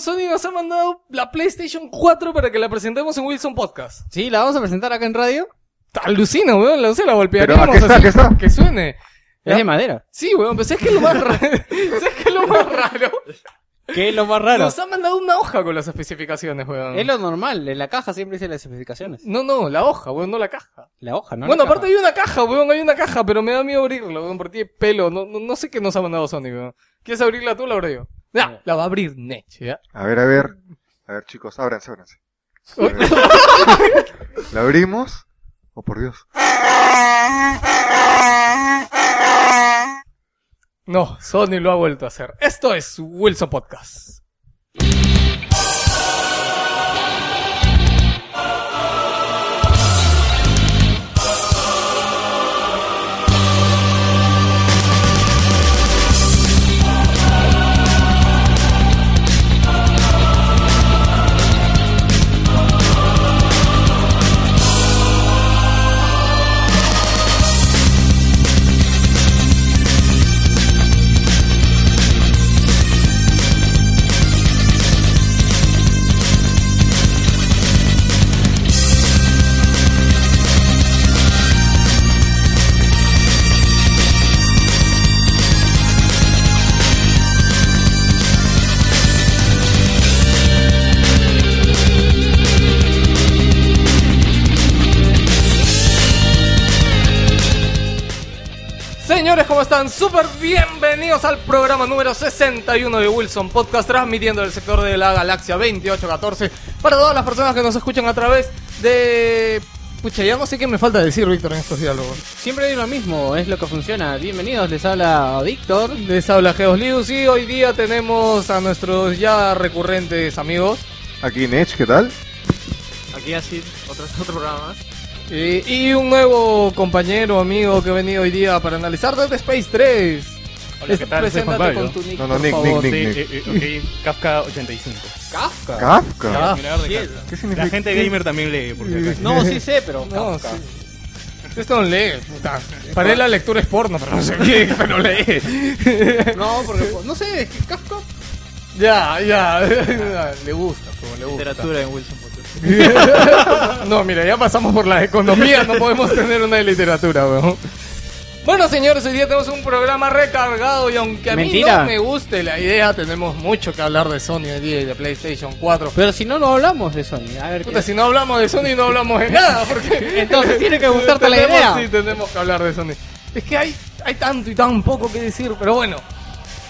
Sony nos ha mandado la PlayStation 4 para que la presentemos en Wilson Podcast. Sí, la vamos a presentar acá en radio. Alucina, weón, la, o sea, la golpearíamos Pero, ¿a qué está? así, ¿Qué está? que suene. Es de madera. Sí, weón, pero ¿sabes qué es lo más raro? ¿Sabes qué es lo más raro? ¿Qué es lo más raro? Nos han mandado una hoja con las especificaciones, weón. Es lo normal, en la caja siempre dice las especificaciones. No, no, la hoja, weón, no la caja. La hoja, ¿no? bueno, La aparte caja. hay una caja, weón, hay una caja, pero me da miedo abrirla, weón, porque tiene pelo. No, no, no sé qué nos ha mandado Sony, weón. ¿Quieres abrirla tú o la abro yo? Ya, la va a abrir Nech, ¿ya? A ver, a ver. A ver, chicos, ábranse, ábranse. A ver. ¿La abrimos? Oh, por Dios. No, Sony lo ha vuelto a hacer. Esto es Wilson Podcast. ¿Cómo están? Súper bienvenidos al programa número 61 de Wilson Podcast, transmitiendo del sector de la galaxia 2814 para todas las personas que nos escuchan a través de... Pucha, ya no sé qué me falta decir, Víctor, en estos diálogos. Siempre hay lo mismo, es lo que funciona. Bienvenidos, les habla Víctor. Les habla Geos Lius y hoy día tenemos a nuestros ya recurrentes amigos Aquí Nech, ¿qué tal? Aquí así, otro, otro programa eh, y un nuevo compañero, amigo que ha venido hoy día para analizar Dead Space 3. Hola, ¿qué tal? Preséntate con tu nick, No, no, por Nick, favor. Nick, Sí, Nick. eh, eh, ok, Kafka 85. Kafka. Kafka. Kafka. ¿Qué significa? La gente gamer también lee, por si acaso. No, sí sé, pero... No, sí. Esto no lee. puta. Para él la lectura es porno, pero no sé qué, pero lee. No, porque... No sé, es que Kafka... ya, ya. le gusta, como le gusta. Literatura en Wilson. no, mira, ya pasamos por la economía, no podemos tener una de literatura, weón. Bueno, señores, hoy día tenemos un programa recargado y aunque a mí no me guste la idea, tenemos mucho que hablar de Sony hoy día y de PlayStation 4. Pero si no, no hablamos de Sony. A ver, Puta, ¿qué? si no hablamos de Sony no hablamos de nada, porque... Entonces tiene que gustarte la Tenemos- idea. Sí, tenemos que hablar de Sony. Es que hay, hay tanto y tan poco que decir, pero bueno.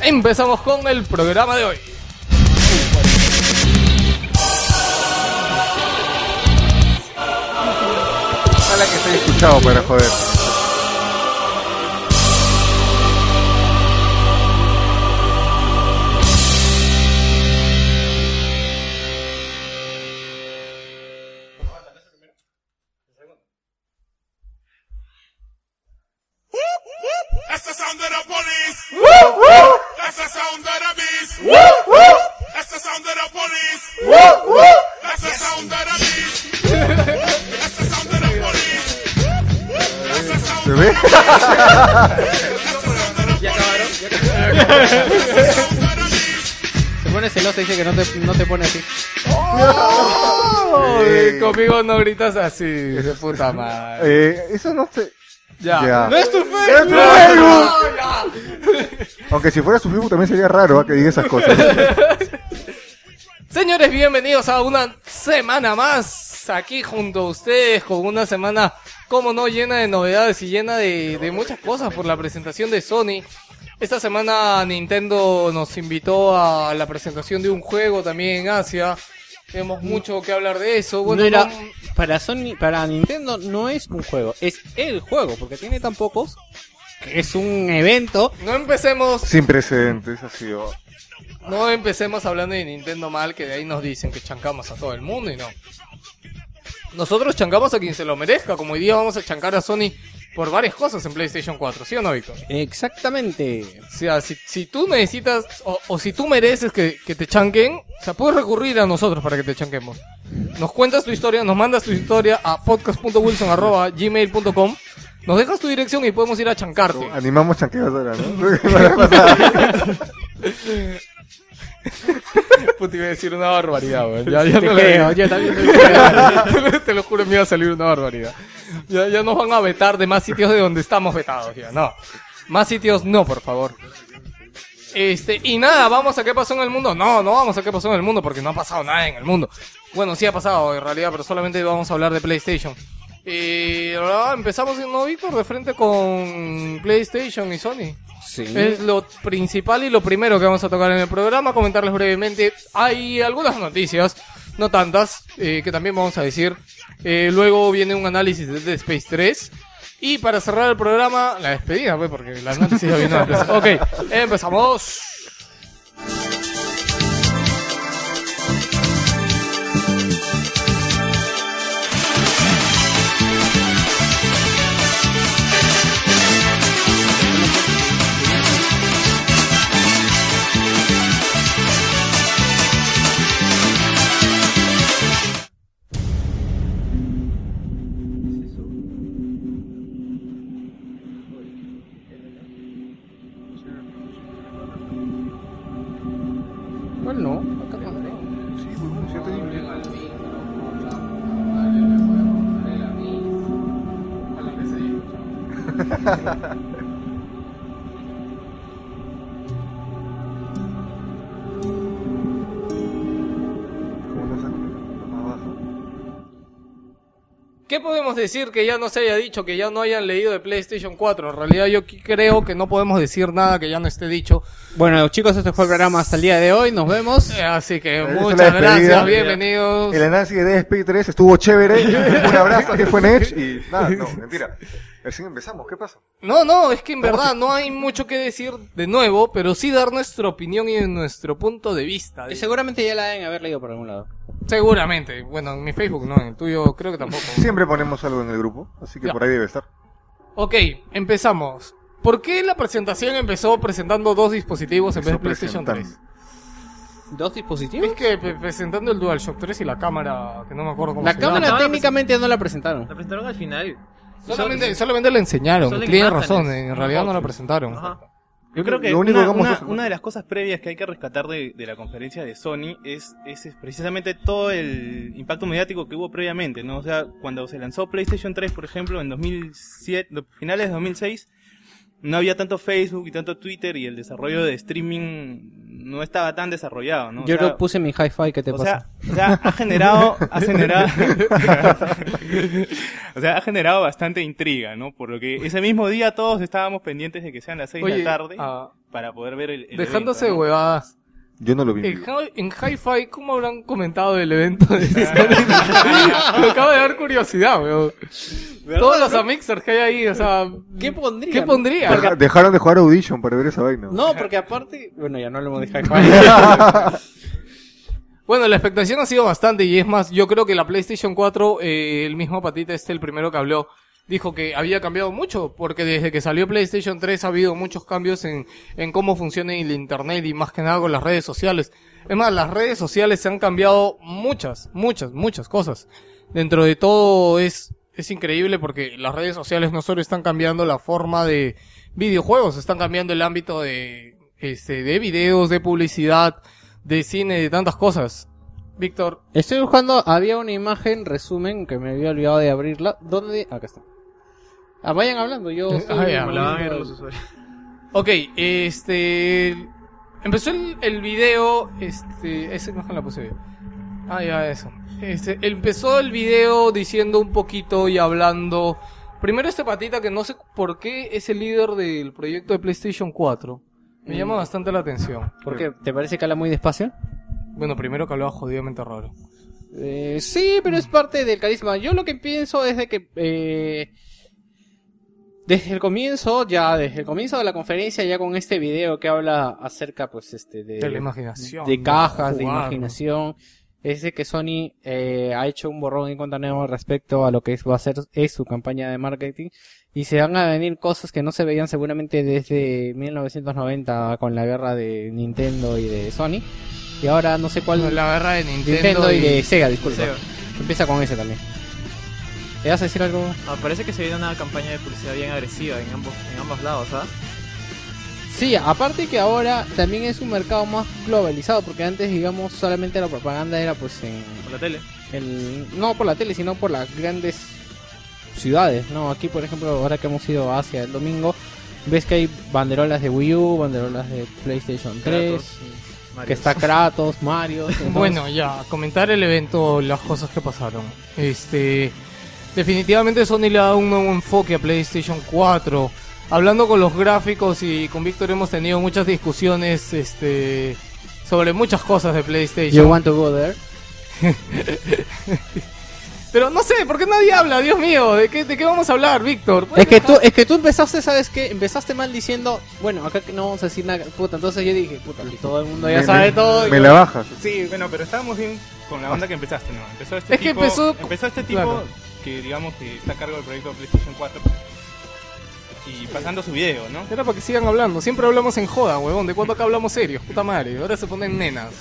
Empezamos con el programa de hoy. Ojalá que esté escuchado para joder. That's the sound of the ¿Se pone celoso y dice que no te, no te pone así. Ay, conmigo no gritas así, de puta madre. Eh, eso no se... Ya. Ya. No es tu ¡Es tu Facebook. Facebook! Aunque si fuera su Facebook también sería raro ¿ah? que diga esas cosas. Señores, bienvenidos a una semana más aquí junto a ustedes con una semana, como no, llena de novedades y llena de, de muchas cosas por la presentación de Sony. Esta semana Nintendo nos invitó a la presentación de un juego también en Asia. Tenemos mucho que hablar de eso. Bueno, no era, no- para Sony, para Nintendo no es un juego, es el juego, porque tiene tan pocos que es un evento. no empecemos, Sin precedentes, ha sido... no empecemos hablando de Nintendo mal, que de ahí nos dicen que chancamos a todo el mundo y no. Nosotros chancamos a quien se lo merezca, como hoy día vamos a chancar a Sony por varias cosas en PlayStation 4, ¿sí o no, Víctor? Exactamente. O sea, si, si tú necesitas, o, o si tú mereces que, que te chanquen, o sea, puedes recurrir a nosotros para que te chanquemos. Nos cuentas tu historia, nos mandas tu historia a podcast.wilson.gmail.com, nos dejas tu dirección y podemos ir a chancarte. Animamos chanqueos ahora, ¿no? Puta, iba a decir una barbaridad, weón. Ya, ya Te no la creo, digo. yo también te creo. Te lo juro, me iba a salir una barbaridad. Ya, ya nos van a vetar de más sitios de donde estamos vetados, ya, no. Más sitios no, por favor. Este, y nada, vamos a qué pasó en el mundo. No, no vamos a qué pasó en el mundo porque no ha pasado nada en el mundo. Bueno, sí ha pasado en realidad, pero solamente vamos a hablar de PlayStation. Y ahora empezamos, ¿no, Víctor? De frente con PlayStation y Sony. Sí. Es lo principal y lo primero que vamos a tocar en el programa, comentarles brevemente. Hay algunas noticias, no tantas, eh, que también vamos a decir. Eh, luego viene un análisis de Dead Space 3. Y para cerrar el programa, la despedida, pues, porque el análisis ya vino antes. Ok, empezamos. Decir que ya no se haya dicho, que ya no hayan leído de PlayStation 4? En realidad yo creo que no podemos decir nada que ya no esté dicho. Bueno, chicos, este fue el programa hasta el día de hoy. Nos vemos. Eh, Así que muchas gracias, bienvenidos. El análisis de DSP 3 estuvo chévere. Un abrazo que fue Nech y nada, no, mentira. Recién empezamos, ¿qué pasa? No, no, es que en verdad no hay mucho que decir de nuevo, pero sí dar nuestra opinión y nuestro punto de vista. Y seguramente ya la deben haber leído por algún lado. Seguramente. Bueno, en mi Facebook no, en el tuyo creo que tampoco. Siempre ponemos algo en el grupo, así que Ya. por ahí debe estar. Ok, empezamos. ¿Por qué la presentación empezó presentando dos dispositivos en vez de PlayStation 3? presentando. ¿Dos dispositivos? Es que pe- presentando el DualShock 3 y la cámara, que no me acuerdo cómo La se llama. cámara técnicamente no la presentaron. La presentaron al final. Solamente, solamente la enseñaron. Solo imágenes, razón, en en realidad no la presentaron. Ajá. Yo creo que Lo único una, una- hacer- una de las cosas previas que hay que rescatar de, de la conferencia de Sony es, es, es precisamente todo el impacto mediático que hubo previamente, ¿no? O sea, cuando se lanzó PlayStation 3, por ejemplo, en 2007, no, finales de 2006, no había tanto Facebook y tanto Twitter y el desarrollo de streaming no estaba tan desarrollado, ¿no? O Yo sea, lo puse en mi hi-fi, ¿qué te o pasa? sea, o sea, ha generado, ha generado, o sea, ha generado bastante intriga, ¿no? Por lo que ese mismo día todos estábamos pendientes de que sean las 6 de la tarde ah, para poder ver el, el dejándose de evento, ¿no? huevadas. Yo no lo vi. en Hi-Fi, ¿cómo habrán comentado del evento de? Me acaba de dar curiosidad, weón. Todos los amixers que hay ahí, o sea... ¿Qué pondría? ¿Qué pondría? Deja- dejaron de jugar Audition para ver esa vaina. No, porque aparte... Bueno, ya no hablemos de hi-fi. Bueno, la expectación ha sido bastante y es más, yo creo que la PlayStation 4, eh, el mismo Patita este, el primero que habló, dijo que había cambiado mucho, porque desde que salió PlayStation 3 ha habido muchos cambios en, en cómo funciona el Internet y más que nada con las redes sociales. Es más, las redes sociales se han cambiado muchas, muchas, muchas cosas. Dentro de todo es, es increíble porque las redes sociales no solo están cambiando la forma de videojuegos, están cambiando el ámbito de, este, de videos, de publicidad, de cine, de tantas cosas. Víctor, Estoy buscando, había una imagen, resumen, que me había olvidado de abrirla. ¿Dónde? Acá está. Ah, vayan hablando, yo... Estoy- ah, ya. La van a ver los usuarios. ok, este, empezó el, el video, este, esa imagen la puse yo. Ah, ya, eso. Este, empezó el video diciendo un poquito y hablando, primero este patita que no sé por qué es el líder del proyecto de PlayStation 4. Me llama bastante la atención. ¿Por qué? ¿Te parece que habla muy despacio? Bueno, primero que hablaba jodidamente raro. Eh, sí, pero es parte del carisma. Yo lo que pienso es de que eh, desde el comienzo, ya desde el comienzo de la conferencia, ya con este video que habla acerca, pues, este, de, De la imaginación. de cajas, de jugar. imaginación, es de que Sony eh, ha hecho un borrón y cuenta nuevo respecto a lo que es, va a ser es su campaña de marketing y se van a venir cosas que no se veían seguramente desde 1990 con la guerra de Nintendo y de Sony y ahora no sé cuál La guerra de Nintendo, Nintendo, y de Sega, disculpa. Sega. Empieza con ese también. ¿Te vas a decir algo? Ah, parece que se viene una campaña de publicidad bien agresiva en ambos, en ambos lados, ¿ah? Sí, aparte que ahora también es un mercado más globalizado, porque antes, digamos, solamente la propaganda era pues en Por la tele. el, no por la tele, sino por las grandes ciudades, ¿no? Aquí, por ejemplo, ahora que hemos ido a Asia el domingo, ves que hay banderolas de Wii U, banderolas de PlayStation 3, Kratos y Mario. que está Kratos, Mario. entonces- Bueno, ya, comentar el evento, las cosas que pasaron. Este, definitivamente Sony le ha dado un nuevo enfoque a PlayStation 4. Hablando con los gráficos y con Víctor hemos tenido muchas discusiones, este, sobre muchas cosas de You PlayStation. want to go there? Pero no sé, ¿por qué nadie habla? Dios mío, ¿de qué, de qué vamos a hablar, Víctor? Es que tú, es que tú empezaste, ¿sabes qué? Empezaste mal diciendo, bueno, acá que no vamos a decir nada, puta, entonces yo dije, puta, si todo el mundo ya Me- sabe me- todo. Me yo- la bajas. Sí, bueno, pero estábamos bien con la onda que empezaste, ¿no? Empezó este Es que tipo, empezó- empezó este tipo claro. Que digamos que está a cargo del proyecto PlayStation 4 y pasando su video, ¿no? Era para que sigan hablando. Siempre hablamos en joda, huevón. ¿De cuándo acá hablamos serios? Puta madre. Ahora se ponen nenas.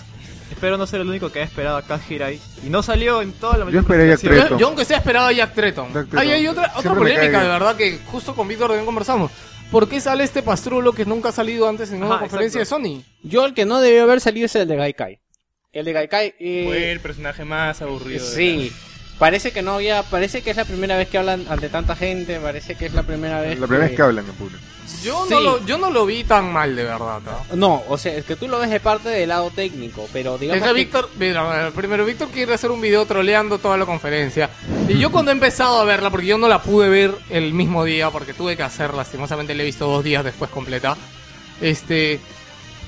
Espero no ser el único que haya esperado a Kaz Hirai. Y no salió en toda la Yo esperé a Jack. Tretton. Yo, yo aunque sea esperaba a Jack Tretton. Jack Tretton. Ahí hay otra, otra Siempre me polémica, de verdad, que justo con Víctor también conversamos. ¿Por qué sale este pastrulo que nunca ha salido antes en una Ajá, conferencia exacto. de Sony? Yo el que no debió haber salido es el de Gaikai. El de Gaikai, eh, Fue el personaje más aburrido. de sí. Parece que no había, parece que es la primera vez que hablan ante tanta gente, parece que es la primera vez La primera vez que hablan en público. Yo, Sí. no lo, yo no lo vi tan mal, de verdad. ¿no? No, o sea, es que tú lo ves de parte del lado técnico, pero Es digamos que que- Víctor, mira, primero Víctor quiere hacer un video troleando toda la conferencia. Y yo cuando he empezado a verla, porque yo no la pude ver el mismo día, porque tuve que hacer, lastimosamente la he visto dos días después completa. Este,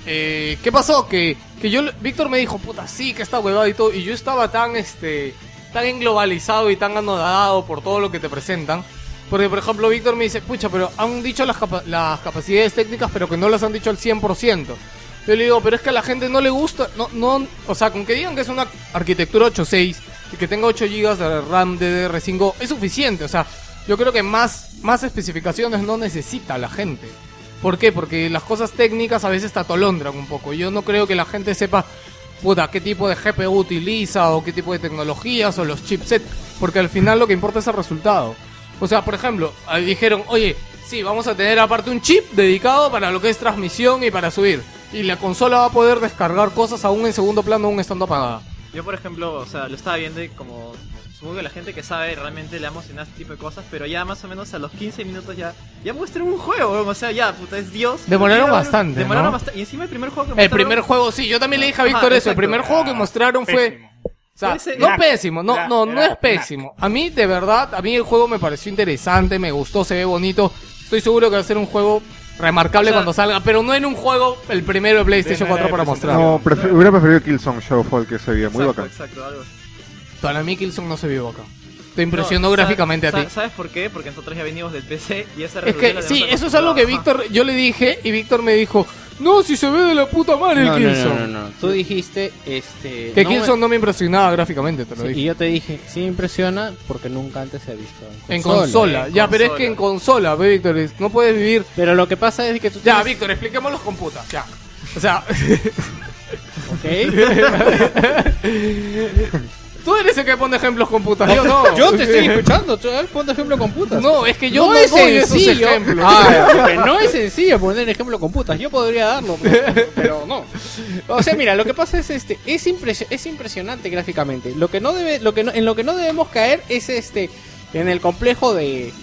eh, ¿qué pasó? Que, que yo, Víctor me dijo, puta, sí, que está huevada y todo. Y yo estaba tan, este, tan englobalizado y tan anodado por todo lo que te presentan. Porque, por ejemplo, Víctor me dice, pucha, pero han dicho las, capa- las capacidades técnicas, pero que no las han dicho al 100%. Yo le digo, pero es que a la gente no le gusta, no, no, o sea, con que digan que es una arquitectura 8.6 y que tenga 8 GB de RAM DDR5 es suficiente, o sea, yo creo que más, más especificaciones no necesita la gente. ¿Por qué? Porque las cosas técnicas a veces te atolondran un poco. Yo no creo que la gente sepa, puta, qué tipo de GPU utiliza o qué tipo de tecnologías o los chipsets, porque al final lo que importa es el resultado. O sea, por ejemplo, dijeron, oye, sí, vamos a tener aparte un chip dedicado para lo que es transmisión y para subir. Y la consola va a poder descargar cosas aún en segundo plano, aún estando apagada. Yo, por ejemplo, o sea, lo estaba viendo y como... Supongo que la gente que sabe realmente le ha emocionado este tipo de cosas, pero ya más o menos a los 15 minutos ya ya muestran un juego, weón, o sea, ya, puta, es Dios. Demoraron bastante, Demoraron ¿no? bastante. Y encima el primer juego que El mostraron- primer juego, sí, yo también le dije a Víctor eso. El primer juego que mostraron fue. O sea, no pésimo, no, no, no es pésimo. A mí, de verdad, a mí el juego me pareció interesante, me gustó, se ve bonito. Estoy seguro que va a ser un juego remarcable O sea- cuando salga, pero no en un juego, el primero de PlayStation De 4 para mostrar. No, hubiera preferido Killzone Shadowfall que se veía muy Exacto, bacán. exacto, algo así. Para mí, Killzone no se vio acá. Te impresionó No, gráficamente a ¿sabes- ti. ¿Sabes por qué? Porque nosotros ya venimos del PC y esa Es que sí, eso es algo que. Víctor, yo le dije y Víctor me dijo, no, si se ve de la puta madre no, el no, Killzone. no, no, no. Tú dijiste, este... Que no Killzone no me impresionaba gráficamente, te lo Sí, dije. y yo te dije, sí me impresiona porque nunca antes se ha visto En consola, en ya, pero es consola. que en consola, ve, Víctor, no puedes vivir. Pero lo que pasa es que tú Ya, tienes- Víctor, expliquémoslo con putas, ya. O sea, ¿ok? tú eres el que pone ejemplos con putas, yo no. Yo te estoy escuchando, tú, ponte ejemplo con putas. No, es que yo no, es doy esos sencillo. ejemplos. Ah, no es sencillo poner ejemplo con putas. Yo podría darlo, pero, pero no. O sea, mira, lo que pasa es este, es, impresio- es impresionante gráficamente. Lo que no debe, lo que no- en lo que no debemos caer es este, en el complejo de.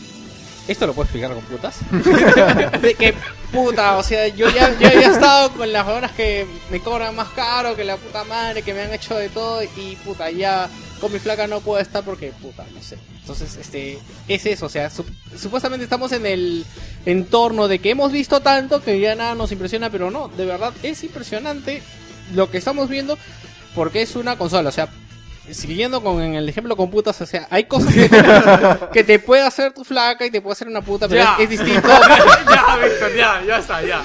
Esto lo puedo explicar con putas. de que puta, o sea, yo ya, yo ya he estado con las horas que me cobran más caro que la puta madre, que me han hecho de todo y puta, ya con mi flaca no puedo estar porque puta, no sé. Entonces, este, es eso, o sea, sup- supuestamente estamos en el entorno de que hemos visto tanto que ya nada nos impresiona, pero no, de verdad es impresionante lo que estamos viendo porque es una consola, o sea, siguiendo con en el ejemplo con putas, o sea, hay cosas que te, que te puede hacer tu flaca y te puede hacer una puta, pero Ya. es, es distinto. ya, Víctor, ya, ya está, ya.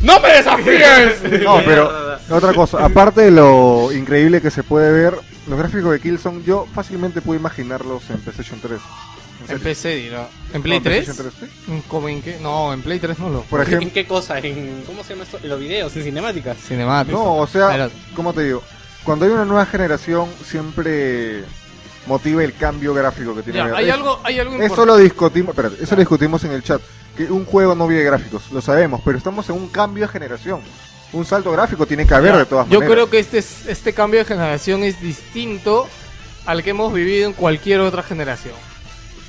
¡No me desafíes! No, pero otra cosa, aparte de lo increíble que se puede ver, los gráficos de Killzone, yo fácilmente puedo imaginarlos en PlayStation 3. En serio. PC, dirá. ¿En No, Play 3? PlayStation 3, sí. ¿Cómo en qué? No, en Play 3 no lo. Por ¿En ejemplo, qué cosa? ¿En cómo se llama esto? En los videos, en cinemáticas. Cinemático. no, o sea. ¿cómo te digo? Cuando hay una nueva generación, siempre motiva el cambio gráfico que tiene. Ya, que hay haber. algo, hay algo Eso lo discutimos, espérate, eso lo discutimos en el chat. que un juego no vive gráficos, lo sabemos, pero estamos en un cambio de generación. Un salto gráfico tiene que haber de todas Yo maneras. creo que este, es- este cambio de generación es distinto al que hemos vivido en cualquier otra generación.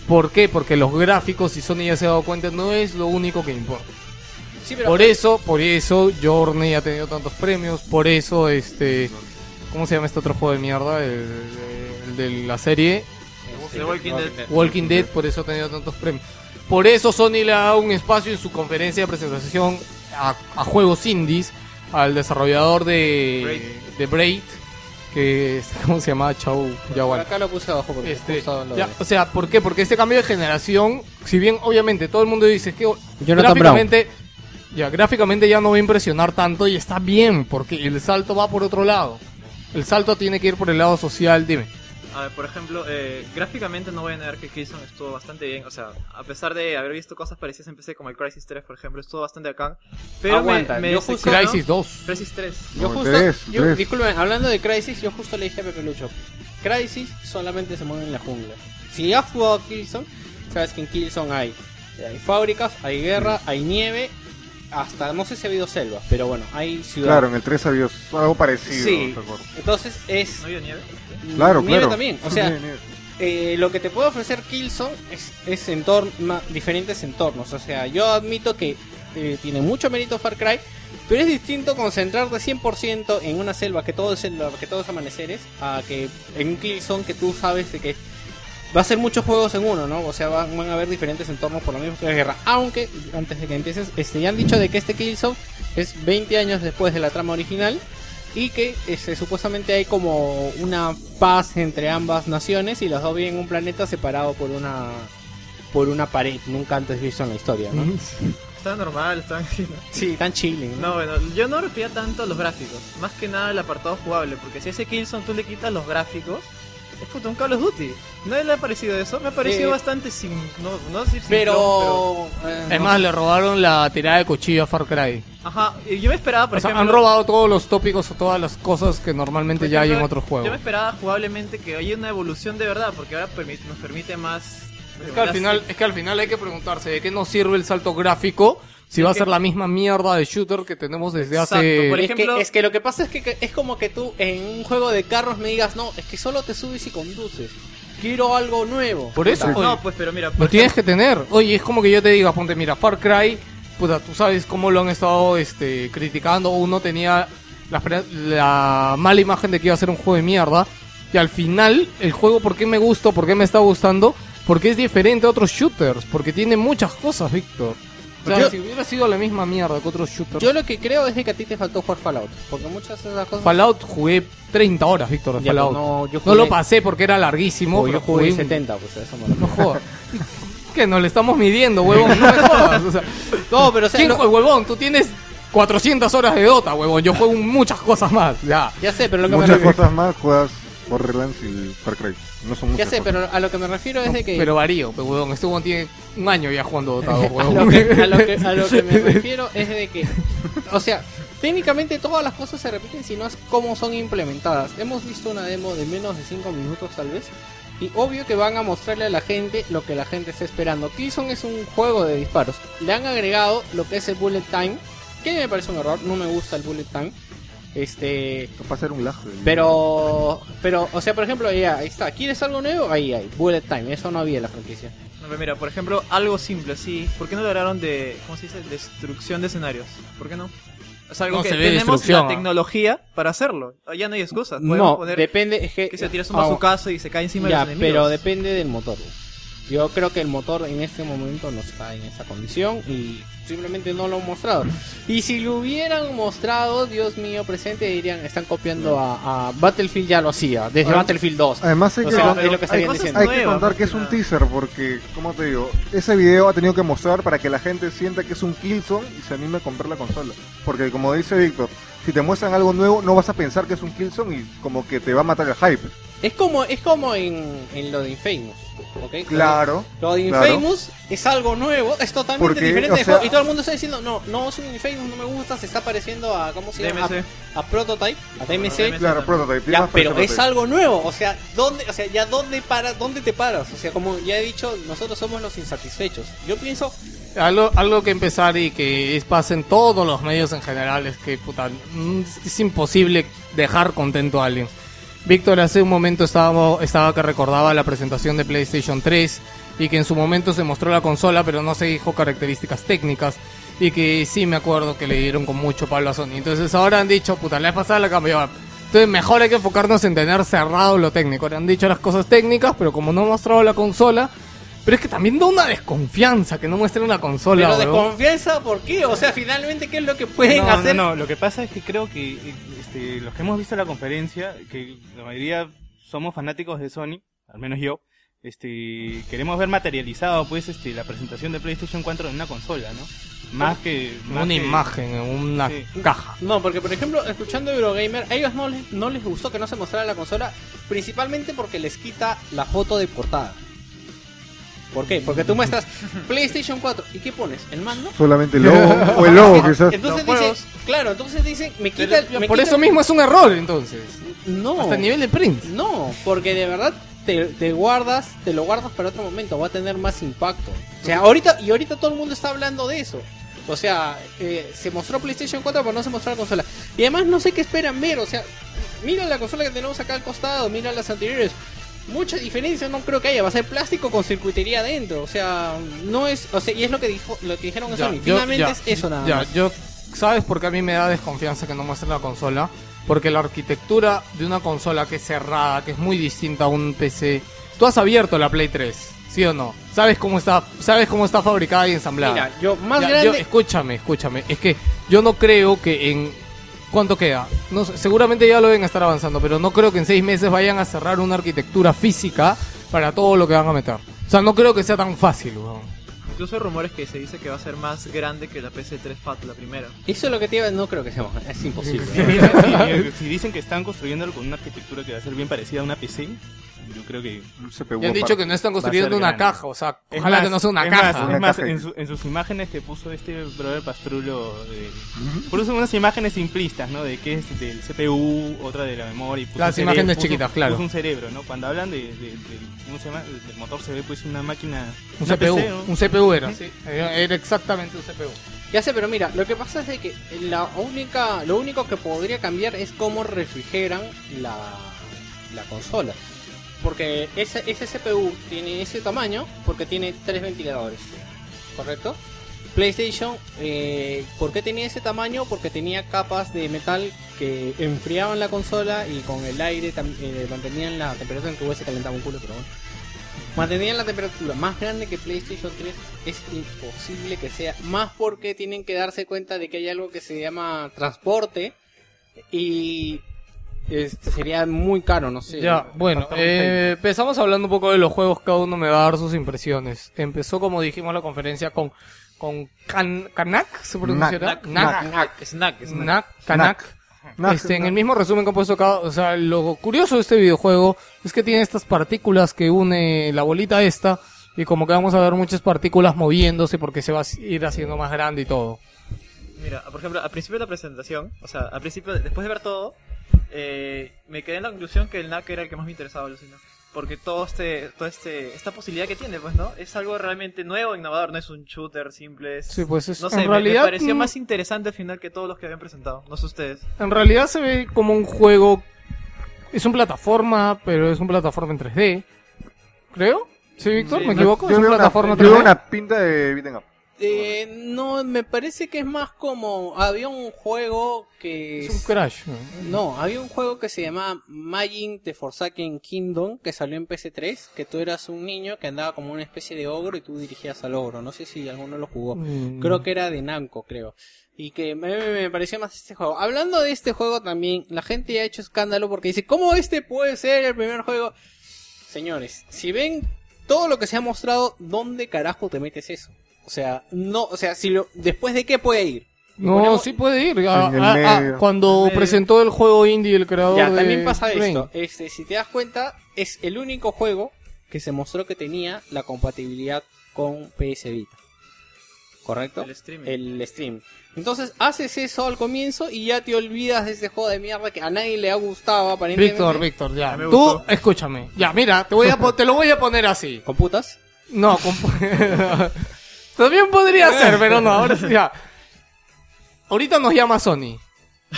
¿Por qué? Porque los gráficos, si Sony ya se ha dado cuenta, no es lo único que importa. Sí, pero Por eso, por eso Journey ha tenido tantos premios, por eso este ¿cómo se llama este otro juego de mierda? El, el de la serie The Walking Dead. Walking Dead, por eso ha tenido tantos premios. Por eso Sony le ha dado un espacio en su conferencia de presentación a, a juegos indies, al desarrollador de de Braid, que es- ¿cómo se llama? Chau, ya por bueno. acá lo puse abajo porque Este, justo lo ya, de- o sea, ¿por qué? Porque este cambio de generación, si bien obviamente todo el mundo dice que Jonathan gráficamente, ya gráficamente ya no va a impresionar tanto y está bien, porque el salto va por otro lado. El salto tiene que ir por el lado social, dime. A ver, por ejemplo, eh, gráficamente no voy a negar que Killzone estuvo bastante bien. O sea, a pesar de haber visto cosas parecidas en PC como el Crisis 3, por ejemplo, estuvo bastante acá. Pero Aguanta, me, me yo justo- Crisis 2. Crisis 3. Yo No, justo, tres, yo, tres. disculpen, hablando de Crisis, yo justo le dije a Pepe Lucho, Crisis solamente se mueve en la jungla. Si has jugado a Killzone, sabes que en Killzone hay, hay fábricas, hay guerra, hay nieve, hasta no sé si ha habido selvas, pero bueno, hay ciudades. Claro, en el 3 había algo parecido. Sí. Entonces es ¿No había nieve? Claro, nieve claro. también, o sea, Nieve, nieve. eh, lo que te puede ofrecer Killzone es, es entorn- ma- diferentes entornos. O sea, yo admito que eh, tiene mucho mérito Far Cry, pero es distinto concentrarte 100% en una selva que todo es selva, que todo es amaneceres, a que en un Killzone que tú sabes de que va a ser muchos juegos en uno, ¿no? O sea, van, van a haber diferentes entornos por lo mismo que la guerra. Aunque, antes de que empieces, este, ya han dicho de que este Killzone es 20 años después de la trama original y que este, supuestamente hay como una paz entre ambas naciones y los dos viven en un planeta separado por una por una pared nunca antes visto en la historia, ¿no? Estaba normal, estaba... Sí, tan chilling. No, bueno, yo no refería tanto a los gráficos. Más que nada el apartado jugable. Porque si a ese Killzone tú le quitas los gráficos, es puto un Call of Duty. ¿No le ha parecido eso? Me ha parecido Eh, bastante sin... No, no decir simplón, Pero, eh, Es no más, le robaron la tirada de cuchillo a Far Cry. Ajá, y yo me esperaba, por O sea, ejemplo... han robado todos los tópicos o todas las cosas que normalmente ya hay en otros juegos. Yo me esperaba jugablemente que haya una evolución de verdad. Porque ahora permite, nos permite más... Es que, al final, es que al final hay que preguntarse de qué nos sirve el salto gráfico si va a ser la misma mierda de shooter que tenemos desde Exacto, hace... por es, que, es que lo que pasa es que, que es como que tú en un juego de carros me digas, no, es que solo te subes y conduces. Quiero algo nuevo. Por eso, No, pues pero mira... lo tienes que tener. Oye, es como que yo te diga, ponte, mira, Far Cry, puta, tú sabes cómo lo han estado este, criticando. Uno tenía la, la mala imagen de que iba a ser un juego de mierda. Y al final, el juego, ¿por qué me gustó? ¿Por qué me está gustando? Porque es diferente a otros shooters. Porque tiene muchas cosas, Víctor. O sea, Yo- si hubiera sido la misma mierda que otros shooters. Yo lo que creo es que a ti te faltó jugar Fallout. Porque muchas de esas cosas... Fallout jugué 30 horas, Víctor, de Ya, pero Fallout. no, yo No jugué- lo pasé porque era larguísimo. o pero yo jugué un- 70, pues a eso me No refiero. jodas. ¿Qué? No le estamos midiendo, huevón. No me jodas. O sea, No, pero o sea, ¿quién no- huevón? Tú tienes 400 horas de Dota, huevón. Yo juego muchas cosas más. Ya. ya sé, pero lo que me Muchas cosas más juegas Borderlands y Far Cry. No son Ya muchas sé, cosas. pero a lo que me refiero es de que... Pero varío, pe, huevón. Este huevón tiene un año ya jugando Dota, a, huevón. lo que, a, lo que, a lo que me refiero es de que, o sea, técnicamente todas las cosas se repiten si no es cómo son implementadas. Hemos visto una demo de menos de 5 minutos tal vez. Y obvio que van a mostrarle a la gente lo que la gente está esperando. Killzone es un juego de disparos. Le han agregado lo que es el bullet time. Que me parece un error. No me gusta el bullet time. Este. Esto va a ser un lajo. Pero. Pero, o sea, por ejemplo, ya, ahí está. ¿Quieres algo nuevo? Ahí hay. Bullet time. Eso no había en la franquicia. No, pero mira, por ejemplo, algo simple así. ¿Por qué no lograron de, ¿cómo se dice? Destrucción de escenarios. ¿Por qué no? Es algo No que tenemos destrucción, la tecnología para hacerlo. Ya no hay excusas. Podemos No, poner depende. Es que, que se tira su ah, bazucazo y se cae encima Ya, de los enemigos. pero depende del motor. Yo creo que el motor en este momento no está en esa condición y simplemente no lo han mostrado. Y si lo hubieran mostrado, Dios mío, presente, dirían, están copiando a, a Battlefield ya lo hacía, desde Battlefield 2. Además hay O que, sea, con- es lo que hay estarían cosas diciendo. hay que nuevas, contar que es un teaser porque, como te digo, ese video ha tenido que mostrar para que la gente sienta que es un Killzone y se anime a comprar la consola. Porque como dice Víctor, si te muestran algo nuevo no vas a pensar que es un Killzone y como que te va a matar el hype. Es como, es como en, en lo de Infamous. Claro. Lo de Claro. Infamous es algo nuevo, es totalmente Porque, diferente o de sea- juego. Y todo el mundo está diciendo, no, no es un Infamous, no me gusta, se está pareciendo a, ¿cómo se llama? A, a Prototype, a DMC. Claro, prototype. Ya, pero es algo nuevo, o sea, ¿dónde, o sea, ya dónde para, dónde te paras? O sea, como ya he dicho, nosotros somos los insatisfechos. Yo pienso algo, algo que empezar y que es, pasa en todos los medios en general es que, puta, mm, es imposible dejar contento a alguien. Víctor hace un momento estaba, estaba que recordaba la presentación de PlayStation 3 y que en su momento se mostró la consola pero no se dijo características técnicas y que sí me acuerdo que le dieron con mucho palo a Sony. Entonces ahora han dicho, puta, la vez pasada la cambió. Entonces mejor hay que enfocarnos en tener cerrado lo técnico. Le han dicho las cosas técnicas, pero como no han mostrado la consola... Pero es que también da una desconfianza que no muestren una consola. Pero desconfianza, ¿por qué? O sea, finalmente, ¿qué es lo que pueden no, hacer? No, no, lo que pasa es que creo que eh, este, los que hemos visto la conferencia, que la mayoría somos fanáticos de Sony, al menos yo, este, queremos ver materializado pues este, la presentación de PlayStation 4 en una consola, ¿no? Más que... Más una que- imagen en una Sí. caja. No, porque por ejemplo, escuchando Eurogamer, a ellos no les, no les gustó que no se mostrara la consola, principalmente porque les quita la foto de portada. ¿Por qué? Porque tú muestras PlayStation 4 y ¿qué pones? ¿El mando? Solamente el logo, o el logo quizás. Entonces dicen, claro, entonces dicen, me quita, Pero me por quita- eso mismo es un error, entonces. no, Hasta el nivel de print. no, porque de verdad te, te guardas, te lo guardas para otro momento, va a tener más impacto. O sea, ahorita y ahorita todo el mundo está hablando de eso. O sea, eh, se mostró PlayStation 4 pero no se mostró la consola. Y además no sé qué esperan ver, o sea, mira la consola que tenemos acá al costado, mira las anteriores. Mucha diferencia no creo que haya, va a ser plástico con circuitería adentro, o sea, no es, o sea, y es lo que dijo, lo que dijeron en Sony. yo- Finalmente ya, es eso nada ya, más. yo, ¿sabes por qué a mí me da desconfianza que no muestren la consola? Porque la arquitectura de una consola que es cerrada, que es muy distinta a un PC. Tú has abierto la Play 3, ¿sí o no? ¿Sabes cómo está, sabes cómo está fabricada y ensamblada? Mira, yo más Ya, grande yo- escúchame, escúchame. Es que yo no creo que en. ¿Cuánto queda? No seguramente ya lo deben estar avanzando, pero no creo que en seis meses vayan a cerrar una arquitectura física para todo lo que van a meter. O sea, no creo que sea tan fácil, weón. Incluso hay rumores que se dice que va a ser más grande que la PS3 Fat, la primera. Eso es lo que te iba, no creo que sea, es imposible. si, si dicen que están construyéndolo con una arquitectura que va a ser bien parecida a una PC, yo creo que... Un CPU Ya han dicho que no están construyendo una grande. caja, o sea, Es ojalá más, que no sea una es caja. Más, es Una más, caja. en, su- en sus imágenes que puso este brother Pastrulo, eh, puso unas imágenes simplistas, ¿no? De qué es del CPU, otra de la memoria. y puso Las imágenes puso- chiquitas, claro. Puso un cerebro, ¿no? Cuando hablan de, de- de- ¿cómo se llama? Del motor se ve pues una máquina... Un una CPU, PC, ¿no? un CPU era, sí. Era era exactamente un CPU. Ya sé, pero mira, lo que pasa es de que la única, lo único que podría cambiar es cómo refrigeran la, la consola. Porque ese, ese CPU tiene ese tamaño porque tiene tres ventiladores, ¿correcto? PlayStation, eh, ¿por qué tenía ese tamaño? Porque tenía capas de metal que enfriaban la consola y con el aire eh, mantenían la temperatura en que hubiese calentaba un culo, pero bueno. Mantenían la temperatura más grande que PlayStation 3 es imposible que sea. Más porque tienen que darse cuenta de que hay algo que se llama transporte y este sería muy caro, no sé. Ya, bueno, eh, empezamos hablando un poco de los juegos, cada uno me va a dar sus impresiones. Empezó, como dijimos, la conferencia con, con Kan- Kanak, ¿se pronunciará? Knack, Knack. Snack, snack, snack. Knack, Kanak. Este, en el mismo resumen que han puesto acá, o sea, lo curioso de este videojuego es que tiene estas partículas que une la bolita esta y como que vamos a ver muchas partículas moviéndose porque se va a ir haciendo más grande y todo. Mira, por ejemplo, al principio de la presentación, o sea, al principio, después de ver todo, eh, me quedé en la conclusión que el NAC era el que más me interesaba, alucina. Porque todo este, todo este, esta posibilidad que tiene, pues, ¿no? Es algo realmente nuevo, innovador, no es un shooter simple, es... Sí, pues es, no sé, en me- realidad me, pareció más interesante al final que todos los que habían presentado, no sé ustedes. En realidad se ve como un juego. Es un plataforma, pero es un plataforma en 3D. ¿Creo? ¿Sí, Víctor? Sí, ¿Me no, equivoco? Yo ¿Es una una, plataforma yo veo 3D? una pinta de beat'em up. Eh, no, me parece que es más como había un juego que Es un Crash. ¿no? No, había un juego que se llamaba Magin The Forsaken Kingdom que salió en PC3, que tú eras un niño que andaba como una especie de ogro y tú dirigías al ogro. No sé si alguno lo jugó. Mm. Creo que era de Namco, creo. Y que me, me- me pareció más este juego. Hablando de este juego también, la gente ha hecho escándalo porque dice, ¿cómo este puede ser el primer juego? Señores, si ven todo lo que se ha mostrado, ¿dónde carajo te metes eso? O sea, no, o sea, si lo, después de qué puede ir. No, Ponemos- sí puede ir. A- En el a- a- medio. cuando presentó el juego indie el creador Ya, de también pasa Rain. esto. Este, si te das cuenta, es el único juego que se mostró que tenía la compatibilidad con PS Vita. ¿Correcto? El streaming. El stream. Entonces haces eso al comienzo y ya te olvidas de ese juego de mierda que a nadie le ha gustado aparentemente. Víctor, Víctor, ya. Tú, gustó. escúchame. Ya, mira, te, voy a, po- te lo voy a poner así. ¿Con putas? No, con... También podría ser, pero no, ahora sí, ya. Ahorita nos llama Sony.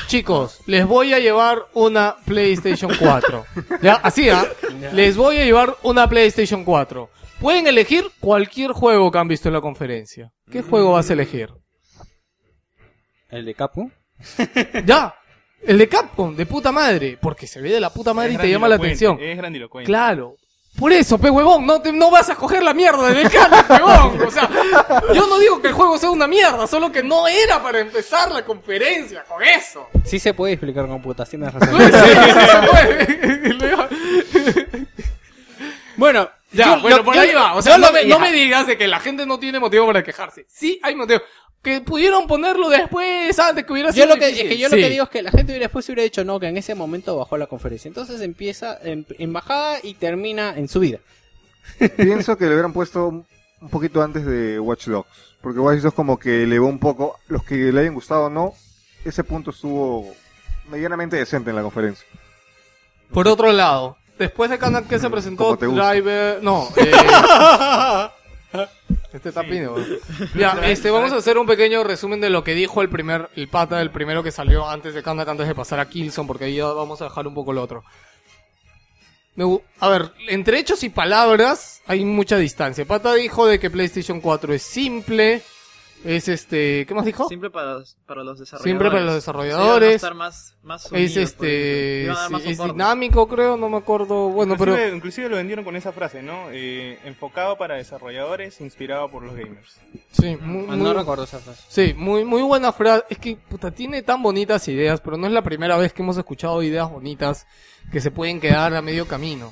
Chicos, les voy a llevar una PlayStation 4. ¿Ya? Así, ¿ah? Les voy a llevar una PlayStation 4. Pueden elegir cualquier juego que han visto en la conferencia. ¿Qué juego vas a elegir? El de Capu. Ya. El de Capcom, de puta madre. Porque se ve de la puta madre y te llama la grandilocuente, atención. Es grandilocuente. Claro. Por eso, pe huevón, no, te- no vas a coger la mierda de Mecano, huevón. O sea, yo no digo que el juego sea una mierda, solo que no era para empezar la conferencia con eso. Sí se puede explicar con putas, tienes Sí, razón. sí, se puede. bueno, Ya, yo- bueno, yo- por yo- ahí va. O sea, no me, no me digas de que la gente no tiene motivo para quejarse. Sí, hay motivo. Que pudieron ponerlo después, antes que hubiera Yo sido lo que, es difícil. que yo lo que digo es que la gente hubiera después hubiera dicho no, que en ese momento bajó la conferencia. Entonces empieza en, en bajada y termina en subida. Pienso que le hubieran puesto un poquito antes de Watch Dogs. Porque Watch Dogs como que elevó un poco. Los que le hayan gustado o no, ese punto estuvo medianamente decente en la conferencia. Por otro lado, después de Canal que se presentó. Driver... No, eh... Este está pino. Ya, este, vamos a hacer un pequeño resumen de lo que dijo el primer, el pata, el primero que salió antes de Kandak, antes de pasar a Kilson, porque ahí ya vamos a dejar un poco lo otro. Me a ver, entre hechos y palabras hay mucha distancia. Pata dijo de que PlayStation 4 es simple, es este, ¿qué más dijo? Simple para los, para los desarrolladores. Simple para los desarrolladores. iban a estar más, más Es unidos, este, es dinámico creo, no me acuerdo, bueno, pero... inclusive, lo vendieron con esa frase, ¿no? Eh, enfocado para desarrolladores, inspirado por los gamers. Sí, muy, Ah, muy- No recuerdo esa frase. sí, muy, muy buena frase. Es que, puta, tiene tan bonitas ideas, pero no es la primera vez que hemos escuchado ideas bonitas que se pueden quedar a medio camino.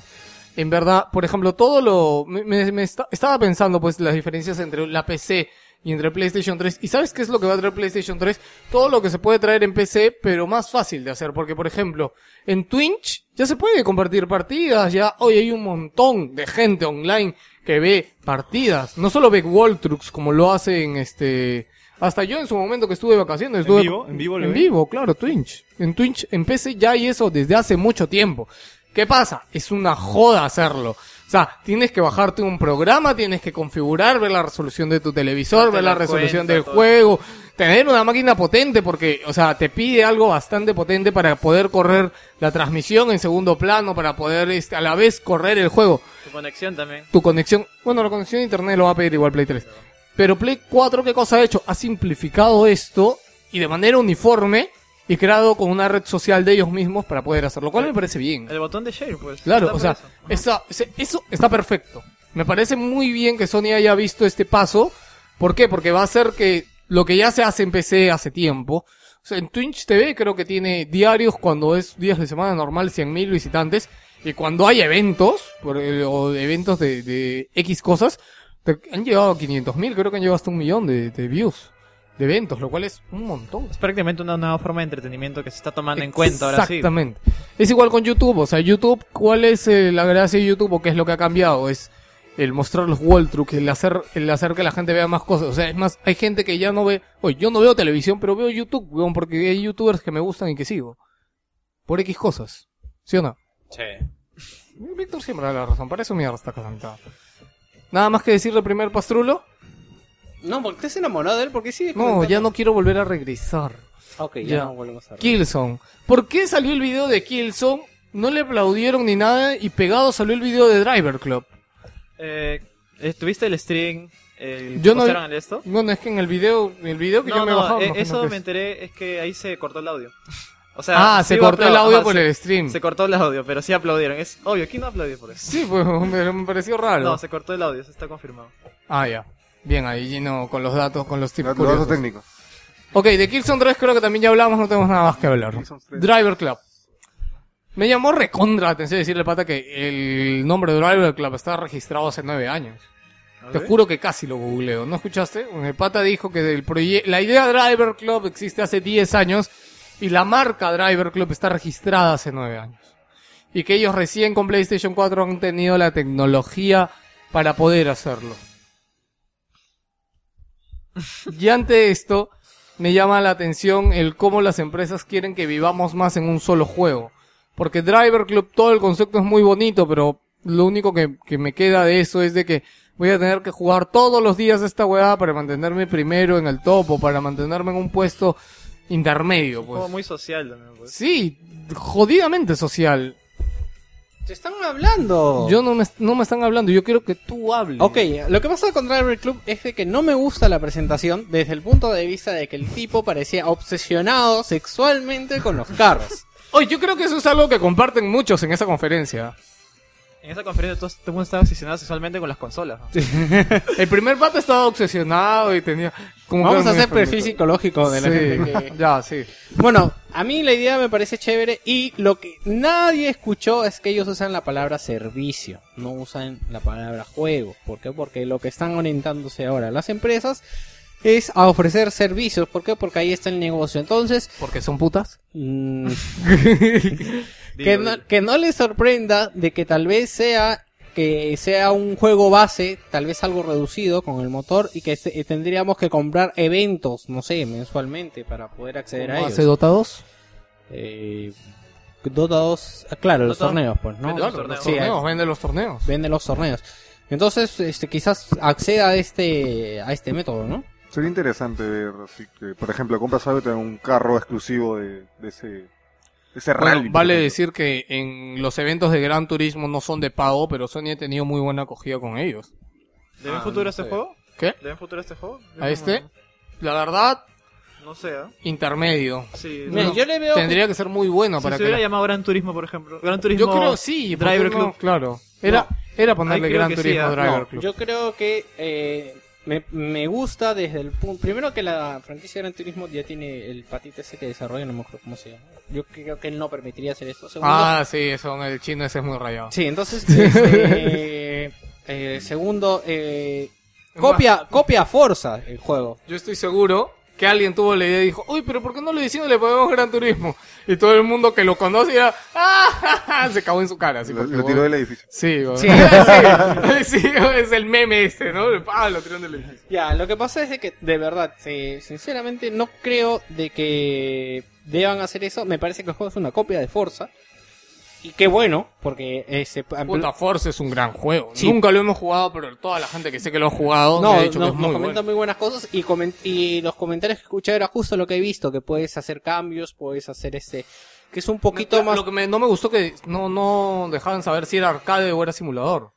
En verdad, por ejemplo, todo lo... Me, me- me esta- estaba pensando, pues, las diferencias entre la PC y entre PlayStation 3. ¿Y sabes qué es lo que va a traer PlayStation 3? Todo lo que se puede traer en PC, pero más fácil de hacer. Porque, por ejemplo, en Twitch ya se puede compartir partidas. Ya hoy hay un montón de gente online que ve partidas. No solo ve Waltrux como lo hace en este... Hasta yo en su momento que estuve de vacaciones. Estuve vivo? ¿En vivo lo En vivo, claro, Twitch. En Twitch, en PC ya hay eso desde hace mucho tiempo. ¿Qué pasa? Es una joda hacerlo. O sea, tienes que bajarte un programa, tienes que configurar, ver la resolución de tu televisor, ver la resolución cuenta, del todo. juego, tener una máquina potente porque, o sea, te pide algo bastante potente para poder correr la transmisión en segundo plano, para poder este, a la vez correr el juego. Tu conexión también. Tu conexión, bueno, la conexión a internet lo va a pedir igual Play 3. Pero Play 4, ¿qué cosa ha hecho? Ha simplificado esto y de manera uniforme y creado con una red social de ellos mismos para poder hacerlo, lo cual me parece bien. El botón de share, pues. Claro, o sea, eso. esa- eso está perfecto. Me parece muy bien que Sony haya visto este paso. ¿Por qué? Porque va a hacer que lo que ya se hace en PC hace tiempo. O sea, en Twitch TV creo que tiene diarios cuando es días de semana normal 100.000 visitantes. Y cuando hay eventos, por el- o eventos de, de X cosas, te- han llegado a 500.000, creo que han llegado hasta un millón de, de views de eventos, lo cual es un montón. Es prácticamente una nueva forma de entretenimiento que se está tomando en cuenta ahora sí. Exactamente. Es igual con YouTube, o sea, YouTube, ¿cuál es eh, la gracia de YouTube o qué es lo que ha cambiado? Es el mostrar los walltrucks, el hacer, el hacer que la gente vea más cosas. O sea, es más, hay gente que ya no ve, oye, yo no veo televisión, pero veo YouTube, weón, porque hay youtubers que me gustan y que sigo. Por X cosas. ¿Sí o no? Sí. Víctor siempre da la razón, para eso mierda está casantado. Nada más que decirle primer pastrulo. No, porque estás enamorado de él, porque sí. No, ya no quiero volver a regresar. Ok, ya, Ya. no volvemos a ver. Killzone. ¿Por qué salió el video de Killzone? No le aplaudieron ni nada y pegado salió el video de Driver Club. Eh, ¿Tuviste el stream? El Yo no- el esto? Bueno, es que en el video, el video que No, yo me he no, bajado. eh, eso que me enteré, es que ahí se cortó el audio. O sea, Ah, sí se cortó el audio ajá, por se- el stream. Se cortó el audio, pero sí aplaudieron. Es obvio, ¿quién no aplaudió por eso? Sí, pues me, me pareció raro. No, se cortó el audio, eso está confirmado. Ah, ya. Bien, ahí lleno con los datos, con los tips Los datos curiosos. técnicos. Ok, de Killzone 3 creo que también ya hablamos, no tenemos nada más que hablar. Killzone 3. Driver Club. Me llamó recontra la atención decirle pata que el nombre de Driver Club está registrado hace nueve años. Te juro que casi lo googleo. ¿No escuchaste? El pata dijo que del la idea Driver Club existe hace 10 años y la marca Driver Club está registrada hace 9 años. Y que ellos recién con PlayStation 4 han tenido la tecnología para poder hacerlo. Y ante esto, me llama la atención el cómo las empresas quieren que vivamos más en un solo juego. Porque Driver Club, todo el concepto es muy bonito, pero lo único que, que me queda de eso es de que voy a tener que jugar todos los días esta weá para mantenerme primero en el topo, para mantenerme en un puesto intermedio, pues. muy social también, pues. Sí, jodidamente social. Te están hablando. Yo no me, no me están hablando, yo quiero que tú hables. Ok, lo que pasa con Driver Club es de que no me gusta la presentación desde el punto de vista de que el tipo parecía obsesionado sexualmente con los carros. Oye, yo creo que eso es algo que comparten muchos en esa conferencia. En esa conferencia todo, todo el mundo estaba obsesionado sexualmente con las consolas. ¿no? El primer pata estaba obsesionado y tenía... Como Vamos a hacer perfil psicológico de la Sí, gente que... Ya, sí. Bueno, a mí la idea me parece chévere y lo que nadie escuchó es que ellos usan la palabra servicio, no usan la palabra juego. ¿Por qué? Porque lo que están orientándose ahora las empresas es a ofrecer servicios. ¿Por qué? Porque ahí está el negocio. Entonces, Porque son putas. mm, que, no, que no les sorprenda de que tal vez sea que sea un juego base, tal vez algo reducido con el motor y que se- tendríamos que comprar eventos, no sé, mensualmente para poder acceder a ¿Cómo ellos. hace Dota 2? Eh, Dota 2, ah, claro, los torneos, pues, ¿no? Vende los Claro, los torneos. Sí, torneos, vende los torneos. vende los torneos. Entonces, este, quizás acceda a este, a este método, ¿no? Sería interesante ver, así que, por ejemplo, compras algo y te dan un carro exclusivo de, de ese, ese Bueno, rally. por vale decir que en los eventos de Gran Turismo no son de pago, pero Sony ha tenido muy buena acogida con ellos. ¿Le ven Ah, futuro no a este sé. juego? ¿Qué? ¿Le ven futuro a este juego? Yo ¿A no- este? La verdad, No sé, ¿ah? intermedio. Sí, no. yo le veo... Tendría que ser muy bueno Si para se que... hubiera la- llamado Gran Turismo, por ejemplo. Gran Turismo. Yo creo sí, ¿por qué Driver no? Club. Claro. Era, era ponerle Gran que sí, Turismo ah. Driver No, Club. yo creo que eh, me, me gusta desde el punto... Primero que la franquicia Gran Turismo ya tiene el patito ese que desarrolla, no me acuerdo cómo se llama. Yo creo que él no permitiría hacer esto. Segundo, Ah, sí, son el chino ese es muy rayado. Sí, entonces, este, eh, segundo, eh, copia, copia a Forza el juego. Yo estoy seguro que alguien tuvo la idea y dijo, uy, pero ¿por qué no le decimos le ponemos Gran Turismo? Y todo el mundo que lo conoce ya, ¡ah! se cagó en su cara. Así, Lo, porque, lo tiró del edificio. Sí, bueno. Sí. sí, sí, es el meme este, ¿no? Ah, lo tiraron del edificio. Ya, lo que pasa es de que, de verdad, eh, sinceramente no creo de que deban hacer eso. Me parece que el juego es una copia de Forza. Y qué bueno, porque ese... Puta, Force es un gran juego. Sí. Nunca lo hemos jugado, pero toda la gente que sé que lo ha jugado No, me ha dicho nos, que es nos muy comentan bueno. muy buenas cosas y, los comentarios que escuché era justo lo que he visto, que puedes hacer cambios, puedes hacer este... Que es un poquito más... Lo que me- no me gustó que no, no dejaban saber si era arcade o era simulador.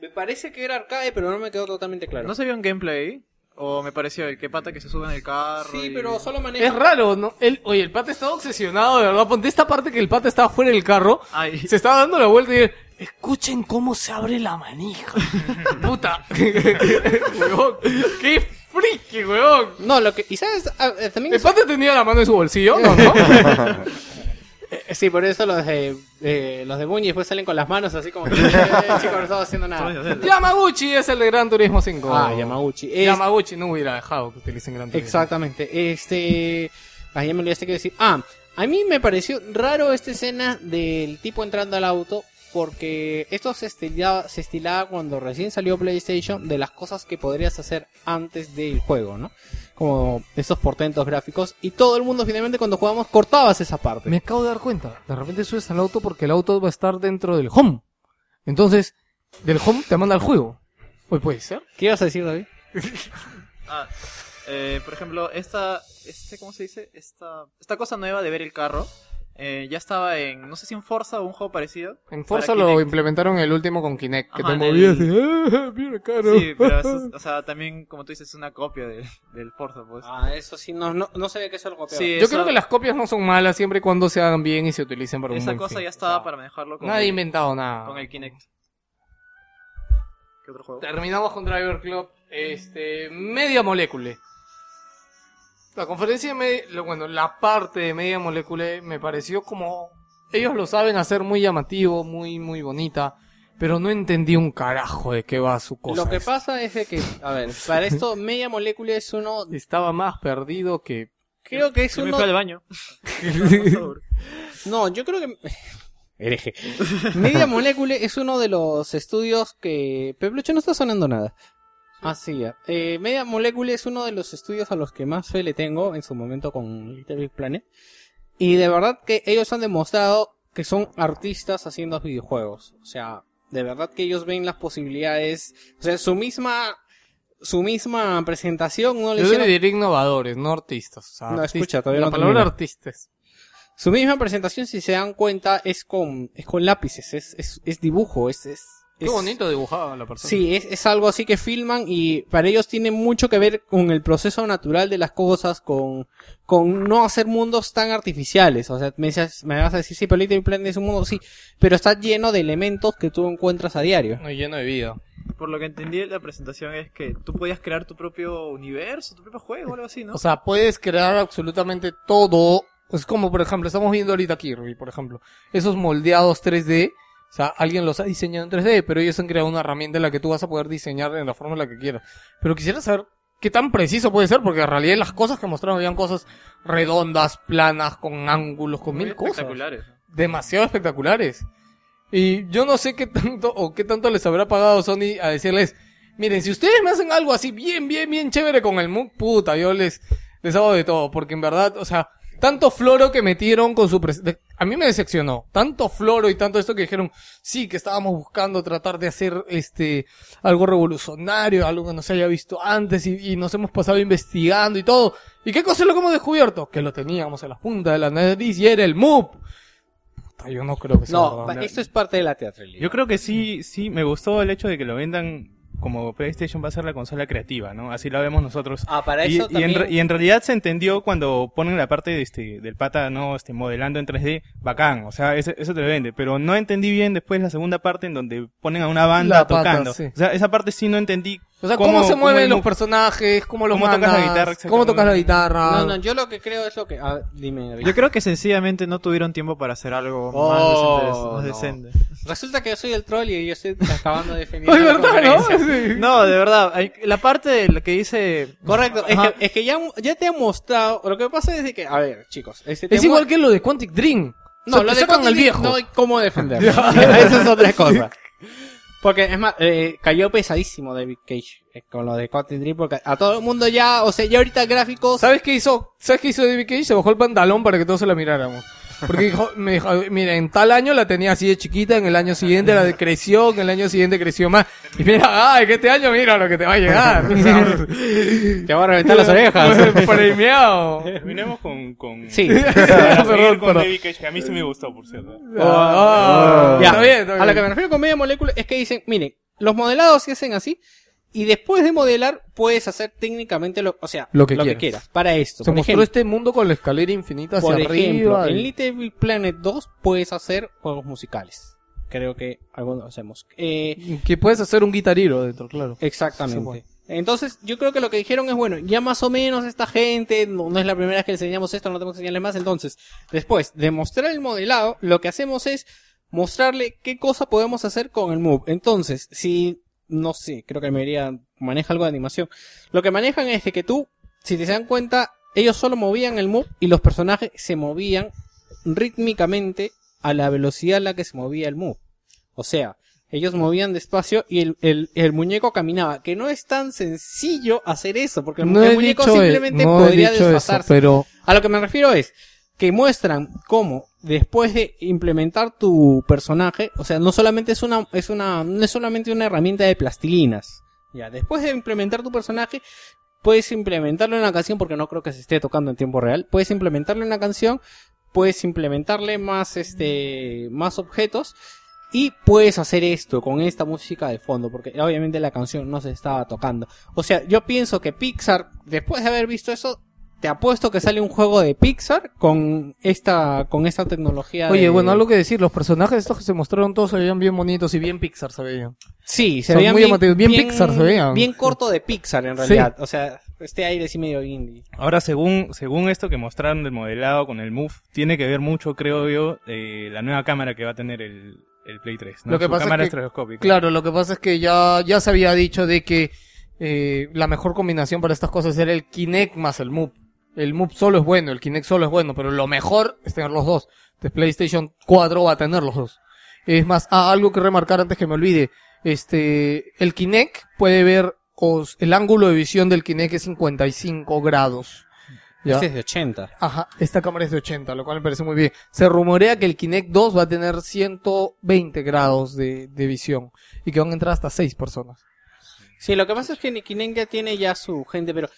Me parece que era arcade, pero no me quedó totalmente claro. ¿No se vio un gameplay? ¿O me pareció el que pata que se sube en el carro? Sí, y- pero solo maneja... Es raro, ¿no? El, oye, el pata estaba obsesionado, de verdad. Ponte esta parte que el pata estaba fuera del carro, Ay, se estaba dando la vuelta y escuchen cómo se abre la manija. Puta. huevón, qué friki, huevón. No, lo que... Y sabes, Ah, eh, también... El es- pata tenía la mano en su bolsillo, ¿no? ¿no? eh, Sí, por eso los de, eh, los de Bungie después salen con las manos así como que... eh, chicos, no estaba haciendo nada. Yamaguchi es el de Gran Turismo 5. Ah, Yamaguchi. Es- Yamaguchi no hubiera dejado que utilicen Gran Turismo. Exactamente. Este. Ah, ya me olvidaste que decir. Ah, a mí me pareció raro esta escena del tipo entrando al auto. Porque esto se estilaba, se estilaba cuando recién salió PlayStation de las cosas que podrías hacer antes del juego, ¿no? Como esos portentos gráficos. Y todo el mundo finalmente cuando jugamos cortabas esa parte. Me acabo de dar cuenta. De repente subes al auto porque el auto va a estar dentro del home. Entonces, del home te manda al juego. Hoy puede ser. ¿Qué ibas a decir, David? Ah, eh, por ejemplo, esta, este, ¿cómo se dice? Esta, esta cosa nueva de ver el carro, eh, ya estaba en, no sé si en Forza o un juego parecido. En Forza lo Kinect. implementaron el último con Kinect, que te en movías el- y ¡ah, mira caro! Sí, pero eso, o sea, también, como tú dices, es una copia del, del Forza, pues. Ah, eso sí, no, no, no sabía que eso lo copiaba. Sí, Yo eso- creo que las copias no son malas siempre y cuando se hagan bien y se utilicen para un esa buen cosa fin. ya estaba O sea, para manejarlo con, Nadie ha el, inventado nada. con el Kinect. ¿Qué otro juego? Terminamos con Driver Club. Este, Media Molecule. La conferencia de Media, lo- bueno, la parte de Media Molecule me pareció como, ellos lo saben hacer muy llamativo, muy, muy bonita, pero no entendí un carajo de qué va su cosa. Lo que esta. pasa es de que, a ver, para esto, Media Molecule es uno. Estaba más perdido que... Creo que es me uno. fui al baño. No, yo creo que. Hereje. Media Molecule es uno de los estudios que. Peplucho no está sonando nada. Ah, sí, ya. Eh, Media Molecule es uno de los estudios a los que más fe le tengo en su momento con Little Big Planet. Y de verdad que ellos han demostrado que son artistas haciendo videojuegos. O sea, de verdad que ellos ven las posibilidades, o sea, su misma, su misma presentación no le Yo hicieron, diría innovadores, no artistas. O sea, No, artistas- escucha, todavía La no palabra artistas. su misma presentación, si se dan cuenta, es con, es con lápices, es, es, es dibujo, es, es, Qué es- bonito dibujaba la persona. Sí, es, es algo así que filman y para ellos tiene mucho que ver con el proceso natural de las cosas, con, con no hacer mundos tan artificiales. O sea, me, decías- me vas a decir, sí, pero Little Planet es un mundo, sí, pero está lleno de elementos que tú encuentras a diario. Muy lleno de vida. Por lo que entendí de la presentación es que tú podías crear tu propio universo, tu propio juego o algo así, ¿no? O sea, puedes crear absolutamente todo. Es como, por ejemplo, estamos viendo ahorita Kirby, por ejemplo. Esos moldeados 3D. O sea, alguien los ha diseñado en 3D, pero ellos han creado una herramienta en la que tú vas a poder diseñar en la forma en la que quieras. Pero quisiera saber qué tan preciso puede ser, porque en realidad las cosas que mostraron habían cosas redondas, planas, con ángulos, con Muy mil cosas. espectaculares. demasiado espectaculares. Y yo no sé qué tanto o qué tanto les habrá pagado Sony a decirles, miren, si ustedes me hacen algo así bien, bien, bien chévere con el MOOC, puta, yo les, les hago de todo, porque en verdad, o sea, tanto floro que metieron con su a mí me decepcionó, tanto floro y tanto esto que dijeron, sí, que estábamos buscando tratar de hacer este, algo revolucionario, algo que no se haya visto antes y, y nos hemos pasado investigando y todo. ¿Y qué cosa es lo que hemos descubierto? Que lo teníamos en la punta de la nariz y era el MOOC. Puta, yo no creo que sea No, verdad. esto es parte de la teatralidad. Yo creo que sí, sí, me gustó el hecho de que lo vendan como PlayStation va a ser la consola creativa, ¿no? Así la vemos nosotros. Ah, para y, eso y en, también... re- y en realidad se entendió cuando ponen la parte de este, del pata, ¿no? Este, modelando en 3D, bacán, o sea, ese- eso te lo vende. Pero no entendí bien después la segunda parte en donde ponen a una banda La pata, tocando. sí. O sea, esa parte sí no entendí. O sea, cómo, se mueven el los personajes, cómo los cómo tocas la mandas, guitarra, cómo tocas la guitarra. No, no, yo lo que creo es lo que... ah, dime, David. Yo creo que sencillamente no tuvieron tiempo para hacer algo Oh, más, decente, más no. Resulta que yo soy el troll y yo estoy acabando de defender la verdad, ¿no? Sí. No, de verdad, la parte de la que dice... Correcto, es que, es que ya, ya te he mostrado, lo que pasa es de que, a ver, chicos, este, te Es igual que lo de Quantic Dream. No, O sea, lo de sacan Quantic al viejo. No hay cómo defenderlo. Eso es otra cosa. Porque, es más, eh, cayó pesadísimo David Cage eh, con lo de Quantic Dream, porque a todo el mundo ya, o sea, ya ahorita gráficos... ¿Sabes qué hizo? ¿Sabes qué hizo David Cage? Se bajó el pantalón para que todos se la miráramos. Porque dijo, me dijo, mira, en tal año la tenía así de chiquita, en el año siguiente la creció, en el año siguiente creció más. Y mira, ay, que este año mira lo que te va a llegar. Te va a reventar las orejas. Premiado. Terminemos con, con, Sí. Perdón, con. David Cage, que a mí sí me gustó, por cierto. Ah, Ya, Está bien, está A lo bien. que me refiero con media molécula es que dicen, miren, los modelados se hacen así, y después de modelar puedes hacer técnicamente lo, o sea, Lo que quieras. quieras. Para esto, Se por mostró ejemplo, este mundo con la escalera infinita hacia por ejemplo, arriba. en y- Little Big Planet 2 puedes hacer juegos musicales. Creo que algunos hacemos. Eh, Que puedes hacer un guitariro dentro, claro. Exactamente. Entonces, yo creo que lo que dijeron es, bueno, ya más o menos esta gente, no, no es la primera vez que le enseñamos esto, no tenemos que enseñarle más. Entonces, después de mostrar el modelado, lo que hacemos es mostrarle qué cosa podemos hacer con el Move. Entonces, si, no sé, creo que la mayoría maneja algo de animación. Lo que manejan es de que tú, si te dan cuenta, ellos solo movían el Move y los personajes se movían rítmicamente a la velocidad a la que se movía el Move. O sea, ellos movían despacio y el, el, el muñeco caminaba. Que no es tan sencillo hacer eso, porque el, No el he muñeco dicho, simplemente no podría dicho eso, desfasarse. pero A lo que me refiero es que muestran cómo después de implementar tu personaje, o sea, no solamente es una, es una, no es solamente una herramienta de plastilinas. Ya, después de implementar tu personaje, puedes implementarlo en una canción porque no creo que se esté tocando en tiempo real. Puedes implementarlo en una canción, puedes implementarle más este, más objetos y puedes hacer esto con esta música de fondo, porque obviamente la canción no se estaba tocando. O sea, yo pienso que Pixar, después de haber visto eso, te apuesto que sale un juego de Pixar con esta, con esta tecnología. Oye, de- bueno, algo que decir, los personajes estos que se mostraron todos se veían bien bonitos y bien Pixar se veían. Sí, se Son veían muy bien, bien Pixar se veían. Bien corto de Pixar en Sí. realidad. O sea, este aire sí medio indie. Ahora, según, según esto que mostraron del modelado con el Move, tiene que ver mucho, creo yo, eh, la nueva cámara que va a tener el, el Play 3. ¿no? Lo que Su pasa es cámara que- estereoscópica. Claro, lo que pasa es que ya, ya se había dicho de que eh, la mejor combinación para estas cosas era el Kinect más el Move. El Move solo es bueno, el Kinect solo es bueno, pero lo mejor es tener los dos. De PlayStation 4 va a tener los dos. Es más, ah, algo que remarcar antes que me olvide. Este, el Kinect puede ver, os- el ángulo de visión del Kinect es 55 grados. ¿ya? Este es de 80. Ajá, esta cámara es de 80, lo cual me parece muy bien. Se rumorea que el Kinect 2 va a tener 120 grados de, de visión y que van a entrar hasta 6 personas. Sí, lo que pasa es que Kinect ya tiene ya su gente, pero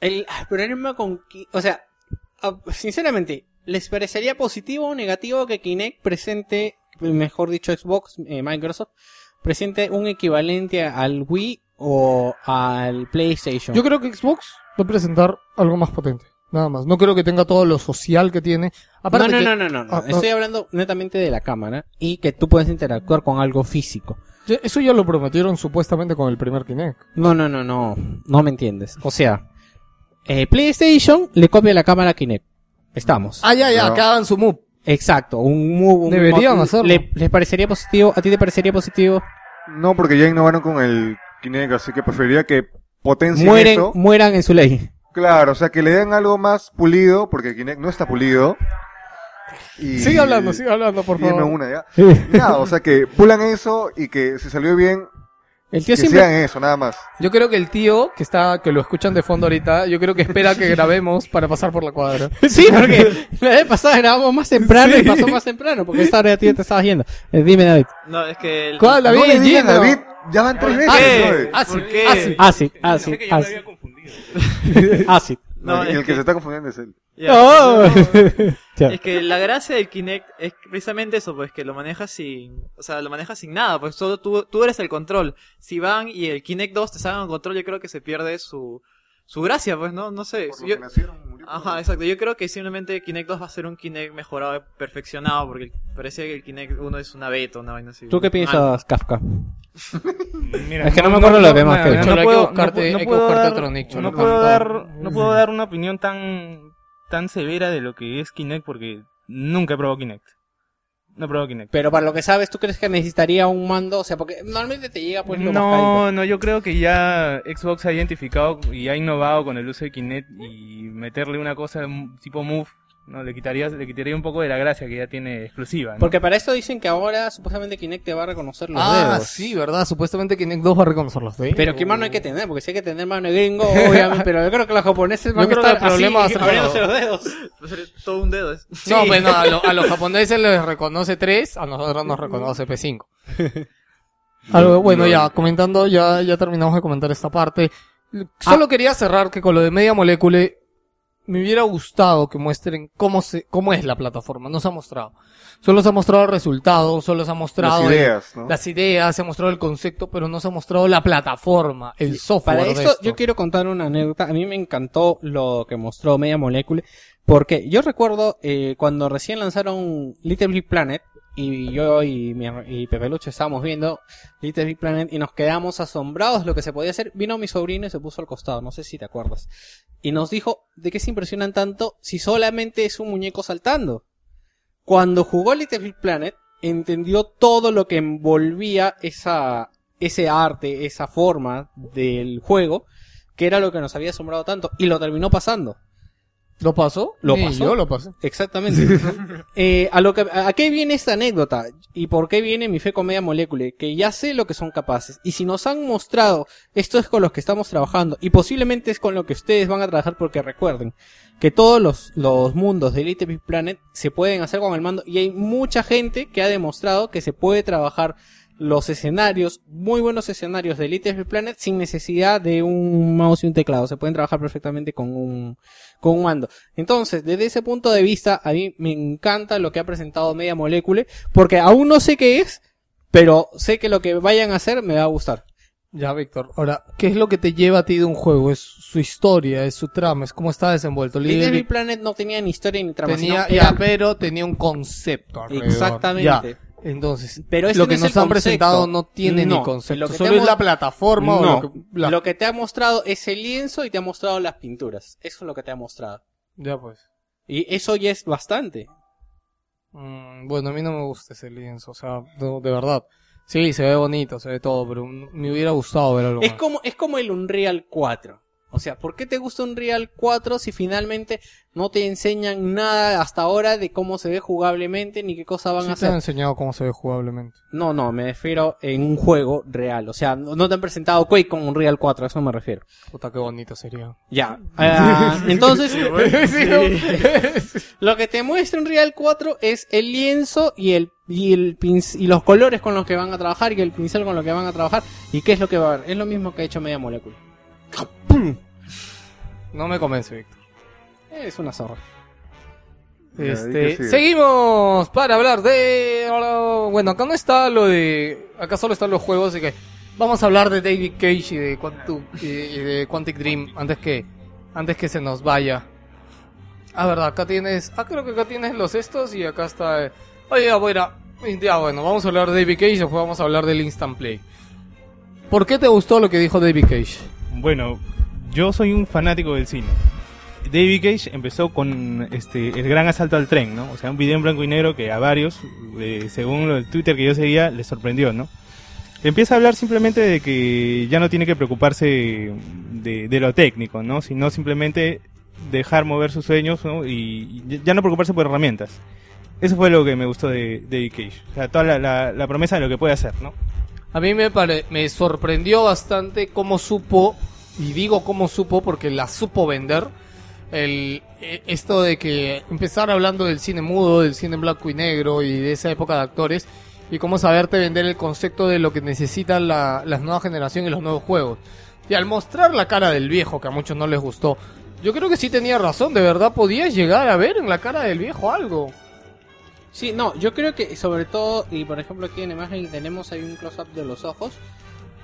el problema con... O sea, ah, sinceramente, ¿les parecería positivo o negativo que Kinect presente, mejor dicho Xbox, eh, Microsoft, presente un equivalente al Wii o al PlayStation? Yo creo que Xbox va a presentar algo más potente, nada más. No creo que tenga todo lo social que tiene. Aparte no, no, que- no, no, no, no. Ah, no. Estoy hablando netamente de la cámara y que tú puedes interactuar con algo físico. Eso ya lo prometieron supuestamente con el primer Kinect. No, no, no, no. No me entiendes. O sea, eh, PlayStation le copia la cámara a Kinect. Estamos. Ah, ya, ya, que hagan su move. Exacto, un move. un Deberían hacerlo. ¿Le, ¿Les parecería positivo? ¿A ti te parecería positivo? No, porque ya innovaron con el Kinect, así que preferiría que potencien Mueren, eso. mueran en su ley. Claro, o sea, que le den algo más pulido, porque el Kinect no está pulido. Y... Sigue hablando, sigue hablando, por dime favor. una ya. Nada, o sea, que pulan eso y que si salió bien, El tío que siempre... sean eso, nada más. Yo creo que el tío que está, que lo escuchan de fondo ahorita, yo creo que espera que grabemos para pasar por la cuadra. Sí, porque la vez pasada grabamos más temprano y pasó más temprano, porque esta hora tío te estabas yendo. Eh, dime, David. No, es que el... ¿Cuál, David? no le Gino. David, ya van tres veces. Sí. había confundido. Ah, sí. No, el que- se está confundiendo es él. Oh. Ya. Es que la gracia del Kinect es precisamente eso, pues que lo manejas sin, o sea, lo manejas sin nada, pues solo tú, tú eres el control. Si van y el Kinect 2 te sacan control, yo creo que se pierde su, su gracia, pues no, no sé. Por lo Yo- que nacieron, murió. ajá, exacto. Yo creo que simplemente Kinect 2 va a ser un Kinect mejorado, perfeccionado, porque parece que el Kinect 1 es una beta, una vaina así. ¿Tú qué Ah, piensas, Kafka? Mira, Es que no me acuerdo lo demás que hay que puedo- buscarte- puedo dar- otro No puedo dar, no puedo dar una opinión tan, tan severa de lo que es Kinect porque nunca he probado Kinect. No he probado Kinect. Pero para lo que sabes, ¿tú crees que necesitaría un mando? O sea, porque normalmente te llega pues lo no, mascadito. no, yo creo que ya Xbox ha identificado y ha innovado con el uso de Kinect y meterle una cosa tipo Move, no, le quitaría, le quitaría un poco de la gracia que ya tiene exclusiva. ¿no? Porque para esto dicen que ahora supuestamente Kinect te va a reconocer los Ah, dedos. sí, ¿verdad? Supuestamente Kinect 2 va a reconocer los dedos. Pero qué mano hay que tener, porque si hay que tener mano de gringo, obviamente, pero yo creo que los japoneses van Yo creo a que estar el problema así, abriéndose los dedos. Todo un dedo. es- No, pues no, a, lo- a los japoneses les reconoce 3, a nosotros nos reconoce P5. Algo, bueno, ya, comentando, ya, ya terminamos de comentar esta parte. Solo quería cerrar que con lo de Media Molecule me hubiera gustado que muestren cómo se, cómo es la plataforma. No se ha mostrado. Solo se ha mostrado el resultado, solo se ha mostrado Las el- ideas, ¿no? las ideas, se ha mostrado el concepto, pero no se ha mostrado la plataforma, el software. Para esto. yo quiero contar una anécdota. A mí me encantó lo que mostró Media Molecule, porque yo recuerdo eh, cuando recién lanzaron Little Big Planet, y yo y, mi, y Pepe Lucho estábamos viendo Little Big Planet y nos quedamos asombrados de lo que se podía hacer. Vino mi sobrino y se puso al costado, no sé si te acuerdas. Y nos dijo, ¿de qué se impresionan tanto si solamente es un muñeco saltando? Cuando jugó Little Big Planet, entendió todo lo que envolvía esa, ese arte, esa forma del juego, que era lo que nos había asombrado tanto, y lo terminó pasando. ¿Lo pasó? ¿Lo Sí, pasó? Yo lo pasé. Exactamente. Eh, a lo que, a qué viene esta anécdota? ¿Y por qué viene mi fe con media molécula? Que ya sé lo que son capaces. Y si nos han mostrado, esto es con los que estamos trabajando, y posiblemente es con lo que ustedes van a trabajar porque recuerden que todos los, los mundos de Little Big Planet se pueden hacer con el mando, y hay mucha gente que ha demostrado que se puede trabajar los escenarios, muy buenos escenarios de Little Big Planet sin necesidad de un mouse y un teclado. Se pueden trabajar perfectamente con un, con un mando. Entonces, desde ese punto de vista, a mí me encanta lo que ha presentado Media Molecule, porque aún no sé qué es, pero sé que lo que vayan a hacer me va a gustar. Ya, Víctor. Ahora, ¿qué es lo que te lleva a ti de un juego? Es su historia, es su trama, es cómo está desenvuelto. Little Big Planet no tenía ni historia ni trama, tenía, ya, pero tenía un concepto alrededor. Exactamente. Ya, Entonces, Pero este lo que nos han concepto. presentado no tiene No, ni concepto. lo que Solo es la plataforma o No, lo que... la- lo que te ha mostrado es el lienzo y te ha mostrado las pinturas. Eso es lo que te ha mostrado. Ya pues. Y eso ya es bastante. Mm, bueno, a mí no me gusta ese lienzo, o sea, no, de verdad. Sí, se ve bonito, se ve todo, pero me hubiera gustado ver algo Es más. como, es como el Unreal 4. O sea, ¿por qué te gusta un Real 4 si finalmente no te enseñan nada hasta ahora de cómo se ve jugablemente ni qué cosas van Sí a te han hacer? enseñado cómo se ve jugablemente. No, no, me refiero en un juego real. O sea, no no te han presentado Quake con un Real 4, a eso me refiero. Puta, qué bonito sería. Ya. Ah, entonces, Sí, ¿no? lo que te muestra un Real 4 es el lienzo y el y el y los colores con los que van a trabajar y el pincel con lo que van a trabajar y qué es lo que va a haber. Es lo mismo que ha hecho Media Molecule. No me convence, Víctor. Es una zorra. Ya, Este, sigue. seguimos para hablar de... Bueno, acá no está lo de... Acá solo están los juegos, así que vamos a hablar de David Cage y de, Quantum, y, y de Quantic Dream antes que, antes que se nos vaya. Ah, verdad, acá tienes... Ah, creo que acá tienes los estos y acá está... eh, Oye, ya, bueno, ya, bueno, vamos a hablar de David Cage y después vamos a hablar del Instant Play. ¿Por qué te gustó lo que dijo David Cage? Bueno, yo soy un fanático del cine. David Cage empezó con este el gran asalto al tren, ¿no? O sea, un video en blanco y negro que a varios, eh, según el Twitter que yo seguía, les sorprendió, ¿no? Empieza a hablar simplemente de que ya no tiene que preocuparse de, de lo técnico, ¿no? Sino simplemente dejar mover sus sueños ¿no? y ya no preocuparse por herramientas. Eso fue lo que me gustó de David Cage. O sea, toda la, la- la promesa de lo que puede hacer, ¿no? A mí me, pare- me sorprendió bastante cómo supo, y digo cómo supo porque la supo vender, el, eh, esto de que empezar hablando del cine mudo, del cine blanco y negro y de esa época de actores, y cómo saberte vender el concepto de lo que necesitan la, las nuevas generaciones y los nuevos juegos. Y al mostrar la cara del viejo, que a muchos no les gustó, yo creo que sí tenía razón, de verdad podías llegar a ver en la cara del viejo algo. Sí, no, yo creo que sobre todo, y por ejemplo aquí en imagen tenemos hay un close-up de los ojos,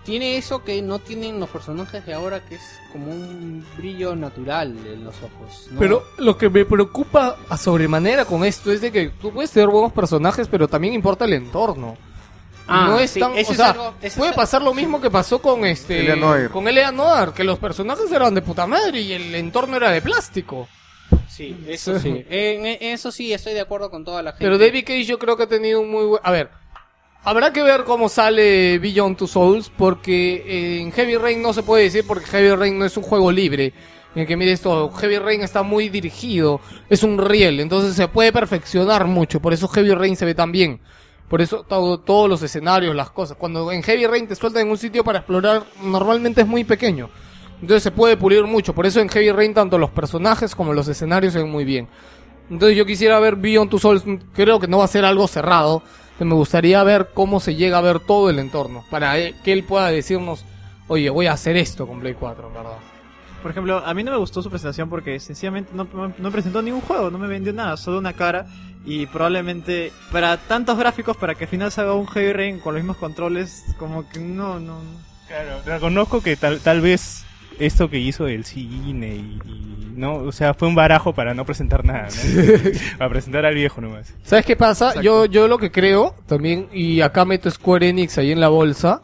tiene eso que no tienen los personajes de ahora, que es como un brillo natural en los ojos. ¿no? Pero lo que me preocupa a sobremanera con esto es de que tú puedes tener buenos personajes, pero también importa el entorno. Ah, no es sí, tan, eso o es sea, algo- puede es- pasar lo mismo que pasó con este Elia Noir. con Elia Noir, que los personajes eran de puta madre y el entorno era de plástico. Sí, eso sí. En, en eso sí estoy de acuerdo con toda la gente. Pero David Cage yo creo que ha tenido un muy buen... A ver, habrá que ver cómo sale Beyond Two Souls, porque en Heavy Rain no se puede decir porque Heavy Rain no es un juego libre. En el que mire esto, Heavy Rain está muy dirigido, es un riel, entonces se puede perfeccionar mucho, por eso Heavy Rain se ve tan bien. Por eso todo- todos los escenarios, las cosas. Cuando en Heavy Rain te sueltan en un sitio para explorar, normalmente es muy pequeño. Entonces se puede pulir mucho. Por eso en Heavy Rain tanto los personajes como los escenarios se ven muy bien. Entonces yo quisiera ver Beyond Two Souls, creo que no va a ser algo cerrado. Me gustaría ver cómo se llega a ver todo el entorno. Para eh, que él pueda decirnos, oye, voy a hacer esto con Play 4, en ¿verdad? Por ejemplo, a mí no me gustó su presentación porque sencillamente no, no presentó ningún juego, no me vendió nada, solo una cara. Y probablemente para tantos gráficos, para que al final se haga un Heavy Rain con los mismos controles, como que no, no. no. Claro, reconozco que tal, tal vez esto que hizo el cine y, y, no, o sea, fue un barajo para no presentar nada, ¿no? para presentar al viejo nomás. ¿Sabes qué pasa? Yo, yo lo que creo también, y acá meto Square Enix ahí en la bolsa,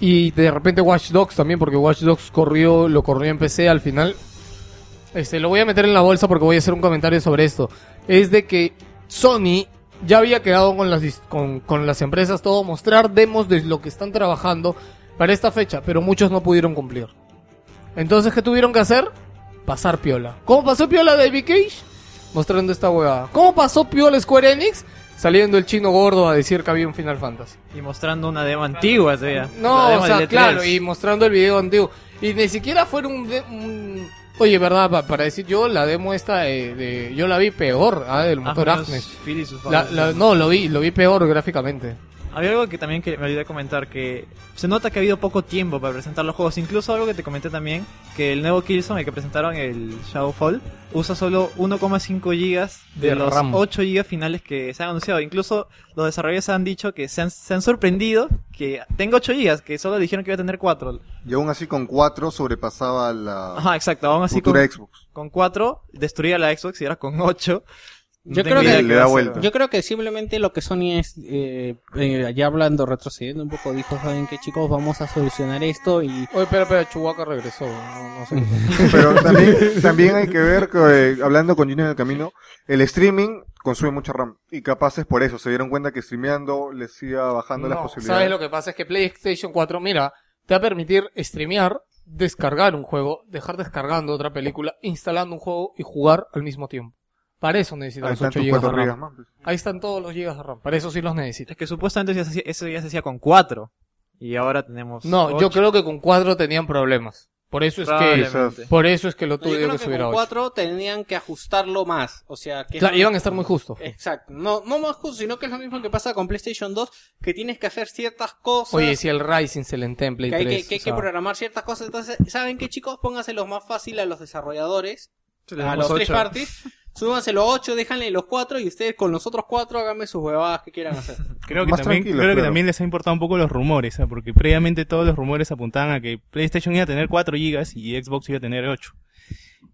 y de repente Watch Dogs también, porque Watch Dogs corrió, lo corrió en PC al final. Este, lo voy a meter en la bolsa porque voy a hacer un comentario sobre esto. Es de que Sony ya había quedado con las, con, con las empresas todo, mostrar demos de lo que están trabajando para esta fecha, pero muchos no pudieron cumplir. Entonces, ¿qué tuvieron que hacer? Pasar piola. ¿Cómo pasó piola David Cage? Mostrando esta huevada. ¿Cómo pasó piola Square Enix? Saliendo el chino gordo a decir que había un Final Fantasy. Y mostrando una demo antigua. La No, o sea, del E3. claro, y mostrando el video antiguo. Y ni siquiera fueron un, un- Oye, ¿verdad? Pa- Para decir yo, la demo esta de... de- yo la vi peor, ¿ah? Del motor Agnes, Agnes. La- no, lo vi, lo vi peor gráficamente. Había algo que también que me olvidé comentar, que se nota que ha habido poco tiempo para presentar los juegos. Incluso algo que te comenté también, que el nuevo Killzone, el que presentaron el Shadowfall, usa solo 1,5 gigas de, De los RAM. 8 gigas finales que se han anunciado. Incluso los desarrolladores han dicho que se han, se han sorprendido que tenga 8 gigas, que solo dijeron que iba a tener 4. Y aún así con 4 sobrepasaba la Ajá, exacto. Aún así con, futura Xbox. con 4 destruía la Xbox y era con 8. Yo creo que- Le da vuelta. Yo creo que simplemente lo que Sony es, eh, eh, ya hablando, retrocediendo un poco, dijo, saben que chicos, vamos a solucionar esto y Oye, espera, espera, Chewbacca regresó. No, no sé. Pero también, también hay que ver que, eh, hablando con Junior en el camino, el streaming consume mucha RAM. Y capaz es por eso, se dieron cuenta que streameando les iba bajando las posibilidades. ¿Sabes lo que pasa? Es que PlayStation 4, mira, te va a permitir streamear descargar un juego, dejar descargando otra película, instalando un juego y jugar al mismo tiempo. Para eso necesitas Ahí los están 8 tus GB de 4 RAM. gigas más. pues. Ahí están todos los GB de RAM. Para eso sí los necesitas. Es que supuestamente eso ya se hacía, eso ya se hacía con 4. Y ahora tenemos. No, yo creo que con 4 tenían problemas. Por eso es que por eso es que lo creo que que subir a con 8. 4 tenían que ajustarlo más. O sea, que Claro, iban a estar muy justos. Exacto. No, no más justo, sino que es lo mismo que pasa con PlayStation 2, que tienes que hacer ciertas cosas. Oye, si el Rising se le en Template que hay, 3. que, que hay o que programar ciertas cosas. Entonces, ¿saben qué, chicos? Pónganselos más fácil a los desarrolladores, a los tres ocho. parties. Súbanselo 8, déjanle los 4 y ustedes con los otros 4 háganme sus huevadas que quieran hacer. Creo que, Más también, creo que también les ha importado un poco los rumores, ¿ah? porque previamente todos los rumores apuntaban a que PlayStation iba a tener 4 GB y Xbox iba a tener 8.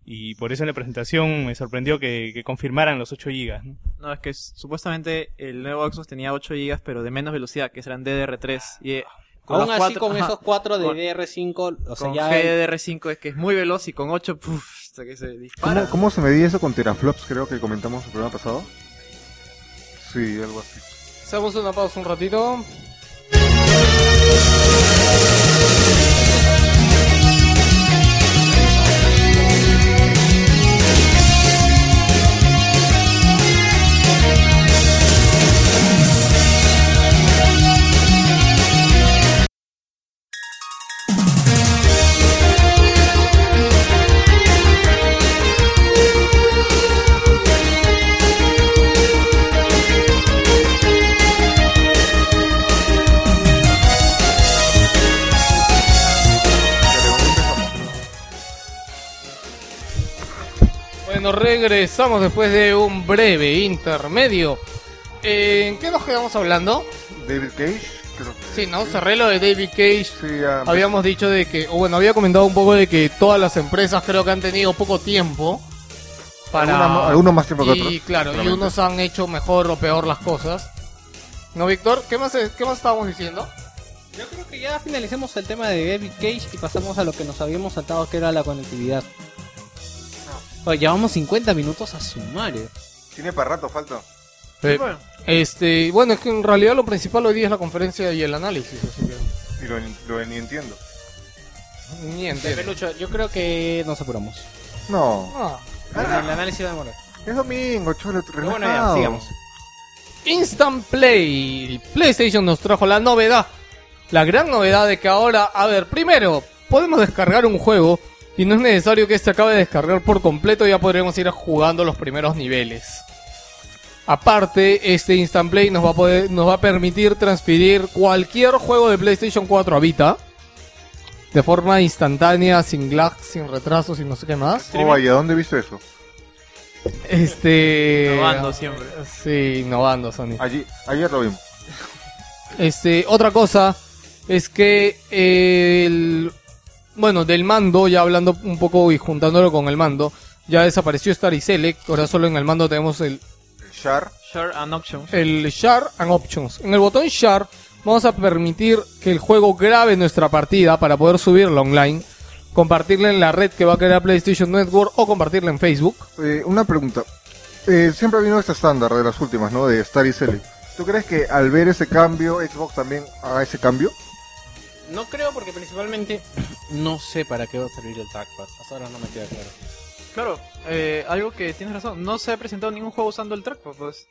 Y por eso en la presentación me sorprendió que, que confirmaran los 8 GB. ¿no? No, es que supuestamente el nuevo Xbox tenía 8 GB, pero de menos velocidad, que serán DDR3. Y eh, con Aún los así, cuatro- con ajá, esos 4 de Con- DR5, o sea, con ya... GDDR5 es que es muy veloz y con 8, puf, hasta que se dispara. ¿Cómo, ¿Cómo se medía eso con teraflops? Creo que comentamos el programa pasado. Sí, algo así. Hacemos una pausa un ratito. Bueno, regresamos después de un breve intermedio. Eh, ¿En qué nos quedamos hablando? David Cage, creo que Sí, ¿no? Cerré lo de David Cage. sí. Habíamos dicho de que, o bueno, había comentado un poco de que todas las empresas creo que han tenido poco tiempo para... Algunos más tiempo que y, otros, claro, y unos han hecho mejor o peor las cosas. ¿No, Víctor? ¿Qué más, qué más estábamos diciendo? Yo creo que ya finalicemos el tema de David Cage y pasamos a lo que nos habíamos saltado, que era la conectividad. Oye, llevamos 50 minutos a sumario. Tiene para rato, falta. Eh, bueno. este, bueno, es que en realidad lo principal hoy día es la conferencia y el análisis, así que Y lo, lo ni entiendo. ni entiendo. Pelucho, yo creo que nos apuramos. No, Ah. El análisis va a demorar. es domingo, cholo, Pero bueno, ya, relajado. sigamos. Instant Play. PlayStation nos trajo la novedad. La gran novedad de que ahora, a ver, primero, podemos descargar un juego y no es necesario que este acabe de descargar por completo, ya podremos ir jugando los primeros niveles. Aparte, este Instant Play nos va a poder, nos va a permitir transferir cualquier juego de PlayStation 4 a Vita. De forma instantánea, sin lag, sin retraso, sin no sé qué más. Oh, vaya, ¿dónde viste eso? Este. Innovando siempre. Sí, innovando, Sony. Allí, ayer lo vimos. Este, otra cosa es que eh, el bueno, del mando, ya hablando un poco y juntándolo con el mando, ya desapareció Star y Select, ahora solo en el mando tenemos el, El Shar, Share and Options. el Share and Options. En el botón Share vamos a permitir que el juego grabe nuestra partida para poder subirla online, compartirla en la red que va a crear PlayStation Network o compartirla en Facebook. eh, una pregunta. Eh, siempre vino este estándar de las últimas, ¿no? De Star y Select. ¿Tú crees que al ver ese cambio, Xbox también haga ese cambio? No creo porque principalmente no sé para qué va a servir el trackpad. Hasta ahora no me queda claro. Claro, eh, algo que tienes razón. No se ha presentado ningún juego usando el trackpad, pues.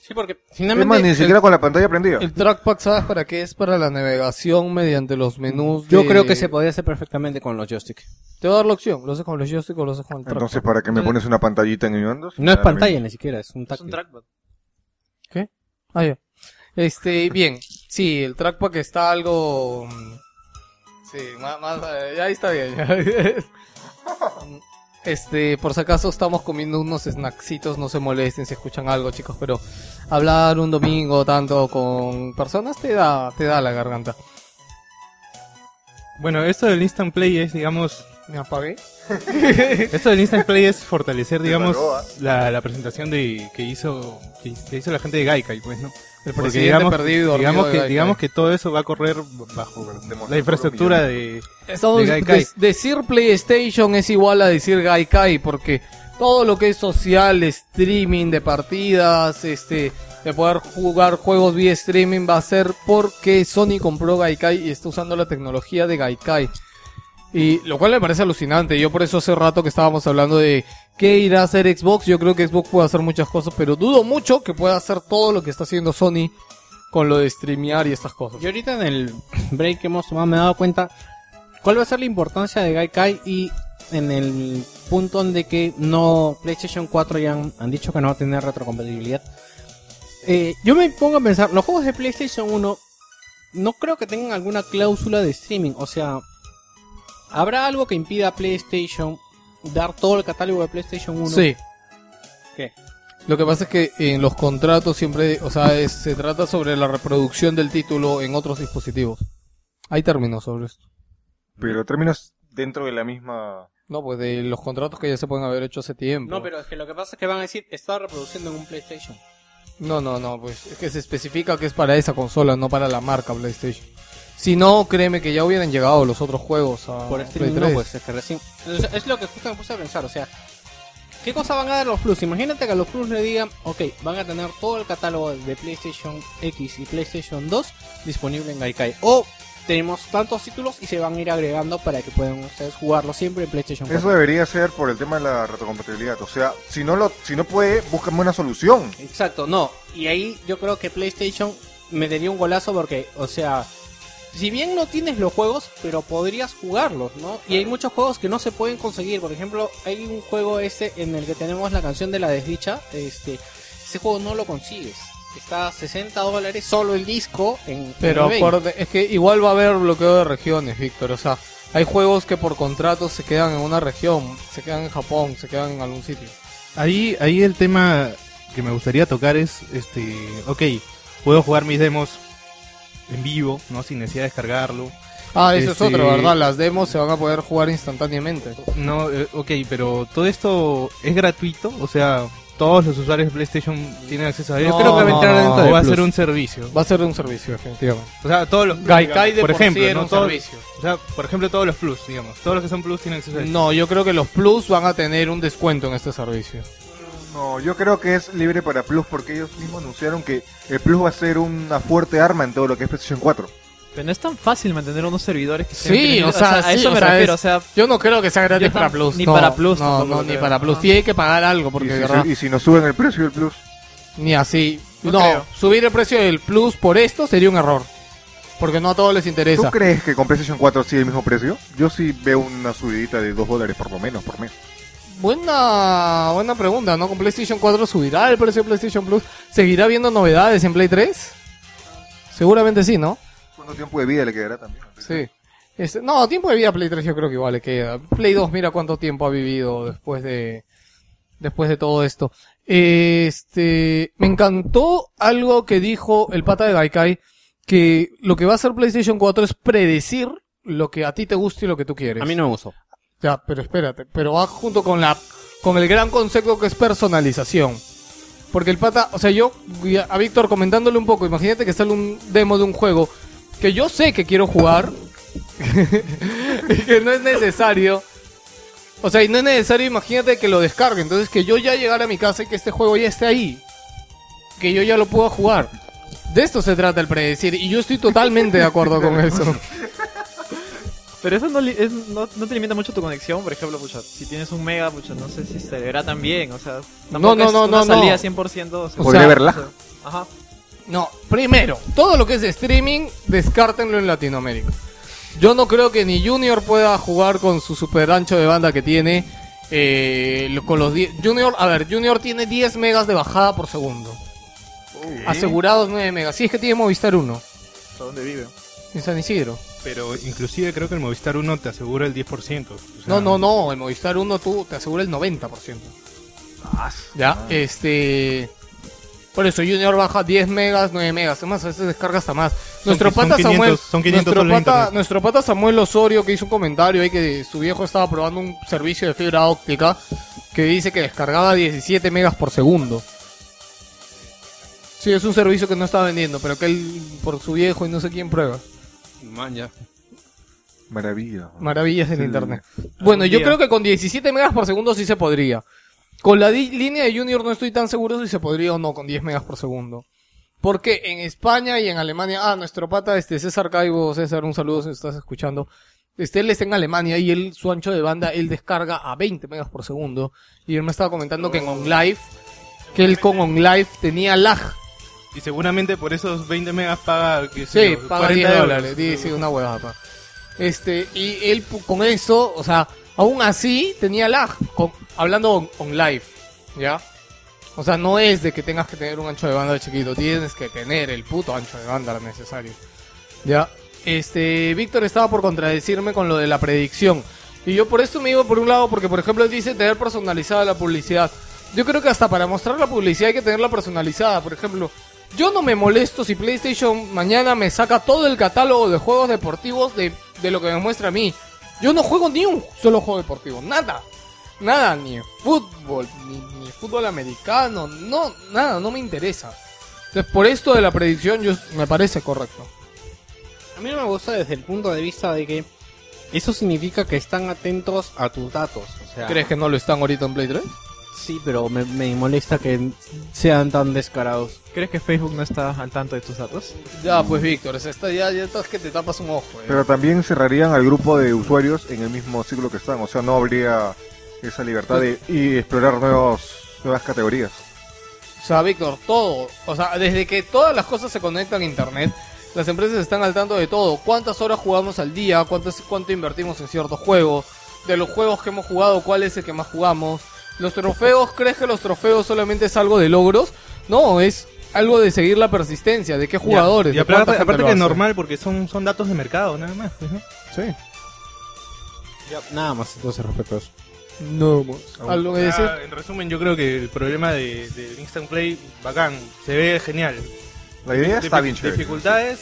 Sí, porque Es finalmente más, ni siquiera con la pantalla prendida. El trackpad, ¿sabes para qué? Es para la navegación mediante los menús. yo de- creo que se podría hacer perfectamente con los joysticks. Te va a dar la opción. Lo haces con los joystick o lo haces con el trackpad. Entonces, ¿para qué me pones una pantallita en mi mando? No es pantalla ni siquiera, es un Es un trackpad. Ah, ya. Este, bien. Sí, el trackpad está algo... mm, Sí, más... más eh, ya ahí está bien. Este, por si acaso estamos comiendo unos snacksitos, no se molesten si escuchan algo, chicos, pero hablar un domingo tanto con personas te da, te da la garganta. Bueno, esto del Instant Play es, digamos, Me apagué. esto del Instant Play es fortalecer, digamos, ¿ah? la, la presentación de que hizo que, que hizo la gente de Gaikai, pues, ¿no? El Porque presidente digamos, perdido digamos que digamos que todo eso va a correr bajo la infraestructura de Estamos de Gaikai. decir PlayStation es igual a decir Gaikai porque todo lo que es social, streaming de partidas, este, de poder jugar juegos vía streaming va a ser porque Sony compró Gaikai y está usando la tecnología de Gaikai. Y lo cual me parece alucinante. Yo por eso hace rato que estábamos hablando de qué irá a hacer Xbox. Yo creo que Xbox puede hacer muchas cosas, pero dudo mucho que pueda hacer todo lo que está haciendo Sony con lo de streamear y estas cosas. Y ahorita en el break que hemos tomado me he dado cuenta cuál va a ser la importancia de Gaikai y en el punto en de que no PlayStation 4 ya han, han dicho que no va a tener retrocompatibilidad. Eh, yo me pongo a pensar, los juegos de PlayStation 1 no creo que tengan alguna cláusula de streaming, o sea, ¿habrá algo que impida a PlayStation dar todo el catálogo de PlayStation 1? Sí. ¿Qué? Lo que pasa es que en los contratos siempre, o sea, es- se trata sobre la reproducción del título en otros dispositivos. Hay términos sobre esto. Pero términos dentro de la misma... No, pues de los contratos que ya se pueden haber hecho hace tiempo. No, pero es que lo que pasa es que van a decir, está reproduciendo en un PlayStation. No, no, no, pues es que se especifica que es para esa consola, no para la marca PlayStation. Si no, créeme que ya hubieran llegado los otros juegos a Por Play streaming 3. no, pues es que recién. Es, es lo que justo me puse a pensar, o sea, ¿qué cosa van a dar los Plus? Imagínate que a los Plus le digan, ok, van a tener todo el catálogo de PlayStation X y PlayStation 2 disponible en Gaikai. O tenemos tantos títulos y se van a ir agregando para que puedan ustedes jugarlo siempre en PlayStation 4. Eso debería ser por el tema de la retrocompatibilidad. O sea, si no lo, si no puede, búscame una solución. Exacto, no. Y ahí yo creo que PlayStation me daría un golazo porque, o sea, si bien no tienes los juegos, pero podrías jugarlos, ¿no? Y hay muchos juegos que no se pueden conseguir. Por ejemplo, hay un juego este en el que tenemos la canción de la desdicha. Este, ese juego no lo consigues. Está a 60 dólares solo el disco en Pero en acuérdate, es que igual va a haber bloqueo de regiones, Víctor. O sea, hay juegos que por contrato se quedan en una región, se quedan en Japón, se quedan en algún sitio. Ahí, ahí el tema que me gustaría tocar es, este, ok, puedo jugar mis demos en vivo, ¿no? Sin necesidad de descargarlo. Ah, eso Este- es otro, ¿verdad? Las demos se van a poder jugar instantáneamente. No, eh, ok, pero todo esto es gratuito, o sea, todos los usuarios de PlayStation tienen acceso a ello. No, Creo que va a entrar dentro de va a ser un servicio. Va a ser un servicio, definitivamente. O sea, todos los Gaikai de por por ejemplo, sí era ¿no? un Todos- servicio. o sea, por ejemplo, todos los Plus, digamos, todos los que son Plus tienen acceso a eso. No, yo creo que los Plus van a tener un descuento en este servicio. No, yo creo que es libre para Plus porque ellos mismos anunciaron que el Plus va a ser una fuerte arma en todo lo que es PlayStation 4. Pero no es tan fácil mantener unos servidores que estén Sí, o sea, a sí, eso me refiero, es- o sea, Yo no creo que sea gratis para Plus. ni no, para Plus No, no, ni para Plus. Sí hay que pagar algo Y porque si, verdad, se- y si no suben el precio del Plus. ni así. No No, subir el precio del Plus por esto sería un error. Porque no a todos les ¿Tú interesa. crees que con PlayStation 4 sigue el mismo precio? Yo sí veo una subidita de 2 dólares por lo menos por mes. Buena, buena pregunta, ¿no? ¿Con PlayStation 4 subirá el precio de PlayStation Plus? ¿Seguirá habiendo novedades en Play 3? Seguramente sí, ¿no? ¿Cuánto tiempo de vida le quedará también? Sí. Este, no, tiempo de vida a Play 3 yo creo que igual le queda. Play 2 mira cuánto tiempo ha vivido después de después de todo esto. Este, me encantó algo que dijo el pata de Gaikai que lo que va a hacer PlayStation 4 es predecir lo que a ti te gusta y lo que tú quieres. A mí no me gustó. Ya, pero espérate, pero va junto con la con el gran concepto que es personalización. Porque el pata, o sea, yo a Víctor comentándole un poco, imagínate que sale un demo de un juego que yo sé que quiero jugar y que no es necesario. O sea, y no es necesario, imagínate que lo descargue, entonces que yo ya llegara a mi casa y que este juego ya esté ahí. Que yo ya lo pueda jugar. De esto se trata el predecir y yo estoy totalmente de acuerdo con eso. pero eso no, li- es- no, no te limita mucho tu conexión, por ejemplo, pucha, si tienes un mega, pucha, no sé si se verá tan bien, o sea, tampoco no, es no, una no, no. salida 100%, o sea, O Podría sea, verla. ajá. No, primero, todo lo que es de streaming, descártenlo en Latinoamérica. Yo no creo que ni Junior pueda jugar con su super ancho de banda que tiene. eh, con los 10 Junior, a ver, Junior tiene 10 megas de bajada por segundo. Asegurados 9 megas. Si es que tiene Movistar 1 ¿Hasta dónde vive? En San Isidro. Pero inclusive creo que el Movistar 1 te asegura el 10%. o sea, No, no, no, el Movistar 1 tú te asegura el 90%. Ya, este. Por eso Junior baja 10 megas, 9 megas. Además, a veces descarga hasta más. Nuestro son pata 500, Samuel. son 500 nuestro, pata, nuestro pata Samuel Osorio que hizo un comentario ahí que su viejo estaba probando un servicio de fibra óptica que dice que descargaba 17 megas por segundo. Sí, es un servicio que no está vendiendo, pero que él por su viejo y no sé quién prueba. Man, ya. Maravilla. Maravillas del Sí. internet. Bueno, yo día. creo que con 17 megas por segundo sí se podría. Con la línea de Junior no estoy tan seguro si se podría o no con 10 megas por segundo. Porque en España y en Alemania, ah, nuestro pata, este César Caibo, César, un saludo si estás escuchando. este, él está en Alemania y él, su ancho de banda, él descarga a 20 megas por segundo. Y él me estaba comentando que en OnLive, que él con OnLive tenía lag. Y seguramente por esos 20 megas paga, que Sí, paga 10 dólares. Sí, sí, una huevada. pa. Este, y él con eso, o sea, aún así tenía lag, con- hablando on, on live, ¿ya? O sea, no es de que tengas que tener un ancho de banda chiquito, tienes que tener el puto ancho de banda necesario. ¿Ya? Este, Víctor estaba por contradecirme con lo de la predicción. Y yo por esto me iba por un lado, porque por ejemplo él dice tener personalizada la publicidad. Yo creo que hasta para mostrar la publicidad hay que tenerla personalizada. Por ejemplo, yo no me molesto si PlayStation mañana me saca todo el catálogo de juegos deportivos de, de lo que me muestra a mí. Yo no juego ni un solo juego deportivo, nada. Nada, ni fútbol, ni, ni fútbol americano, no, nada, no me interesa. Entonces, por esto de la predicción, yo, me parece correcto. A mí no me gusta desde el punto de vista de que eso significa que están atentos a tus datos. O sea, ¿Crees que no lo están ahorita en Play 3? Sí, pero me, me molesta que sean tan descarados. ¿Crees que Facebook no está al tanto de tus datos? Ya, pues Víctor, es esta, ya, ya estás que te tapas un ojo. eh. Pero también cerrarían al grupo de usuarios en el mismo ciclo que están. O sea, no habría esa libertad de y explorar nuevos, nuevas categorías. O sea, Víctor, todo. O sea, desde que todas las cosas se conectan a Internet, las empresas están al tanto de todo. ¿Cuántas horas jugamos al día? ¿Cuántas, ¿Cuánto invertimos en ciertos juegos? De los juegos que hemos jugado, ¿cuál es el que más jugamos? ¿Los trofeos? ¿Crees que los trofeos solamente es algo de logros? No, es algo de seguir la persistencia. ¿De qué jugadores? Y ¿De aparte, aparte que es normal porque son, son datos de mercado, nada más. pues, ¿no? Sí. Nada más entonces respecto a eso. No. ¿Algo que decir? Ah, en resumen, yo creo que el problema de, del Instant Play, bacán, se ve genial. La idea está bien chévere. Dificultades,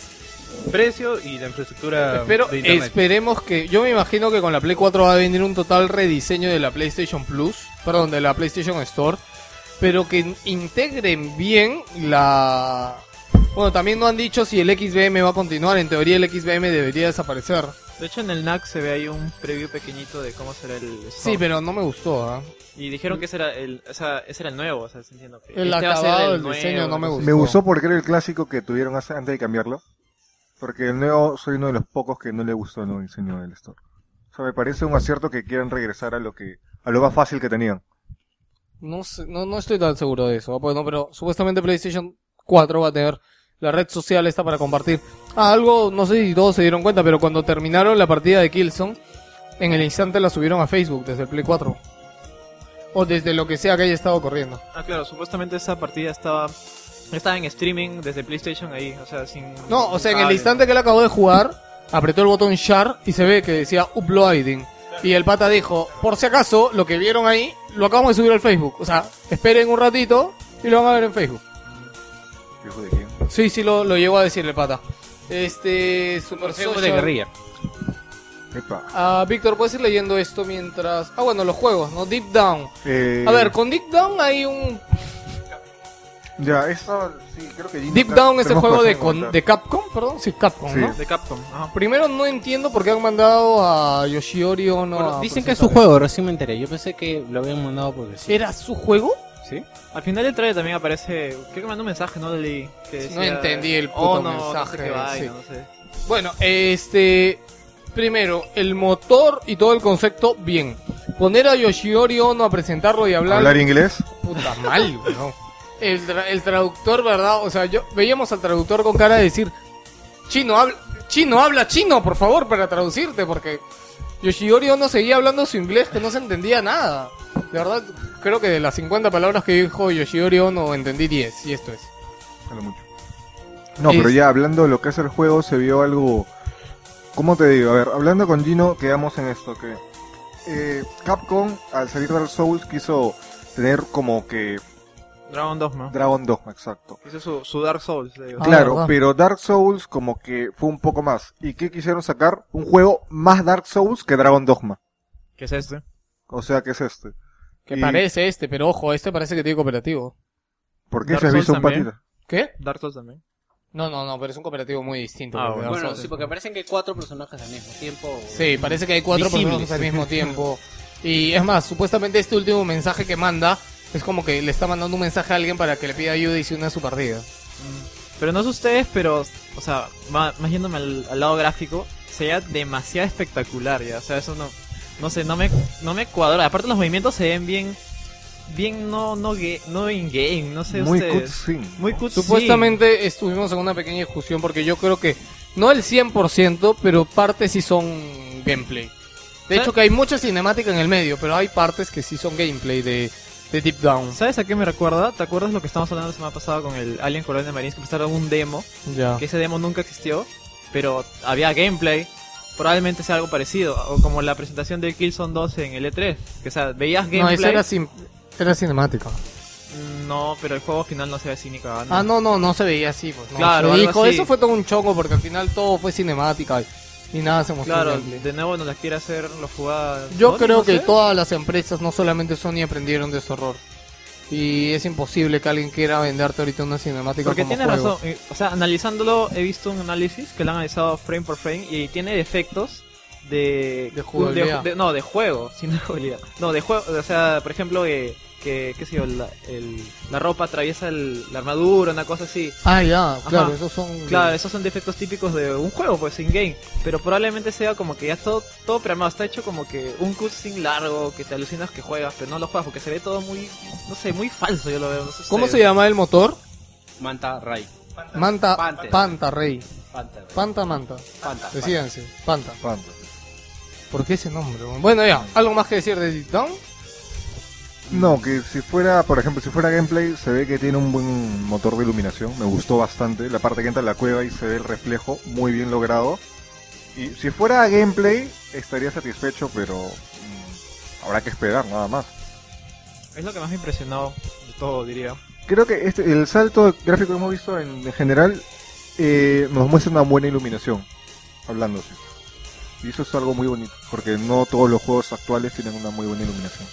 precio y la infraestructura Pero de internet. esperemos que. Yo me imagino que con la Play 4 va a venir un total rediseño de la PlayStation Plus. Perdón, de la PlayStation Store. Pero que integren bien la. Bueno, también no han dicho si el XBM va a continuar. En teoría, el XBM debería desaparecer. De hecho, en el NAC se ve ahí un preview pequeñito de cómo será el store. Sí, pero no me gustó. ¿ah? Y dijeron que ese era el, o sea, ese era el nuevo, o sea, entiendo que El este acabado, el nuevo, diseño no me así. Me gustó. gustó porque era el clásico que tuvieron antes de cambiarlo. Porque el nuevo soy uno de los pocos que no le gustó el nuevo diseño del store. O sea, me parece un acierto que quieran regresar a lo que a lo más fácil que tenían. No, sé- no, no estoy tan seguro de eso. Bueno, pero supuestamente PlayStation 4 va a tener la red social esta para compartir. Ah, algo, no sé si todos se dieron cuenta, pero cuando terminaron la partida de Killzone, en el instante la subieron a Facebook desde el Play 4. O desde lo que sea que haya estado corriendo. Ah, claro, supuestamente esa partida estaba estaba en streaming desde PlayStation ahí, o sea, sin No, o sea, en el cable, instante que él acabó de jugar, apretó el botón Share y se ve que decía Uploading. Y el pata dijo, por si acaso, lo que vieron ahí, lo acabamos de subir al Facebook. O sea, esperen un ratito y lo van a ver en Facebook. Hijo de quién. Sí, sí, lo, lo llegó a decir el pata. Este, Super Facebook Social- de guerrilla. Epa. Ah, Víctor, puedes ir leyendo esto mientras. Ah, bueno, los juegos, ¿no? Deep Down. Eh, A ver, con Deep Down hay un. Ya, eso sí, creo que Gino Deep Down es el juego de, que con- de Capcom, perdón. Sí, Capcom, Sí. ¿no? de Capcom. Ajá. Primero no entiendo por qué han mandado a Yoshiori Ono. Bueno, a dicen que es su juego, recién me enteré. Yo pensé que lo habían mandado porque sí. ¿Era su juego? ¿Sí? Al final del trailer también aparece, creo que mandó un mensaje, no le leí, que No entendí el puto "Oh, no, mensaje, No sé qué vaina, sí. no sé. Bueno, este. Primero, el motor y todo el concepto, bien. Poner a Yoshiori Ono a presentarlo y hablar. ¿Hablar inglés? Puta mal, weón. El, tra- el traductor, ¿verdad? O sea, yo veíamos al traductor con cara de decir, chino, habla, chino, habla chino, por favor, para traducirte, porque Yoshiori Ono seguía hablando su inglés que no se entendía nada. De verdad, creo que de las 50 palabras que dijo Yoshiori Ono entendí 10, y esto es. Mucho. No, Es- pero ya hablando de lo que es el juego, se vio algo. ¿Cómo te digo? A ver, hablando con Gino, quedamos en esto: que eh, Capcom, al salir Dark Souls, quiso tener como que Dragon Dogma. Dragon Dogma, exacto. Hizo su, su Dark Souls. le digo. Ah, claro, ¿verdad? pero Dark Souls como que fue un poco más. ¿Y qué quisieron sacar? Un juego más Dark Souls que Dragon Dogma. ¿Qué es este? O sea, ¿qué es este? Que Y- parece este, pero ojo, este parece que tiene cooperativo. ¿Por qué Dark se has Souls visto un también. patita? ¿Qué? Dark Souls también. No, no, no, pero es un cooperativo muy distinto. Ah, porque bueno. Dark Bueno, Souls sí, es- porque parecen que hay cuatro personajes al mismo tiempo. Sí, parece que hay cuatro Visibles. personas al mismo tiempo. Y es más, supuestamente este último mensaje que manda es como que le está mandando un mensaje a alguien para que le pida ayuda y se una a su partida. Pero no sé ustedes, pero, o sea, más, más yéndome al, al lado gráfico, se veía demasiado espectacular ya. O sea, eso no, no sé, no me, no me cuadra. Aparte los movimientos se ven bien, bien no, no, no in game, no sé Muy ustedes. cutscene. Muy cutscene. Supuestamente estuvimos en una pequeña discusión porque yo creo que no el 100%, pero partes sí son gameplay. De hecho que hay mucha cinemática en el medio, pero hay partes que sí son gameplay de, de Deep Down. ¿Sabes a qué me recuerda? ¿Te acuerdas lo que estábamos hablando la semana pasada con el Alien Colonial Marines que prestaron un demo? Ya. Que ese demo nunca existió, pero había gameplay. Probablemente sea algo parecido, o como la presentación de Killzone 2 en el E3. Que o sea, veías No, gameplay. esa era, sim- era cinemática. No, pero el juego final no se ve así ni cagando. Ah, no, no, no se veía así. Pues, no. Claro, Se dijo, así. eso fue todo un choco porque al final todo fue cinemática y, nada se mostró. Claro, de nuevo nos las quiere hacer los jugadas. Yo creo no que sé. todas las empresas, no solamente Sony, aprendieron de ese error. Y es imposible que alguien quiera venderte ahorita una cinemática Porque como tiene juego. razón. O sea, analizándolo, he visto un análisis que lo han analizado frame por frame y tiene defectos de. De jugabilidad. de- no, de juego, sin jugabilidad. No, de juego. O sea, por ejemplo, eh, que, qué sé yo, la, el- la ropa atraviesa el- la armadura, una cosa así. Ah, ya, claro, esos son... Claro, esos son defectos típicos de un juego, pues, in-game. Pero probablemente sea como que ya todo, todo programado. Está hecho como que un cutscene largo que te alucinas que juegas, pero no lo juegas porque se ve todo muy, no sé, muy falso, yo lo veo. no sé ¿Cómo se llama el motor? Manta Ray. Manta, Panther. Panta, Rey. Panta, Manta. Panta. Decídanse, Panta. Panta. ¿Por qué ese nombre? Bueno, ya, ¿algo más que decir de Deep Down? No, que si fuera, por ejemplo, si fuera gameplay, se ve que tiene un buen motor de iluminación. Me gustó bastante. La parte que entra en la cueva y se ve el reflejo muy bien logrado. Y si fuera gameplay, estaría satisfecho, pero mm, habrá que esperar nada más. Es lo que más me impresionó de todo, diría. Creo que este, el salto gráfico que hemos visto en, en general eh, nos muestra una buena iluminación, hablándose. Y eso es algo muy bonito, porque no todos los juegos actuales tienen una muy buena iluminación.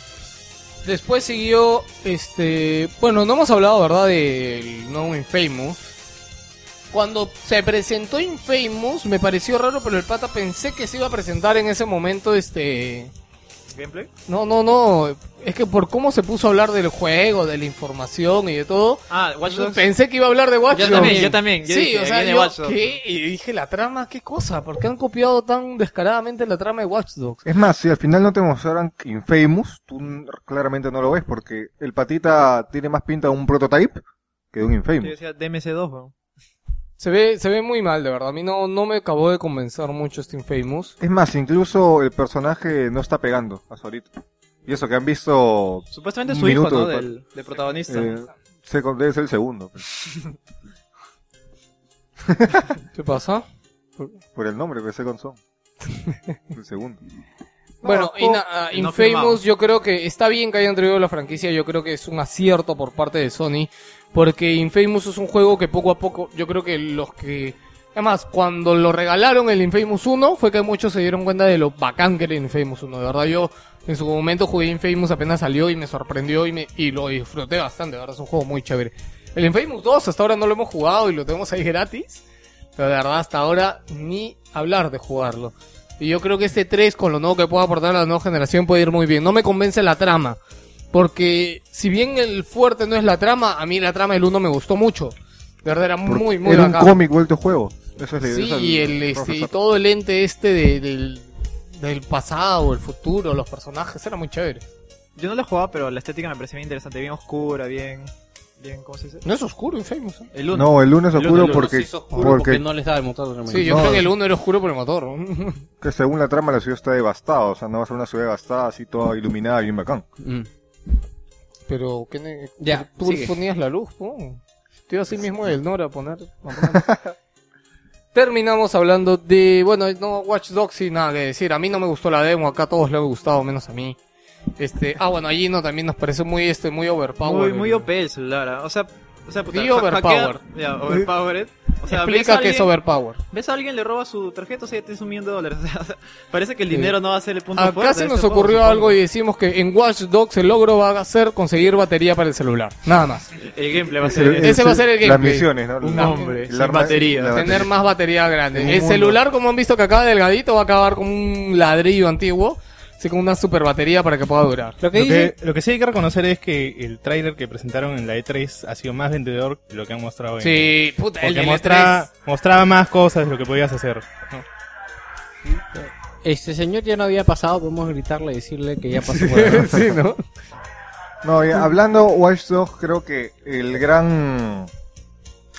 Después siguió, este... Bueno, no hemos hablado, ¿verdad? Del nuevo Infamous. Cuando se presentó Infamous, me pareció raro, pero el pata pensé que se iba a presentar en ese momento, este... ¿Gameplay? No, no, no. Es que por cómo se puso a hablar del juego, de la información y de todo, Ah, Watch Dogs. pensé que iba a hablar de Watch Yo Dogs. también, yo también. Yo sí, dije, o sea, yo, Watch Dogs. ¿qué? Y dije, la trama, ¿qué cosa? ¿Por qué han copiado tan descaradamente la trama de Watch Dogs? Es más, si al final no te mostraran Infamous, tú claramente no lo ves, porque el patita tiene más pinta de un prototype que de un Yo Infamous. decía DMC2, weón. Se ve, se ve muy mal, de verdad. A mí no, no me acabó de convencer mucho este Infamous. Es más, incluso el personaje no está pegando a Solito. Y eso que han visto, Supuestamente su hijo, ¿no? de- Del, del protagonista. eh, second- debe ser el segundo, pues, ¿Qué pasa? por el nombre que Second Son. el segundo. Bueno, No, no Infamous yo creo que está bien que hayan traído la franquicia, yo creo que es un acierto por parte de Sony, porque Infamous es un juego que poco a poco, yo creo que los que... Además, cuando lo regalaron el Infamous 1, fue que muchos se dieron cuenta de lo bacán que era Infamous 1. De verdad, yo en su momento jugué Infamous apenas salió y me sorprendió y, me, y lo disfruté bastante. De verdad, es un juego muy chévere. El Infamous 2 hasta ahora no lo hemos jugado y lo tenemos ahí gratis. Pero de verdad, hasta ahora ni hablar de jugarlo. Y yo creo que este 3, con lo nuevo que pueda aportar a la nueva generación, puede ir muy bien. No me convence la trama. Porque si bien el fuerte no es la trama, a mí la trama del 1 me gustó mucho. De verdad, era Porque muy, muy Era un cómic vuelto juego. Eso es la- Sí, es y, el, este, y todo el ente este de- del, del pasado, el futuro, los personajes, era muy chévere. Yo no lo he jugado, pero la estética me parecía bien interesante. Bien oscura, bien... bien ¿Cómo se dice? No es oscuro Infamous. ¿eh? El 1. No, el lunes El oscuro uno porque, sí es oscuro porque, porque no les da el motor de Sí, yo No. creo que el 1 era oscuro por el motor. que según la trama la ciudad está devastada. O sea, no va a ser una ciudad devastada así toda iluminada, bien bacán. Mm. Pero, ¿qué ne- Ya, tú sigue. ponías la luz, ¿no? Te iba así mismo el Nora a poner. a poner. Terminamos hablando de, bueno, no Watch Dogs sin nada que decir. A mí no me gustó la demo, acá a todos les ha gustado, menos a mí. Este, ah, bueno, allí no también nos parece muy este muy overpowered. Muy, muy OP el celular. ¿ah? O sea, o sea, puta, overpowered. Ya, overpowered. O sea, Explica que es overpowered. Ves a alguien, le roba su tarjeta, o sea, ya tienes un millón de dólares. O sea, parece que el Sí. dinero no va a ser el punto Acá fuerte. se de nos este juego, ocurrió supongo. algo y decimos que en Watch Dogs el logro va a ser conseguir batería para el celular. Nada más. El gameplay va a ser... El- Ese va a ser el Las gameplay. misiones, ¿no? Un La- hombre, la batería. la Tener más batería grande. El celular, como han visto que acaba delgadito, va a acabar como un ladrillo antiguo. Así con una super batería para que pueda durar. Lo que Lo dice, que, lo que sí hay que reconocer es que el tráiler que presentaron en la E3 ha sido más vendedor que lo que han mostrado en Sí, puta, el Porque del mostraba, E3. mostraba más cosas de lo que podías hacer. ¿no? Este señor ya no había pasado, podemos gritarle y decirle que ya pasó por ahí. sí, ¿no? No, hablando Watch Dogs, creo que el gran.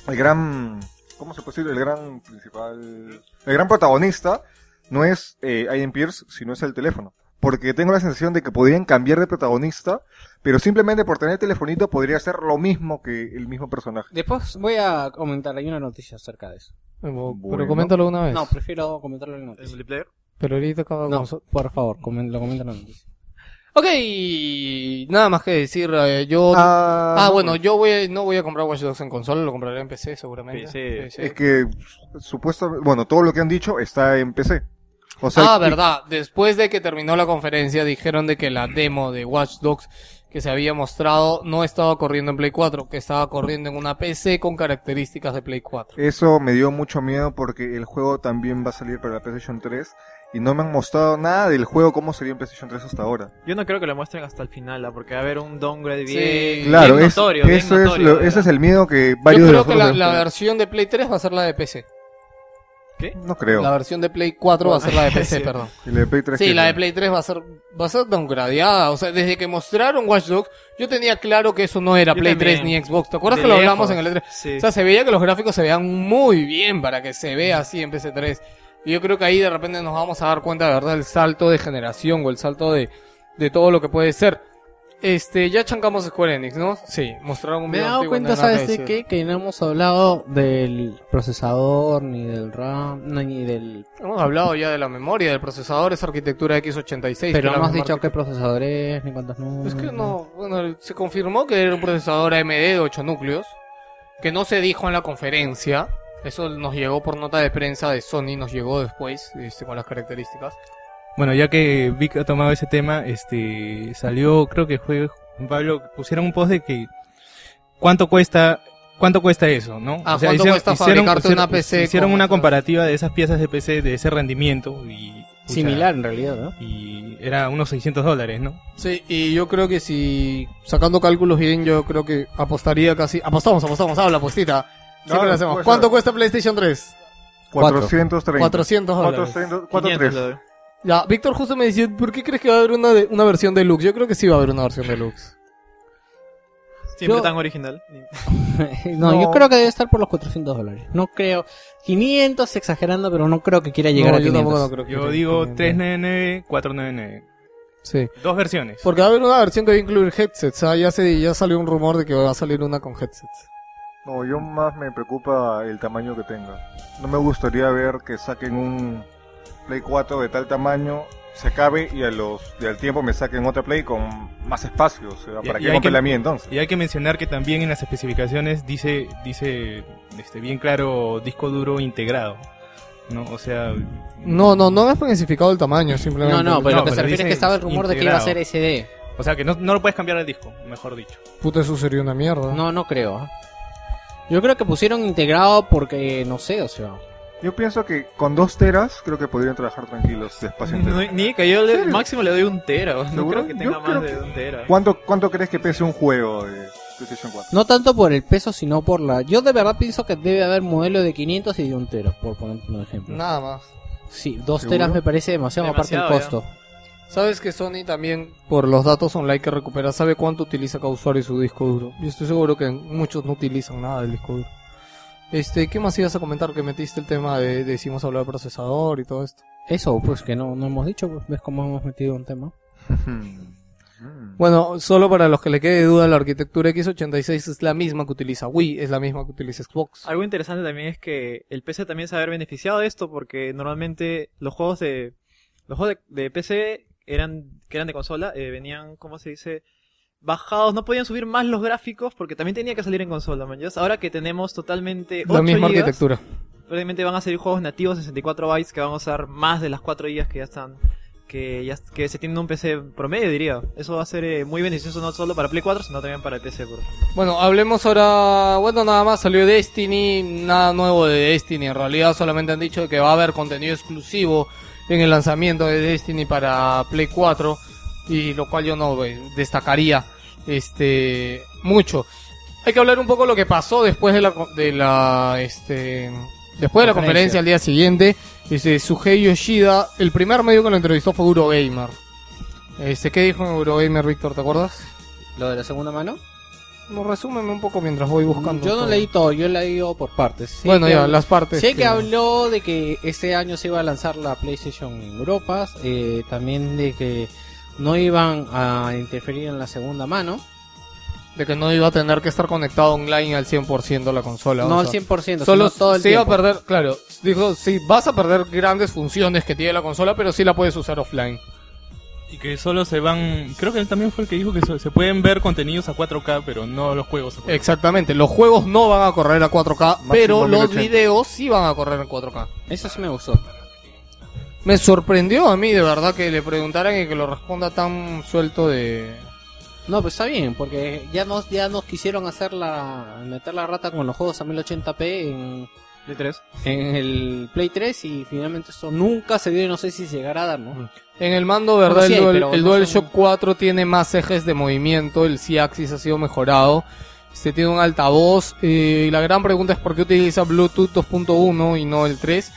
El gran. ¿Cómo se puede decir? El gran principal. El gran protagonista no es eh, Aiden Pierce, sino es el teléfono. Porque tengo la sensación de que podrían cambiar de protagonista, pero simplemente por tener telefonito podría ser lo mismo que el mismo personaje. Después voy a comentar, hay una noticia acerca de eso. Pero Bueno. coméntalo una vez. No, prefiero comentarlo en la ¿El noticia. multiplayer? Pero ahorita acaba No, con por favor, comen- lo comento en la noticia. Ok, nada más que decir. eh, yo. Ah, Ah, bueno, yo voy, no voy a comprar Watch Dogs en consola, lo compraré en PC seguramente. PC. PC. Es que supuestamente, bueno, todo lo que han dicho está en PC. O sea, ah, verdad. Después de que terminó la conferencia, dijeron de que la demo de Watch Dogs que se había mostrado no estaba corriendo en Play 4, que estaba corriendo en una PC con características de Play 4. Eso me dio mucho miedo porque el juego también va a salir para la PlayStation 3 y no me han mostrado nada del juego cómo sería en PlayStation 3 hasta ahora. Yo no creo que lo muestren hasta el final, ¿ah? porque va a haber un downgrade Sí, bien, Claro, bien es- notorio. bien eso es notorio, lo- ¿verdad? ese es el miedo que Yo varios de creo los que la, la de- versión de Play 3 va a ser la de PC. No creo. La versión de Play 4 va a ser la de PC, Sí. perdón. Y la de Play 3 Sí, la de Play 3 va a ser va a ser downgradeada, o sea, desde que mostraron Watch Dogs, yo tenía claro que eso no era Yo Play también. 3 ni Xbox. ¿Te acuerdas De que lo hablamos lejos. en el E3? Sí. O sea, se veía que los gráficos se vean muy bien para que se vea así en PC3. Y yo creo que ahí de repente nos vamos a dar cuenta de verdad el salto de generación o el salto de, de todo lo que puede ser. Este, ya chancamos Square Enix, ¿no? Sí, mostraron un Me he video dado cuenta, ¿sabes que de qué? Que no hemos hablado del procesador, ni del RAM, no, ni del... Hemos hablado ya de la memoria, del procesador, es arquitectura x86. Pero no has dicho qué procesador es, ni cuántos números. Es que no, bueno, se confirmó que era un procesador AMD de 8 núcleos, que no se dijo en la conferencia, eso nos llegó por nota de prensa de Sony, nos llegó después, este, con las características. Bueno, ya que Vic ha tomado ese tema, este salió, creo que fue Pablo, pusieron un post de que cuánto cuesta cuánto cuesta eso, ¿no? Ah, ¿cuánto cuesta fabricarte una PC Hicieron una comparativa de esas piezas de PC de ese rendimiento y pucha, Similar en realidad, ¿no? y era unos 600 dólares, ¿no? Sí, y yo creo que si, sacando cálculos bien, yo creo que apostaría casi, apostamos, apostamos, habla, apuestita. Siempre No, lo hacemos. puede ¿Cuánto cuesta PlayStation 3? 430. 400 dólares. 400, 500 430. lo doy. Ya, Víctor justo me decía, ¿por qué crees que va a haber una, de- una versión deluxe? Yo creo que sí va a haber una versión deluxe. Siempre Yo- tan original. no, No. yo creo que debe estar por los 400 dólares. No creo. 500 exagerando, pero no creo que quiera llegar No, a yo 500. tampoco no creo que Yo digo a 500. 399, 499. Sí. Dos versiones. Porque va a haber una versión que va a incluir headsets. ah, Ya, se, ya salió un rumor de que va a salir una con headsets. No, yo más me preocupa el tamaño que tenga. No me gustaría ver que saquen un Play 4 de tal tamaño, se acabe y a los y al tiempo me saquen otra Play con más espacio, o sea, Y- para y que hay no que- pelee a mí entonces. Y hay que mencionar que también en las especificaciones dice dice este bien claro disco duro integrado. ¿No? O sea, No, no, no me has especificado el tamaño, simplemente. No, no, pero No, lo que se refiere es que estaba el rumor de que iba a ser. SD. o sea que no, no lo puedes cambiar el disco, mejor dicho. Puta, eso sería una mierda. No, no creo. ¿ah? Yo creo que pusieron integrado porque, no sé, o sea... Yo pienso que con dos teras creo que podrían trabajar tranquilos de espacio entero. No, ni que yo le, máximo le doy un tera. No ¿Seguro? creo que tenga Yo más de que- un tera. ¿Cuánto, ¿Cuánto crees que pese un juego de PlayStation 4? No tanto por el peso, sino por la... Yo de verdad pienso que debe haber modelo de 500 y de un tera, por ponerte un ejemplo. Nada más. Sí, dos ¿Seguro? teras me parece demasiado, aparte el costo. Sabes que Sony también, por los datos online que recupera, sabe cuánto utiliza cada usuario su disco duro. Y estoy seguro que muchos no utilizan nada del disco duro. Este, ¿qué más ibas a comentar? Que metiste el tema de, de si hemos hablado de procesador y todo esto. Eso, pues que no, no hemos dicho, pues ves cómo hemos metido un tema. Bueno, solo para los que le quede duda, la arquitectura x86 es la misma que utiliza Wii, es la misma que utiliza Xbox. Algo interesante también es que el PC también se va a ver beneficiado de esto porque normalmente los juegos de los juegos de, de PC eran que eran de consola eh, venían cómo se dice bajados no podían subir más los gráficos porque también tenía que salir en consola man. Ahora que tenemos totalmente La 8 misma gigas, arquitectura. probablemente van a salir juegos nativos de 64 bytes que van a usar más de las 4 gigas que ya están que ya que se tienen en un PC promedio diría eso va a ser eh, muy beneficioso no solo para Play 4 sino también para el PC por ejemplo. Bueno, hablemos ahora. Bueno, nada más salió Destiny, nada nuevo de Destiny. En realidad, solamente han dicho que va a haber contenido exclusivo en el lanzamiento de Destiny para Play 4, y lo cual yo no eh, destacaría este mucho. Hay que hablar un poco lo que pasó después de la de la este Después de la Conferencia. conferencia, al día siguiente, dice Sugei Yoshida, el primer medio que lo entrevistó fue Eurogamer. Este, ¿Qué dijo en Eurogamer, Víctor? ¿Te acuerdas? Lo de la segunda mano. No, resúmeme un poco mientras voy buscando. Yo no todo. leí todo, yo leí por partes. Sí bueno, ya, las partes. Sé que habló de que este año se iba a lanzar la PlayStation en Europa, eh, también de que no iban a interferir en la segunda mano, De que no iba a tener que estar conectado online al 100% la consola. no o al sea, 100%, Solo sino todo el se iba a tiempo. perder, claro, dijo, sí, vas a perder grandes funciones que tiene la consola, pero sí la puedes usar offline. Y que solo se van. Creo que él también fue el que dijo que se pueden ver contenidos a 4K, pero no los juegos a 4K. Exactamente, los juegos no van a correr a 4K, pero los 1080. videos sí van a correr en 4K. Eso sí me gustó. Me sorprendió a mí de verdad que le preguntaran y que lo responda tan suelto de... No, pues está bien, porque ya nos, ya nos quisieron hacer la, meter la rata con los juegos a 1080p en, De 3. en el Play 3 y finalmente eso nunca se dio y no sé si llegará a dar, ¿no? En el mando, ¿verdad? Bueno, sí el hay, el no DualShock son- 4 tiene más ejes de movimiento, el C-Axis ha sido mejorado, este tiene un altavoz, eh, y la gran pregunta es por qué utiliza Bluetooth 2.1 y no el 3.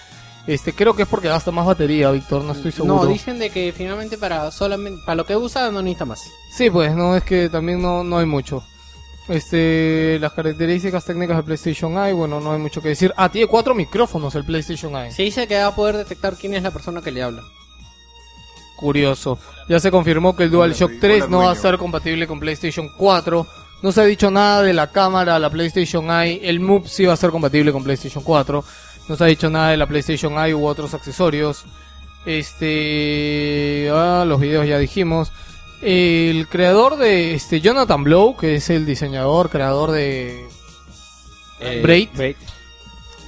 Este, creo que es porque gasta más batería, Víctor, no estoy seguro. No, dicen de que finalmente para solamente para lo que usa no necesita más. Sí, pues, no, es que también no, no hay mucho. Este, las características técnicas del PlayStation Eye, bueno, no hay mucho que decir. Ah, tiene cuatro micrófonos el PlayStation Eye. Se dice que va a poder detectar quién es la persona que le habla. Curioso. Ya se confirmó que el DualShock Hola, 3 no va a ser compatible con PlayStation 4. No se ha dicho nada de la cámara, la PlayStation Eye. El Move sí va a ser compatible con PlayStation 4. No se ha dicho nada de la PlayStation Eye u otros accesorios. Este, ah, los videos ya dijimos. El creador de este Jonathan Blow, que es el diseñador, creador de Braid,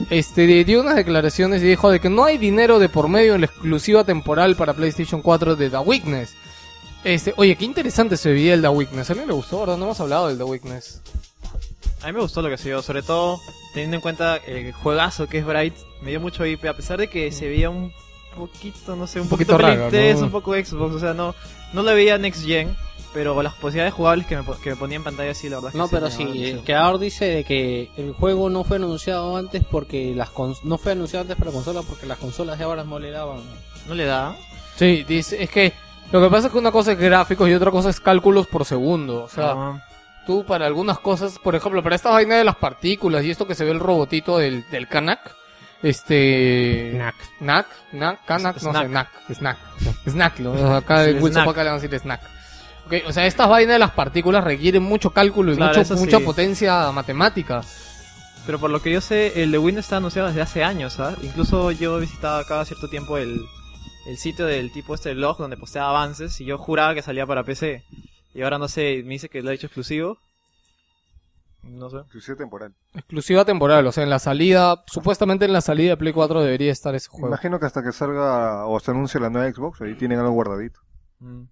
este dio unas declaraciones y dijo de que no hay dinero de por medio en la exclusiva temporal para PlayStation 4 de The Witness. Este, oye, qué interesante se veía el The Witness. A mí me gustó, ¿verdad? No hemos hablado del The Witness. A mí me gustó lo que se vio, sobre todo teniendo en cuenta el juegazo que es Bright. Me dio mucho IP, a pesar de que se veía un poquito, no sé, un, Un poquito, poquito Play raro, 3, ¿no? un poco Xbox, o sea, no, no le veía Next Gen, pero las posibilidades jugables que me, que me ponía en pantalla sí, la verdad. es que No, pero sí, el creador dice de que el juego no fue anunciado antes porque las cons- no fue anunciado antes para consola porque las consolas de ahora no le daban. No le da. Sí, dice, es que lo que pasa es que una cosa es gráficos y otra cosa es cálculos por segundo. O sea, Ah, tú para algunas cosas, por ejemplo, para esta vaina de las partículas y esto que se ve el robotito del, del Kanak, este... Knack. Knack, Knack, Kanak, no sé. Knack, Snack. Snack, lo- acá en Wilson. Paca le van a decir Snack. Ok, o sea, estas vainas de las partículas requieren mucho cálculo y Claro, mucho- mucha sí. potencia matemática. Pero por lo que yo sé, el de Windows está anunciado desde hace años, ¿ah? Incluso yo visitaba cada cierto tiempo el, el sitio del tipo este blog donde posteaba avances y yo juraba que salía para PC. Y ahora no sé, me dice que lo ha hecho exclusivo. No sé. Exclusiva temporal. Exclusiva temporal, o sea, en la salida, supuestamente en la salida de Play 4 debería estar ese juego. Imagino que hasta que salga o se anuncie la nueva Xbox, ahí tienen algo guardadito. Mm.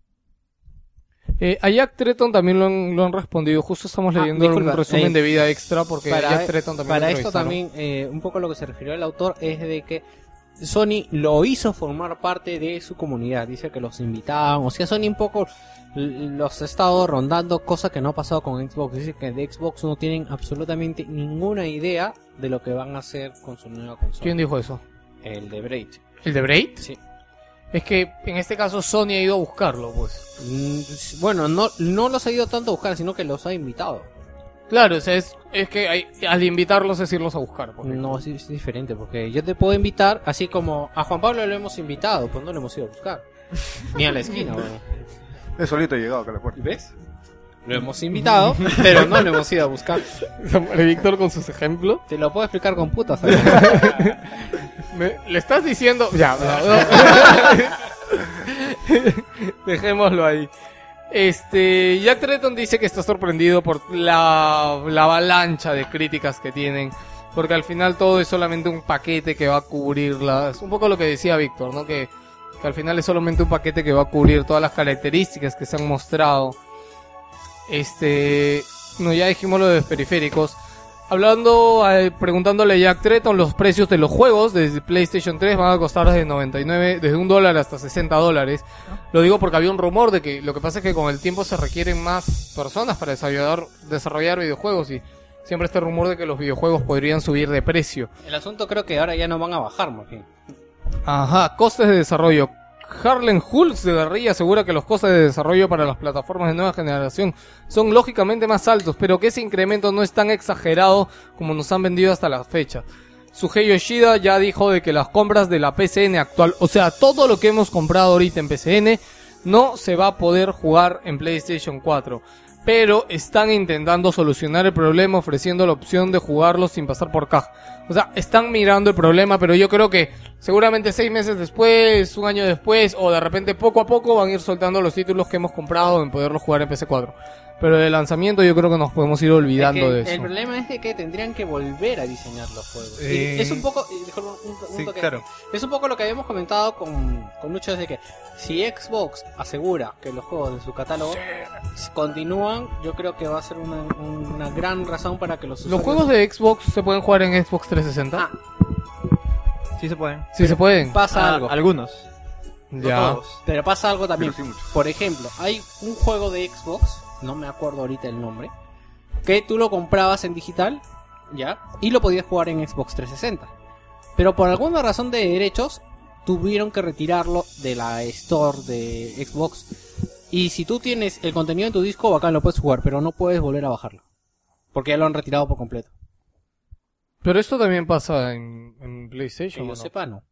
Eh, a Jack Tretton también lo han, lo han respondido. Justo estamos Ah, leyendo disculpa, un resumen eh, de vida extra porque para Jack Tretton también para lo esto también, eh, un poco lo que se refirió el autor es de que Sony lo hizo formar parte de su comunidad. Dice que los invitaban. O sea, Sony un poco los ha estado rondando, cosa que no ha pasado con Xbox. Dice que de Xbox no tienen absolutamente ninguna idea de lo que van a hacer con su nueva consola. ¿Quién dijo eso? El de Braid. ¿El de Braid? Sí. Es que en este caso Sony ha ido a buscarlo, pues. Mm, Bueno, no, no los ha ido tanto a buscar, sino que los ha invitado. Claro, o sea, es, es que hay- al invitarlos es irlos a buscar. pues. No, es, es diferente, porque yo te puedo invitar, así como a Juan Pablo lo hemos invitado, pues no lo hemos ido a buscar. Ni a la esquina, weón. Es solito he llegado acá a la puerta. ¿Ves? Lo hemos invitado, pero no lo hemos ido a buscar. Víctor con sus ejemplos. Te lo puedo explicar con putas. Me- ¿Le estás diciendo? Ya, no. dejémoslo ahí. Este, Jack Tretton dice que está sorprendido por la, la avalancha de críticas que tienen. Porque al final todo es solamente un paquete que va a cubrirlas. Un poco lo que decía Víctor, ¿no? Que, que al final es solamente un paquete que va a cubrir todas las características que se han mostrado. Este, no, ya dijimos lo de los periféricos. Hablando, eh, preguntándole a Jack Tretton, los precios de los juegos desde PlayStation 3 van a costar desde 99, desde un dólar hasta 60 dólares. Lo digo porque había un rumor de que lo que pasa es que con el tiempo se requieren más personas para desarrollar, desarrollar videojuegos y siempre este rumor de que los videojuegos podrían subir de precio. El asunto creo que ahora ya no van a bajar, más bien. Ajá, costes de desarrollo. Harlem Hulks de Guerrilla asegura que los costes de desarrollo para las plataformas de nueva generación son lógicamente más altos, pero que ese incremento no es tan exagerado como nos han vendido hasta la fecha. Sugei Yoshida ya dijo de que las compras de la PCN actual, o sea, todo lo que hemos comprado ahorita en PCN, no se va a poder jugar en PlayStation 4. Pero están intentando solucionar el problema ofreciendo la opción de jugarlo sin pasar por caja. O sea, están mirando el problema, pero yo creo que seguramente seis meses después, un año después, o de repente poco a poco van a ir soltando los títulos que hemos comprado en poderlos jugar en PC4. Pero de lanzamiento yo creo que nos podemos ir olvidando Es que de eso. El problema es de que tendrían que volver a diseñar los juegos. Y Eh, es un poco, un, un Sí, toque. claro. es un poco lo que habíamos comentado con, con Lucho desde que si Xbox asegura que los juegos de su catálogo continúan, yo creo que va a ser una, una gran razón para que los Los juegos de Xbox se pueden jugar en Xbox 360. Ah, Sí se pueden. sí se pueden. pasa Ah, algo. Algunos. no Ya. todos. Pero pasa algo también. Sí. Por ejemplo, hay un juego de Xbox, no me acuerdo ahorita el nombre, que tú lo comprabas en digital, ¿ya? Y lo podías jugar en Xbox 360. Pero por alguna razón de derechos, tuvieron que retirarlo de la store de Xbox. Y si tú tienes el contenido en tu disco, bacán, lo puedes jugar, pero no puedes volver a bajarlo. Porque ya lo han retirado por completo. Pero esto también pasa en, en Que PlayStation. yo ¿o ¿no? sepa, no.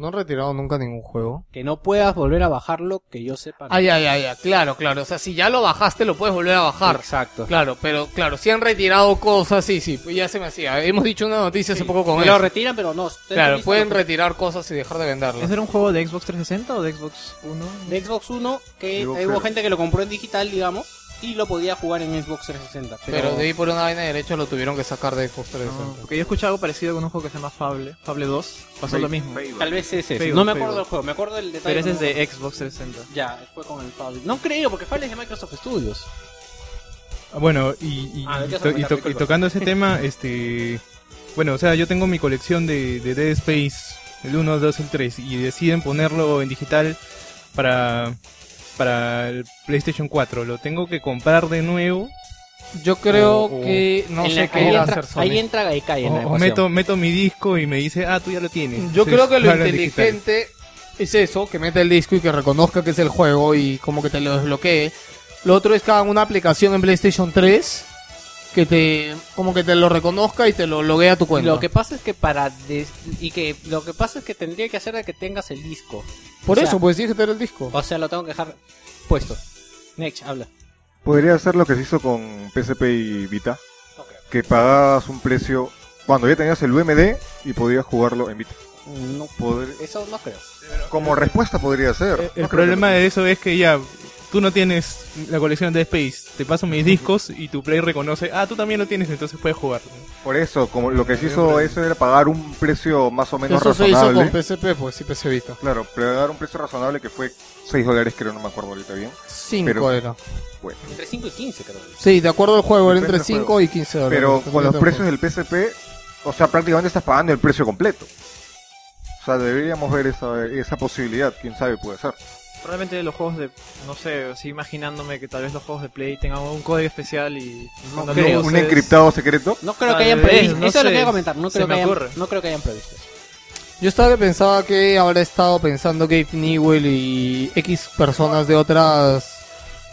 No han retirado nunca ningún juego. Que no puedas volver a bajarlo, que yo sepa, no. Ay, ay, ay, ay, claro, claro. O sea, si ya lo bajaste, lo puedes volver a bajar. Exacto. Claro, pero claro, si han retirado cosas, sí, sí, pues ya se me hacía. Hemos dicho una noticia hace poco con eso. lo retiran, pero no. Claro, pueden retirar cosas y dejar de venderlas. ¿Ese era un juego de Xbox 360 o de Xbox 1? de Xbox One que hubo One. gente que lo compró en digital, digamos, y lo podía jugar en Xbox 360. Pero, Pero de ahí por una vaina de derecho lo tuvieron que sacar de Xbox 360. porque yo he escuchado algo parecido con un juego que se llama Fable. Fable 2. Pasó lo mismo. tal vez ese. Fable, no me Fable. acuerdo del juego, me acuerdo del detalle. Pero ese es no de Xbox 360. acuerdo. Ya, fue con el Fable. No creo, porque Fable es de Microsoft Studios. Ah, Bueno, y, y, Ah, ¿de qué y to- y to- y tocando ese tema, este, bueno, o sea, yo tengo mi colección de, de Dead Space, el 1, el 2, el 3, y deciden ponerlo en digital para, para el PlayStation 4. Lo tengo que comprar de nuevo Yo creo O- o- que no En sé la- qué ahí, entra, hacer Sony. ahí entra Gaikai en la o, ecuación. meto, meto mi disco y me dice, ah, tú ya lo tienes. Yo Entonces, creo que lo digital. inteligente es eso, que meta el disco y que reconozca que es el juego y como que te lo desbloquee. Lo otro es que hagan una aplicación en PlayStation 3 que te como que te lo reconozca y te lo loguea a tu cuenta. Lo que pasa es que para des- y que lo que pasa es que tendría que hacer de que tengas el disco. Por o sea- eso, pues tienes que tener el disco. O sea, lo tengo que dejar puesto. Next, habla. Podría ser lo que se hizo con PSP y Vita, que pagabas un precio cuando ya tenías el UMD y podías jugarlo en Vita. No, Podr- eso no creo. Como respuesta podría ser. El, No el problema que- de eso es que ya tú no tienes la colección de Space, te paso mis discos y tu Play reconoce, ah, tú también lo tienes, entonces puedes jugar. Por eso, como lo que se hizo eso era pagar un precio más o menos Eso se hizo razonable. con PSP, pues y PC Vita. Claro, pagar un precio razonable que fue 6 dólares, creo, no me acuerdo ahorita bien. 5 Pero- era. Bueno. Entre 5 y 15 creo. Sí, de acuerdo al juego, era entre del 5 juego. y 15 dólares. Pero con los del precios del PSP, o sea, prácticamente estás pagando el precio completo. O sea, deberíamos ver esa, esa posibilidad, quién sabe puede ser. Probablemente los juegos de. No sé, así imaginándome que tal vez los juegos de Play tengan un código especial y. Un- encriptado secreto. No creo que hayan previsto. no eso es lo que iba a comentar. No creo, que hayan, no creo que hayan previsto. Yo estaba que pensaba que habrá estado pensando Gabe Newell y X personas de otras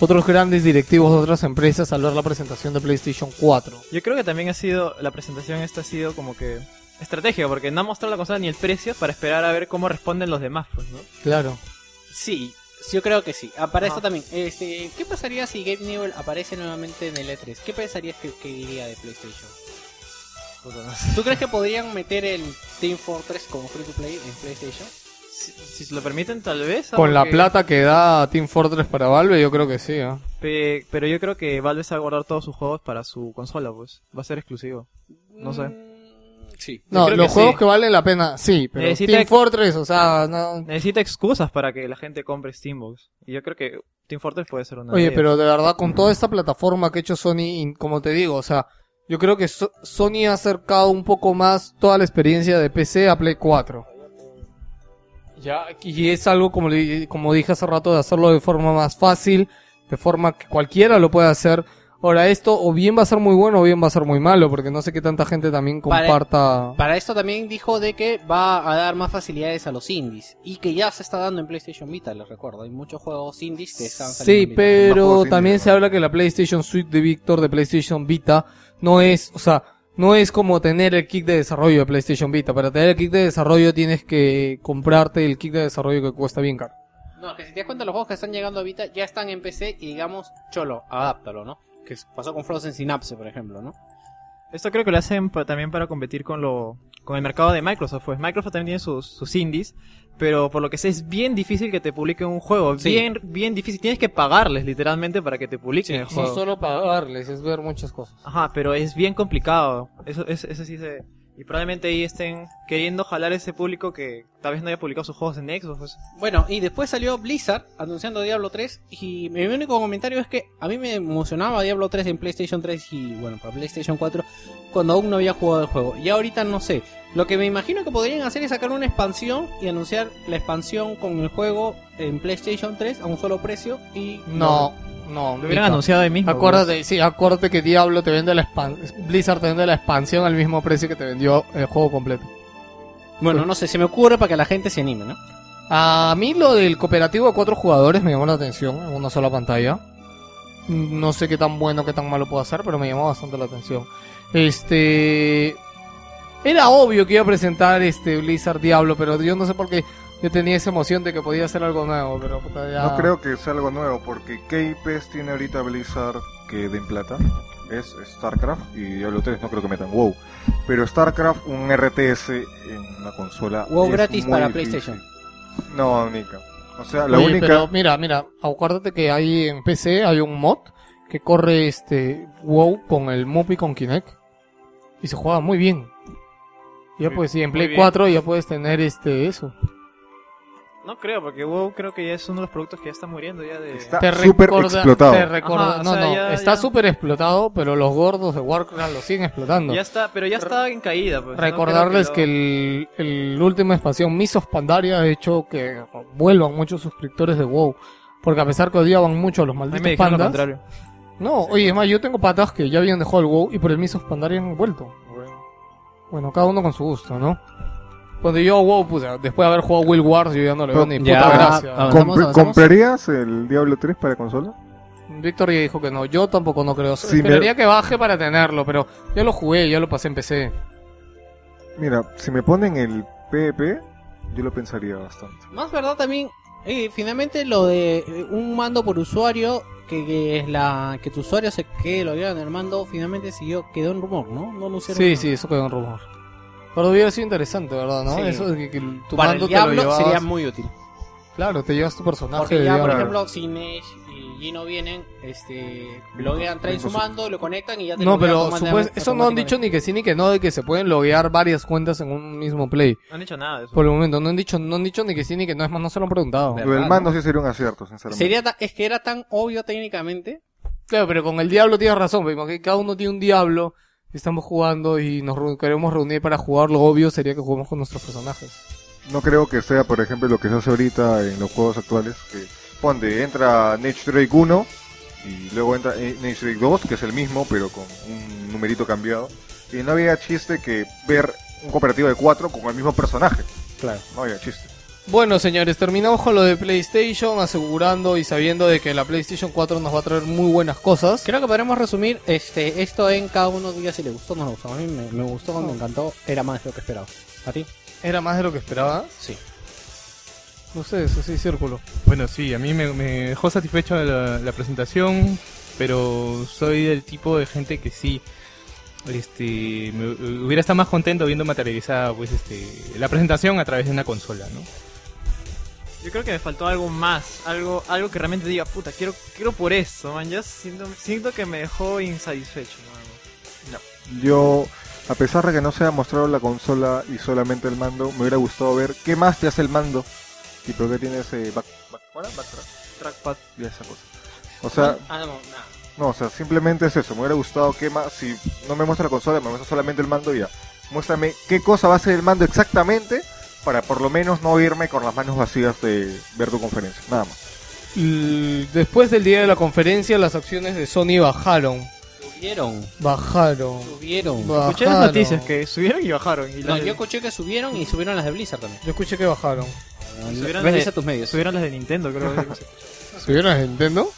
otros grandes directivos de otras empresas al ver la presentación de PlayStation 4. Yo creo que también ha sido. La presentación esta ha sido como que. Estratégica, porque no ha mostrado la consola ni el precio para esperar a ver cómo responden los demás, pues, ¿no? Claro. Sí, yo creo que sí. Ah, para Ajá. esto también. Este, ¿Qué pasaría si Gabe Newell aparece nuevamente en el E3? ¿Qué pensarías que, que diría de PlayStation? Puta, no sé. ¿Tú crees que podrían meter el Team Fortress como free to play en PlayStation? Si, si se lo permiten, tal vez. Con la plata que da Team Fortress para Valve, yo creo que sí. ¿eh? Pe- pero yo creo que Valve se va a guardar todos sus juegos para su consola, pues. Va a ser exclusivo. No sé. Sí. No, creo los que juegos sí. que valen la pena, sí, pero Necesita- Team Fortress, o sea, no... Necesita excusas para que la gente compre Steambox. Y yo creo que Team Fortress puede ser una de Oye, pero de verdad, con toda esta plataforma que ha hecho Sony, como te digo, o sea, yo creo que So- Sony ha acercado un poco más toda la experiencia de PC a Play 4. Ya, y es algo, como, le- como dije hace rato, de hacerlo de forma más fácil, de forma que cualquiera lo pueda hacer. Ahora, esto o bien va a ser muy bueno o bien va a ser muy malo, porque no sé qué tanta gente también comparta. Para esto también dijo de que va a dar más facilidades a los indies. Y que ya se está dando en PlayStation Vita, les recuerdo. Hay muchos juegos indies que están saliendo Sí, en Vita. Más pero también indies, se ¿no? habla que la PlayStation Suite de Víctor de PlayStation Vita no es, o sea, no es como tener el kit de desarrollo de PlayStation Vita. Para tener el kit de desarrollo tienes que comprarte el kit de desarrollo que cuesta bien caro. No, que si te das cuenta, los juegos que están llegando a Vita ya están en PC y digamos, cholo, adáptalo, ¿no? Que pasó con Frozen Synapse, por ejemplo, ¿no? Esto creo que lo hacen pa- también para competir con lo con el mercado de Microsoft. Pues Microsoft también tiene sus, sus indies, pero por lo que sé es bien difícil que te publiquen un juego. Sí. Bien, bien difícil. Tienes que pagarles literalmente para que te publiquen el No juego. solo pagarles, es ver muchas cosas. Ajá, pero es bien complicado. Eso, es- eso sí se... Y probablemente ahí estén queriendo jalar ese público que tal vez no haya publicado sus juegos en Xbox. pues. Bueno, y después salió Blizzard anunciando Diablo 3 y mi único comentario es que a mí me emocionaba Diablo 3 en PlayStation 3 y bueno, para PlayStation 4 cuando aún no había jugado el juego. Y ahorita no sé. Lo que me imagino que podrían hacer es sacar una expansión y anunciar la expansión con el juego en PlayStation 3 a un solo precio y No, no. Lo hubieran Vita. anunciado ahí mismo. Acuérdate, sí, acuérdate que Diablo te vende la expansión, Blizzard te vende la expansión al mismo precio que te vendió el juego completo. Bueno, no sé, se me ocurre para que la gente se anime, ¿no? A mí lo del cooperativo de cuatro jugadores me llamó la atención en una sola pantalla. No sé qué tan bueno, qué tan malo puedo hacer, pero me llamó bastante la atención. Este... Era obvio que iba a presentar este Blizzard Diablo, pero yo no sé por qué yo tenía esa emoción de que podía hacer algo nuevo, pero puta, ya... No creo que sea algo nuevo, porque ¿qué IPs tiene ahorita Blizzard que den plata? Es StarCraft y Diablo 3, no creo que metan WoW. Pero StarCraft, un RTS en una consola. WoW es gratis muy para difícil. PlayStation. No, Nika. O sea, la Oye, única. pero mira, mira, acuérdate que hay en PC hay un mod que corre este WoW con el MUP y con Kinect y se juega muy bien. Ya Muy- pues sí, en Play bien. 4 ya puedes tener este eso. No creo, porque WoW creo que ya es uno de los productos que ya está muriendo ya de... Está Te súper recorda- explotado. te recorda- Ajá, o no, sea, no, ya- está ya- súper explotado, pero los gordos de Warcraft lo siguen explotando. Ya está, pero ya está en caída. Pues, ¿no? Recordarles Creo que, lo- el, el última expansión Misos Pandaria ha hecho que vuelvan muchos suscriptores de WoW. Porque a pesar que odiaban mucho a los malditos me lo pandas, contrario. No, oye, es más, yo tengo patas que ya habían dejado el WoW y por el Misos Pandaria han vuelto. Bueno, cada uno con su gusto, ¿no? Cuando yo WoW, pues, después de haber jugado Will Wars, yo ya no le veo ni Ya, puta gracia. Compr- avanzamos, avanzamos. ¿Comprarías el Diablo 3 para consola? Víctor ya dijo que no, yo tampoco no creo. Sí, Esperaría que baje para tenerlo, pero ya lo jugué, ya lo pasé en PC. Mira, si me ponen el PvP, yo lo pensaría bastante. Más verdad también, eh, finalmente lo de eh, un mando por usuario, que, que es la que tu usuario se quede logueado en el mando, finalmente siguió, quedó en rumor, ¿no? No anunciaron Sí, nada. sí, eso quedó en rumor. Pero hubiera sido interesante, ¿verdad? ¿no? Sí. Eso de que, que tu Para mando el te lo Diablo sería muy útil. Claro, te llevas tu personaje Porque ya, por ejemplo, si Nesh y Gino vienen, este, loguean, traen su mando, lo conectan y ya te No, pero eso no han dicho ni que sí ni que no, de que se pueden loguear varias cuentas en un mismo play. No han dicho nada de eso. Por el momento, no han dicho, no han dicho ni que sí ni que no, es más, no se lo han preguntado. Lo del ¿Verdad, mando sí sería un acierto, sinceramente. Sería ta- es que era tan obvio técnicamente. Claro, pero con el Diablo tienes razón, porque cada uno tiene un Diablo, estamos jugando y nos queremos reunir para jugar, lo obvio sería que juguemos con nuestros personajes. No creo que sea, por ejemplo, lo que se hace ahorita en los juegos actuales. Que ponte, entra Nage Drake 1 y luego entra eh, Nage Drake 2, que es el mismo, pero con un numerito cambiado. Y no había chiste que ver un cooperativo de 4 con el mismo personaje. Claro. No había chiste. Bueno, señores, terminamos con lo de PlayStation, asegurando y sabiendo de que la PlayStation 4 nos va a traer muy buenas cosas. Creo que podremos resumir este esto en cada uno diga si le gustó o no le gustó. A mí me, me gustó, me encantó, era más de lo que esperaba. ¿A ti? Era más de lo que esperaba. Sí. No sé, eso sí, círculo. Bueno, sí, a mí me, me dejó satisfecho la, la presentación, pero soy del tipo de gente que sí, este, me- hubiera estado más contento viendo materializada, pues, este, la presentación a través de una consola, ¿no? Yo creo que me faltó algo más, algo algo que realmente diga, puta, quiero quiero por eso, man. Yo siento, siento que me dejó insatisfecho, man. Yo, a pesar de que no se ha mostrado la consola y solamente el mando, me hubiera gustado ver qué más te hace el mando. Y por qué tiene ese back, back- ¿cuál era? Backtrack Trackpad. y esa cosa. O sea, ah, no, nada. No, o sea, simplemente es eso. Me hubiera gustado que más. Si no me muestra la consola, me muestra solamente el mando y ya. Muéstrame qué cosa va a ser el mando exactamente para por lo menos no irme con las manos vacías de ver tu conferencia. Nada más. después del día de la conferencia las acciones de Sony bajaron. Subieron. Bajaron. Subieron. Escuché las bajaron. noticias que subieron y bajaron. Y No, las de- yo escuché que subieron y subieron las de Blizzard también. Yo escuché que bajaron. subieron las Revisa de- tus medios. subieron las de Nintendo, creo. que- ¿Subieron a Nintendo?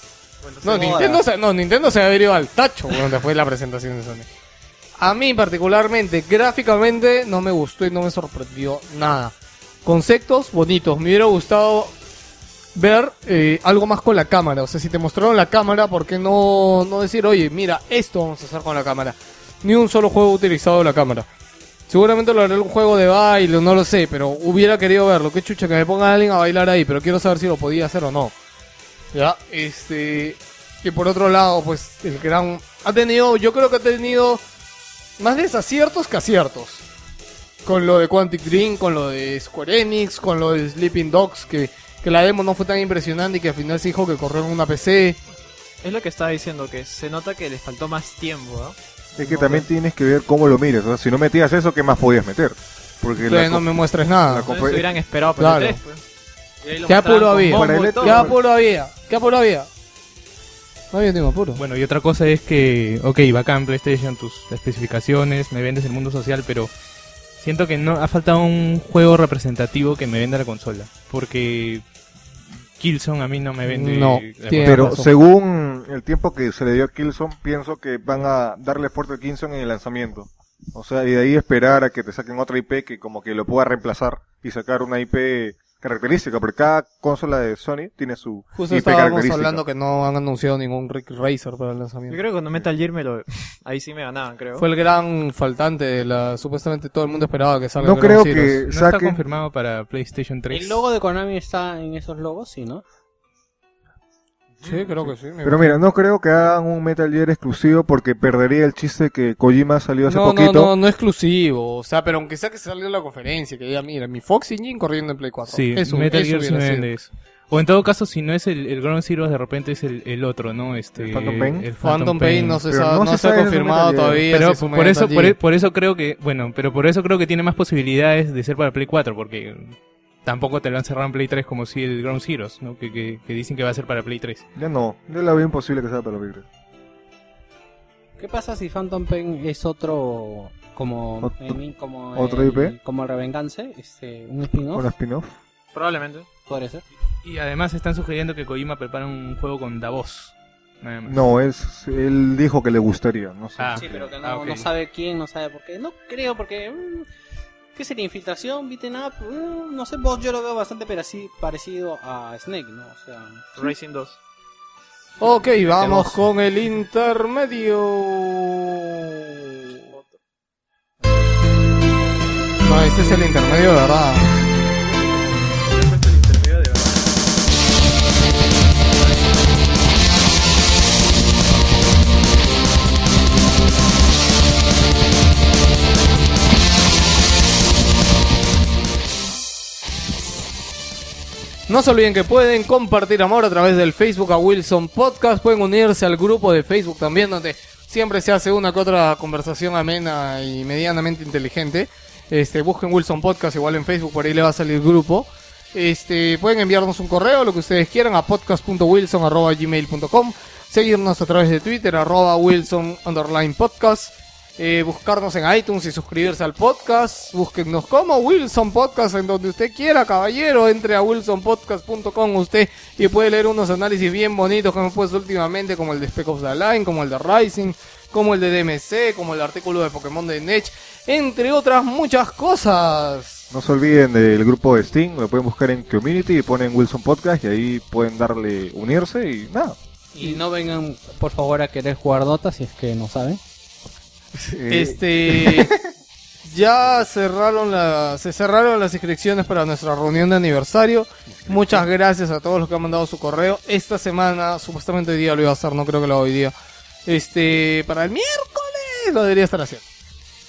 No, sé. Nintendo se, no, Nintendo se había ido al tacho bueno, después de la presentación de Sony. A mí particularmente, gráficamente, no me gustó y no me sorprendió nada. Conceptos bonitos. Me hubiera gustado ver eh, algo más con la cámara. O sea, si te mostraron la cámara, ¿por qué no, no decir, oye, mira, esto vamos a hacer con la cámara? Ni un solo juego utilizado la cámara. Seguramente lo haré un juego de baile, no lo sé, pero hubiera querido verlo. Qué chucha que me ponga alguien a bailar ahí, pero quiero saber si lo podía hacer o no. Ya, este. Y por otro lado, pues el gran. Ha tenido, yo creo que ha tenido más desaciertos que aciertos. Con lo de Quantic Dream, con lo de Square Enix, con lo de Sleeping Dogs, que, que la demo no fue tan impresionante y que al final se dijo que corrió en una PC. Es lo que estaba diciendo, que se nota que les faltó más tiempo, ¿no? Es que también tienes que ver cómo lo mires. O sea, si no metías eso, ¿qué más podías meter? Porque Entonces la no me muestres nada. confer- hubieran esperado por Claro. el 3, pues. ¿Qué apuro había? todo. ¿Qué apuro había? ¿Qué apuro había? No había ningún apuro. Bueno, y otra cosa es que, ok, bacán PlayStation, tus especificaciones, me vendes el mundo social, pero siento que no ha faltado un juego representativo que me venda la consola. Porque Killzone a mí no me vende. No. Pero razón. según el tiempo que se le dio a Killzone, pienso que van a darle fuerte a Killzone en el lanzamiento. O sea, y de ahí esperar a que te saquen otra IP que como que lo pueda reemplazar y sacar una IP característica, porque cada consola de Sony tiene su Justo IP estábamos característica. hablando que no han anunciado ningún Rick Racer para el lanzamiento. Yo creo que cuando Metal Gear me lo... Ahí sí me ganaban, creo. Fue el gran faltante de la... Supuestamente todo el mundo esperaba que salga No creo que. No está saquen... confirmado para PlayStation 3. El logo de Konami está en esos logos, sí, ¿no? Sí, creo que sí. Pero mira, no creo que hagan un Metal Gear exclusivo porque perdería el chiste que Kojima salió hace no, poquito. no, no, no exclusivo. O sea, pero aunque sea que salió en la conferencia, que diga, mira, mi Fox Engine corriendo en Play 4. Sí, eso, Metal eso Gear sido. vende eso. O en todo caso, si no es el, el Ground Zero, de repente es el, el otro, ¿no? Este, ¿El Phantom Pain? el Phantom Pain no se, sabe, no no se se ha sabe confirmado todavía. Pero si por eso, por, por eso creo que, bueno, pero por eso creo que tiene más posibilidades de ser para Play 4, porque tampoco te lo han cerrado en Play 3 como si el Ground Zeroes, ¿no? Que, que, que dicen que va a ser para Play 3. Ya no, yo la veo imposible que sea para la Play 3. ¿Qué pasa si Phantom Pain es otro como Otro- en- como ¿otro el, IP? como el Revengance, este un spin-off? La spin-off. Probablemente. Podría ser. Y además están sugiriendo que Kojima prepara un juego con Davos. No, es, él dijo que le gustaría, no sé. Ah, sí, pero que no, ah, no sabe quién, no sabe por qué. No creo porque mm, ¿qué sería infiltración, beaten up? Mm, no sé, vos yo lo veo bastante pareci- parecido a Snake, ¿no? O sea, Racing 2. Ok, vamos con el intermedio. No, este es el intermedio de verdad. No se olviden que pueden compartir amor a través del Facebook a Wilson Podcast. Pueden unirse al grupo de Facebook también, donde siempre se hace una que otra conversación amena y medianamente inteligente. Este, busquen Wilson Podcast igual en Facebook, por ahí le va a salir grupo. Este, pueden enviarnos un correo, lo que ustedes quieran, a podcast.wilson.gmail.com. Seguirnos a través de Twitter, arroba Wilson underline podcast. Eh, buscarnos en iTunes y suscribirse al podcast. Búsquennos como Wilson Podcast en donde usted quiera, caballero. Entre a wilsonpodcast.com usted y puede leer unos análisis bien bonitos que hemos puesto últimamente, como el de Spec Ops The Line, como el de Rising, como el de DMC, como el artículo de Pokémon de Nech, entre otras muchas cosas. No se olviden del grupo de Steam, lo pueden buscar en Community y ponen Wilson Podcast y ahí pueden darle unirse y nada. y no vengan por favor a querer jugar Dota si es que no saben. Este ya cerraron la, se cerraron las inscripciones para nuestra reunión de aniversario. Muchas gracias a todos los que han mandado su correo. Esta semana, supuestamente hoy día lo iba a hacer, no creo que lo haga hoy día. Este, para el miércoles lo debería estar haciendo.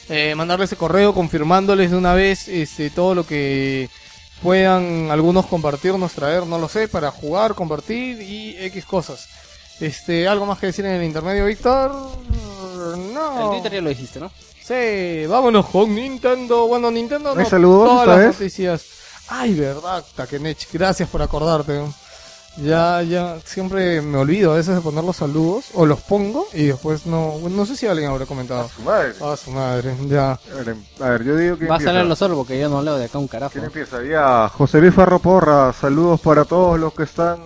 Eh, mandarle ese correo confirmándoles de una vez este, todo lo que puedan algunos compartirnos, traer, no lo sé, para jugar, compartir y X cosas. Este, ¿algo más que decir en el intermedio, Víctor? No. En Twitter ya lo dijiste, ¿no? Sí, vámonos con Nintendo. Bueno, Nintendo ¿No no. hay saludos todas las vez? noticias. Ay, verdad, Takenech. Gracias por acordarte. Ya, ya, siempre me olvido a veces de poner los saludos, o los pongo y después no, no sé si alguien habrá comentado. Su madre. Ah, su madre, ya. A ver, a ver, yo digo que Va a salir los solos porque yo no leo de acá un carajo. ¿Quién empieza? Ya, José Luis Farro Porra, saludos para todos los que están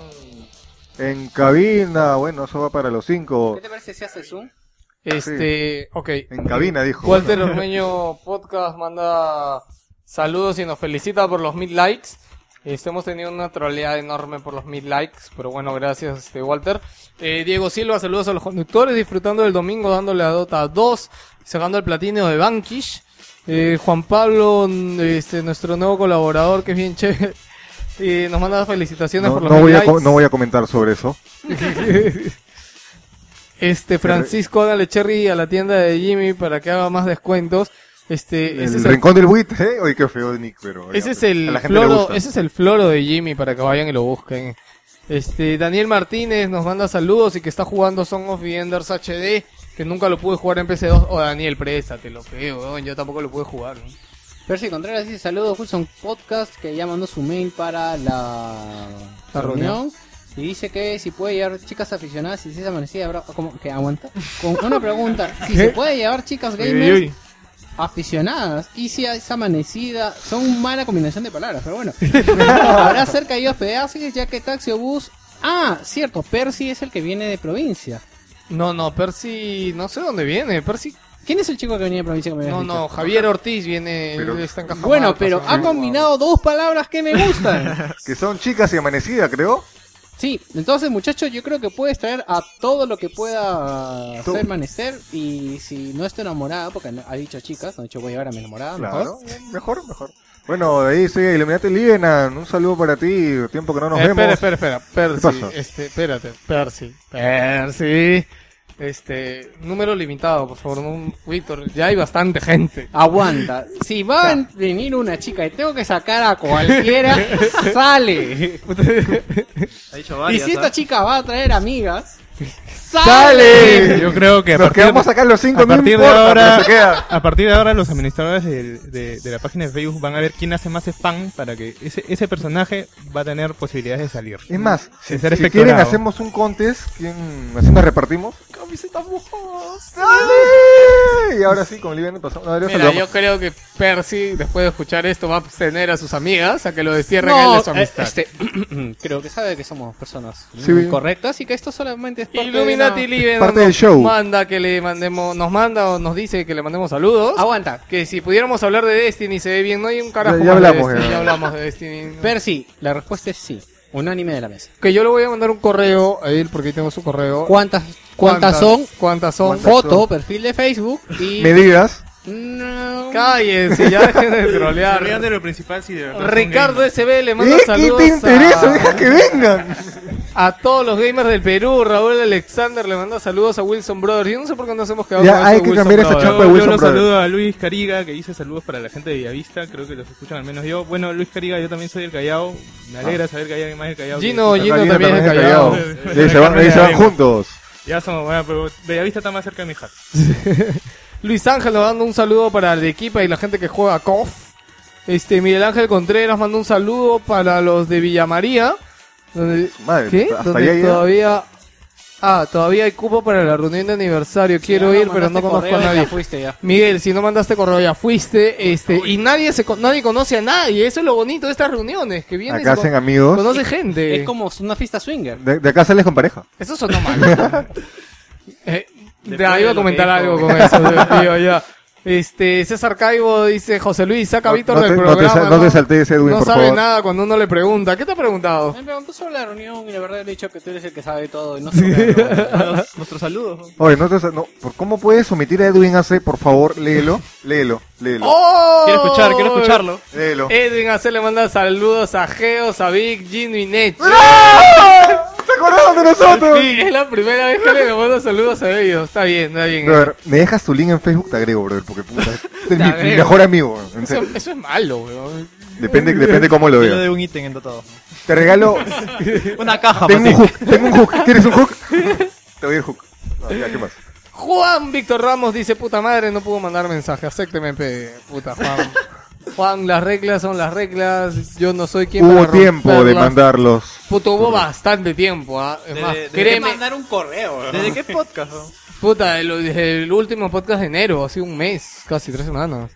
en cabina. Bueno, eso va para los cinco. ¿Qué te parece si hace zoom? Este, ok. En cabina, dijo. Walter Ormeño Podcast manda saludos y nos felicita por los mil likes. Este, hemos tenido una troleada enorme por los mil likes, pero bueno, gracias este, Walter. Eh, Diego Silva, saludos a los conductores, disfrutando del domingo, dándole a Dota 2, sacando el platino de Bankish. Eh, Juan Pablo, este, nuestro nuevo colaborador, que es bien chévere, eh, nos manda felicitaciones No, por los no mil voy a, likes. no voy a comentar sobre eso. Este, Francisco, hágale cherry a la tienda de Jimmy para que haga más descuentos. Este, ese El es el rincón del buitre, ¿eh? Oye, qué feo, Nick, pero... Ese es el floro, ese es el floro de Jimmy para que vayan y lo busquen. Este, Daniel Martínez nos manda saludos y que está jugando Song of the Enders HD, que nunca lo pude jugar en PC2. O Daniel, préstate, lo weón, yo tampoco lo pude jugar. ¿no? Percy Contreras dice saludos, Wilson Podcast, que ya mandó su mail para la, La reunión. Y dice que si puede llevar chicas aficionadas y si es amanecida, habrá... ¿Cómo? ¿Que aguanta? Con una pregunta, si se puede llevar chicas gamers Uy, uy. aficionadas y si es amanecida, son mala combinación de palabras, pero bueno. Habrá cerca de hospedajes ya que taxi o bus... Ah, cierto, Percy es el que viene de provincia. No, no, Percy, no sé dónde viene. Percy, ¿Quién es el chico que venía de provincia que me no, dicho? no, Javier Ortiz viene, Pero- está en Cajamarca, Bueno, pero sí. ha combinado dos palabras que me gustan. Que son chicas y amanecida, creo. Sí, entonces muchachos, yo creo que puedes traer a todo lo que pueda hacer menester y si no está enamorada, porque no- ha dicho chicas, no ha dicho voy a llevar a mi enamorada, Claro, mejor. mejor, mejor. Bueno, de ahí sigue Illuminati Lienan, un saludo para ti, tiempo que no nos Eh, vemos. espera, espera, espera, Percy, este, espérate, Percy, Percy, este, número limitado, por favor, no, Víctor, ya hay bastante gente. Aguanta, si va a venir una chica y tengo que sacar a cualquiera, sale. Ha dicho Y varias. si esta ¿ah? chica va a traer amigas, ¡Sale! Yo creo que a Nos partir, quedamos acá los cinco, a no partir de ahora- pero se queda. a partir de ahora los administradores de, de la página de Facebook van a ver quién hace más spam para que ese, ese personaje va a tener posibilidades de salir. Es más, si, ser si espectorado. quieren hacemos un contest, ¿quién, así nos repartimos. Camisetas mojadas. ¡Dale! Y ahora sí, con Livian pasamos. No, Mira, yo creo que Percy, después de escuchar esto, va a abstener a sus amigas a que lo destierren a él no, de su amistad. eh, este, creo que sabe que somos personas Sí, correctas y que esto solamente es parte Illuminati una- Live parte nos del show. manda que le mandemos, nos manda o nos dice que le mandemos saludos. Aguanta, Que si pudiéramos hablar de Destiny se ve bien, no hay un carajo Ya- ya más de hablamos, Destiny, ya. hablamos de Destiny. Percy, la respuesta es sí. Unánime de la mesa. Que yo le voy a mandar un correo a él porque ahí tengo su correo. ¿Cuántas, cuántas son? ¿Cuántas son? ¿Cuántas? Foto, perfil de Facebook y... Medidas. No. Cállense, ya dejen de trolear. de lo principal si de verdad Ricardo. SB le manda ¿Eh? ¿Qué saludos te interesa? a, Deja que vengan. a todos los gamers del Perú. Raúl Alexander le manda saludos a Wilson Brothers. Yo no sé por qué nos hemos quedado Ya, con eso hay que Wilson cambiar esa Brothers. chapa de Yo, yo Wilson los Brothers. saludo a Luis Cariga, que dice saludos para la gente de Villavista, creo que los escuchan al menos yo. Bueno, Luis Cariga, yo también soy del Callao, me alegra saber que hay alguien más del Callao. que Gino. Gino Acá también es de está Callao. Callao. Se van, ahí se van juntos. Ya somos, bueno, pero Bellavista está más cerca de mi hija. Luis Ángel nos manda un saludo para el equipo y la gente que juega KOF. Este, Miguel Ángel Contreras manda un saludo para los de Villa María. Donde, Madre, ¿Qué? hasta Donde allá llega. todavía... Ah, todavía hay cupo para la reunión de aniversario. Quiero ir, pero no conozco a nadie. ya fuiste ya. Miguel, si no mandaste correo ya fuiste, este, y nadie se con- nadie conoce a nadie, eso es lo bonito de estas reuniones, que viene Acá hacen amigos. conoce gente. Es como una fiesta swinger. De, de acá sales con pareja. Eso sonó mal. eh, Después ya de iba a comentar algo con eso, mío, ya. Este, César Caibo dice, José Luis, saca a No- Víctor no del te- no te programa. sal- no te Edwin, no por sabe favor. nada cuando uno le pregunta. ¿Qué te ha preguntado? Me preguntó sobre la reunión y la verdad le he dicho que tú eres el que sabe todo y no sé. Nuestro saludo. Oye, no te, no, ¿por ¿cómo puedes omitir a Edwin AC? Por favor, léelo, léelo, léelo. ¡Oh! Quiero escuchar, quiero escucharlo. Léelo. Edwin Ace le manda saludos a Geos, a Vic, Gino y Nech. ¡Ah! ¡Se acordaron de nosotros! Sí, es la primera vez que le mando saludos a ellos. Está bien, está bien. Brother, me dejas tu link en Facebook, te agrego, brother, porque puta, este es mi, mejor amigo. Eso, es malo, weón. Depende, depende cómo lo Yo le veas. doy un ítem en dotado. Te regalo, Una caja tengo un ti. hook, tengo un hook, ¿quieres un hook? Te doy el hook. No, ya, ¿qué más? Juan Víctor Ramos dice, puta madre, no pudo mandar mensaje. Acépteme, pe, puta Juan. Juan, las reglas son las reglas. Yo no soy quien Hubo para tiempo de romperlas. mandarlos. Puto, hubo bastante tiempo, ¿ah? Es De- más, de- de- créeme, mandar un correo, weón. ¿Desde qué podcast? no? puta, el, el último podcast de enero, hace un mes, casi tres semanas.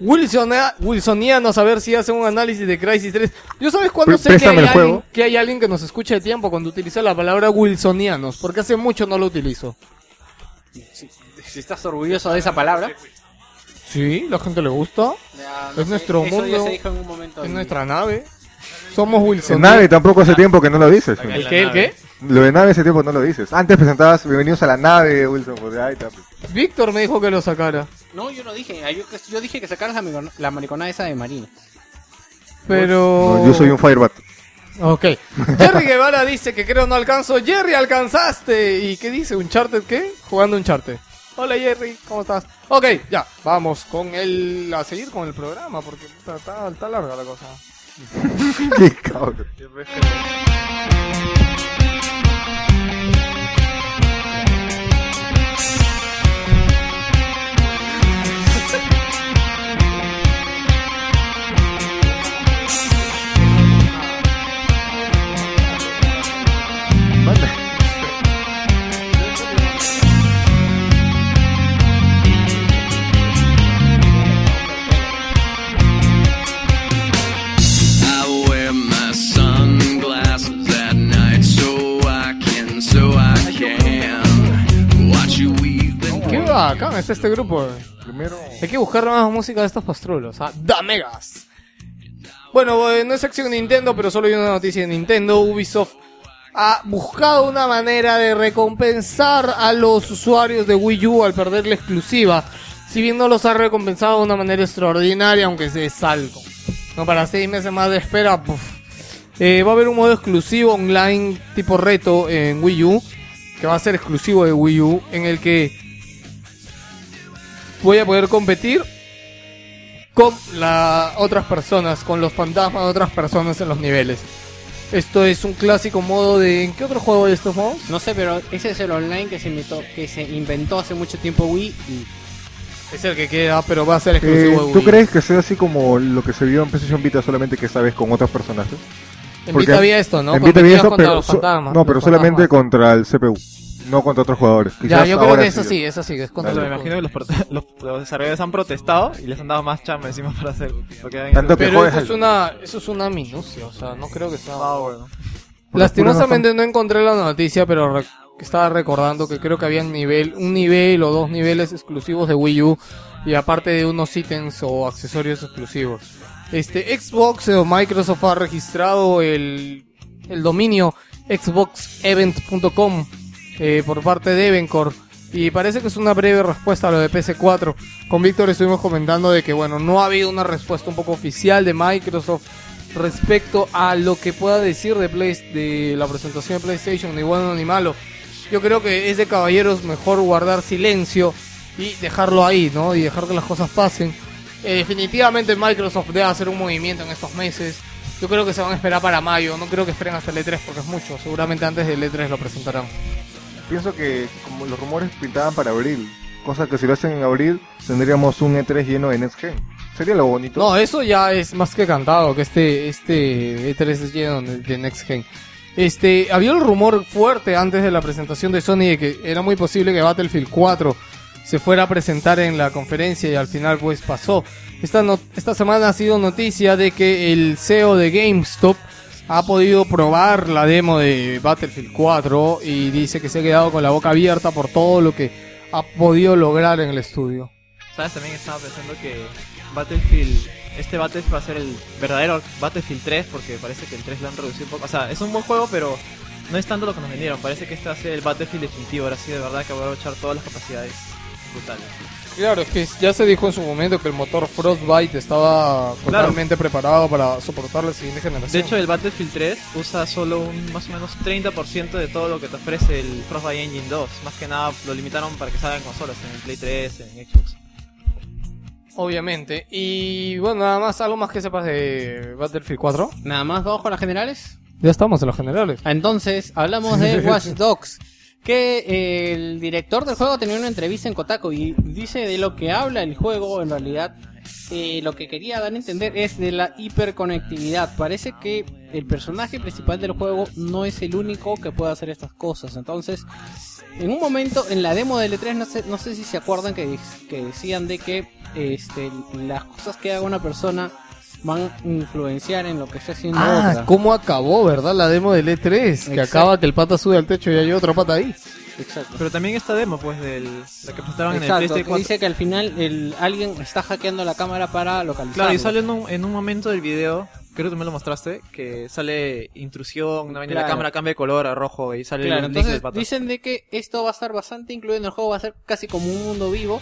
Wilson, Wilsonianos, a ver si hacen un análisis de Crisis 3. Yo sabes cuándo sé que hay, el alguien, juego. que hay alguien que nos escuche de tiempo cuando utiliza la palabra Wilsonianos, porque hace mucho no lo utilizo. Si, si estás orgulloso de esa palabra. Sí, la gente le gusta, ya, Es nuestro eso ya mundo, se dijo en un momento. es nuestra nave. Somos Wilsonianos. nave tampoco hace tiempo que no lo dices. ¿El qué? ¿El qué? Lo de nave hace tiempo no lo dices. Antes presentabas bienvenidos a la nave, Wilson. Pues, ahí está. Víctor me dijo que lo sacara. No, yo no dije. Yo, yo dije que sacaras la, maricona- la mariconada esa de Marina. Pero... No, yo soy un Firebat. Ok. Jerry Guevara dice que creo no alcanzo. Jerry, alcanzaste. ¿Y qué dice? ¿Uncharted qué? Jugando Uncharted. Hola Jerry, ¿cómo estás? Ok, ya, vamos con el... a seguir con el programa porque está, está- está larga la cosa. Qué cabrón. Qué bacán está este grupo. Primero. Hay que buscar más música de estos pastrulos. ¿ah? ¡Da Megas! Bueno, no es sección Nintendo, pero solo hay una noticia de Nintendo. Ubisoft ha buscado una manera de recompensar a los usuarios de Wii U al perder la exclusiva. Si bien no los ha recompensado de una manera extraordinaria, aunque es algo. No, para seis meses más de espera. Eh, va a haber un modo exclusivo online tipo reto en Wii U, que va a ser exclusivo de Wii U, en el que voy a poder competir con las otras personas, con los fantasmas de otras personas en los niveles. Esto es un clásico modo de... ¿En qué otro juego hay estos modos? No sé, pero ese es el online que se inventó, que se inventó hace mucho tiempo Wii y Es el que queda, pero va a ser Eh, exclusivo de ¿Tú Wii. crees que sea así como lo que se vio en PlayStation Vita solamente que esta vez con otros personajes? En Vita había esto, ¿no? en Vita había contra pero, los so- fantasmas, no, pero los solamente fantasmas. contra el CPU, no contra otros jugadores. Ya, yo creo que eso sí. eso sí, es contra. Me imagino que los, prote- los, los desarrolladores han protestado y les han dado más chamba encima para hacer. Tanto que Pero eso es una, eso es una minucia, o sea, no creo que sea... Ah, bueno. Lastimosamente no encontré la noticia, pero re- estaba recordando que creo que había un nivel, un nivel o dos niveles exclusivos de Wii U y aparte de unos ítems o accesorios exclusivos. Este Xbox o Microsoft ha registrado el, el dominio xboxevent.com eh, por parte de Evencore y parece que es una breve respuesta a lo de PC4. Con Víctor estuvimos comentando de que bueno, no ha habido una respuesta un poco oficial de Microsoft respecto a lo que pueda decir de, Play, de la presentación de PlayStation, ni bueno ni malo. Yo creo que es de caballeros mejor guardar silencio y dejarlo ahí, ¿no? Y dejar que las cosas pasen. Eh, definitivamente Microsoft debe hacer un movimiento en estos meses. Yo creo que se van a esperar para mayo, no creo que esperen hasta el E3 porque es mucho. Seguramente antes del E3 lo presentarán. Pienso que como los rumores pintaban para abril, cosa que si lo hacen en abril tendríamos un E3 lleno de Next Gen. Sería lo bonito. No, eso ya es más que cantado, que este, este E3 es lleno de, Next Gen. Este, había el rumor fuerte antes de la presentación de Sony de que era muy posible que Battlefield 4 se fuera a presentar en la conferencia y al final pues pasó. Esta, no- esta semana ha sido noticia de que el CEO de GameStop ha podido probar la demo de Battlefield 4 y dice que se ha quedado con la boca abierta por todo lo que ha podido lograr en el estudio. ¿Sabes? También estaba pensando que Battlefield, este Battlefield va a ser el verdadero Battlefield 3 porque parece que el 3 lo han reducido un poco. O sea, es un buen juego, pero no es tanto lo que nos vendieron. Parece que este va a ser el Battlefield definitivo. Ahora sí, de verdad que va a todas las capacidades brutales. Claro, es que ya se dijo en su momento que el motor Frostbite estaba totalmente preparado para soportar la siguiente generación. De hecho, el Battlefield 3 usa solo un más o menos 30% de todo lo que te ofrece el Frostbite Engine 2. Más que nada lo limitaron para que salgan consolas, en el Play 3, en Xbox. obviamente. Y bueno, nada más, algo más que sepas de Battlefield 4. Nada más vamos con las generales. Ya estamos en los generales. Entonces, hablamos de Watch Dogs. Que eh, el director del juego tenía una entrevista en Kotaku y dice de lo que habla el juego en realidad. eh, lo que quería dar a entender es de la hiperconectividad. Parece que el personaje principal del juego no es el único que puede hacer estas cosas. Entonces, en un momento en la demo del E3, no sé, no sé si se acuerdan que, que decían de que este, las cosas que haga una persona van a influenciar en lo que está haciendo Ah, otra. ¿cómo acabó, verdad? La demo del E3, que Exacto. acaba que el pata sube al techo y hay otra pata ahí. Exacto. Pero también esta demo, pues, del, la que presentaron en el que PlayStation 4. dice que al final el, alguien está hackeando la cámara para localizarlo. Claro, y sale en un, en un momento del video, creo que tú me lo mostraste, que sale intrusión, una vaina, la Claro. cámara cambia de color a rojo y sale Claro, el del entonces pato. dicen de que esto va a estar bastante incluido en el juego, va a ser casi como un mundo vivo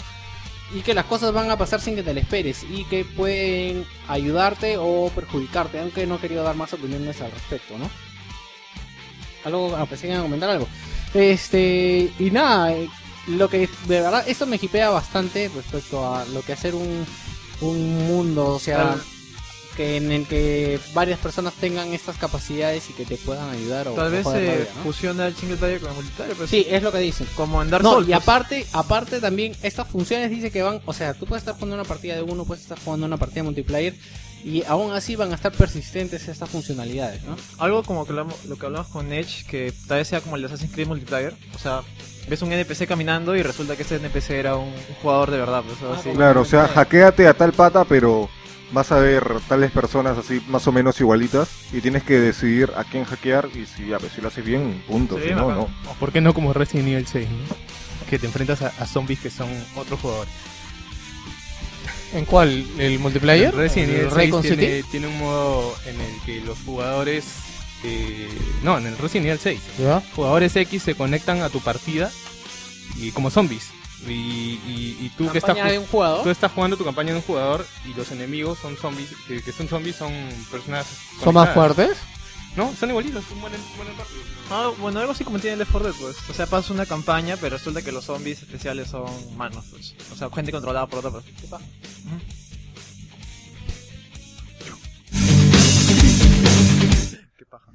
y que las cosas van a pasar sin que te lo esperes y que pueden ayudarte o perjudicarte, aunque no he querido dar más opiniones al respecto, ¿no? Algo, ah, pensé que a comentar algo. Este, y nada, eh, lo que de verdad, esto me hipea bastante respecto a lo que hacer un, un mundo, o sea, que en el que varias personas tengan estas capacidades y que te puedan ayudar o Tal vez se fusiona el single player con el multiplayer, pues. Sí, es lo que dicen. Como en Dark No, Souls. y pues. aparte, aparte también, estas funciones dice que van, o sea, tú puedes estar jugando una partida de uno, puedes estar jugando una partida multiplayer, y aún así van a estar persistentes estas funcionalidades, ¿no? Algo como que lo que hablamos con Edge, que tal vez sea como el de Assassin's Creed Multiplayer. O sea, ves un NPC caminando y resulta que ese NPC era un, un jugador de verdad. Pues, Ah, así. Claro, o sea, hackeate a tal pata, pero vas a ver tales personas así más o menos igualitas y tienes que decidir a quién hackear y si, a ver, si lo haces bien, punto, Sí, si no, no. Por qué no como Resident Evil 6, ¿no? Que te enfrentas a, a zombies que son otros jugadores. ¿En cuál? ¿El multiplayer? Resident ¿El Evil 6 Raycon tiene, City? tiene un modo en el que los jugadores... eh, no, en el Resident Evil 6. ¿Ya? Jugadores X se conectan a tu partida y como zombies. Y, y, y tú que estás... Campaña de un jugador. Tú estás jugando tu campaña de un jugador y los enemigos son zombies, que, que son zombies son personas ¿Son más fuertes? No, son igualitos, mueren, mueren rápido. Ah, bueno, algo así como tiene Left 4 Dead, pues. O sea, pasas una campaña, pero resulta que los zombies especiales son manos, pues. O sea, gente controlada por otra persona. ¿Qué pasa? Qué paja.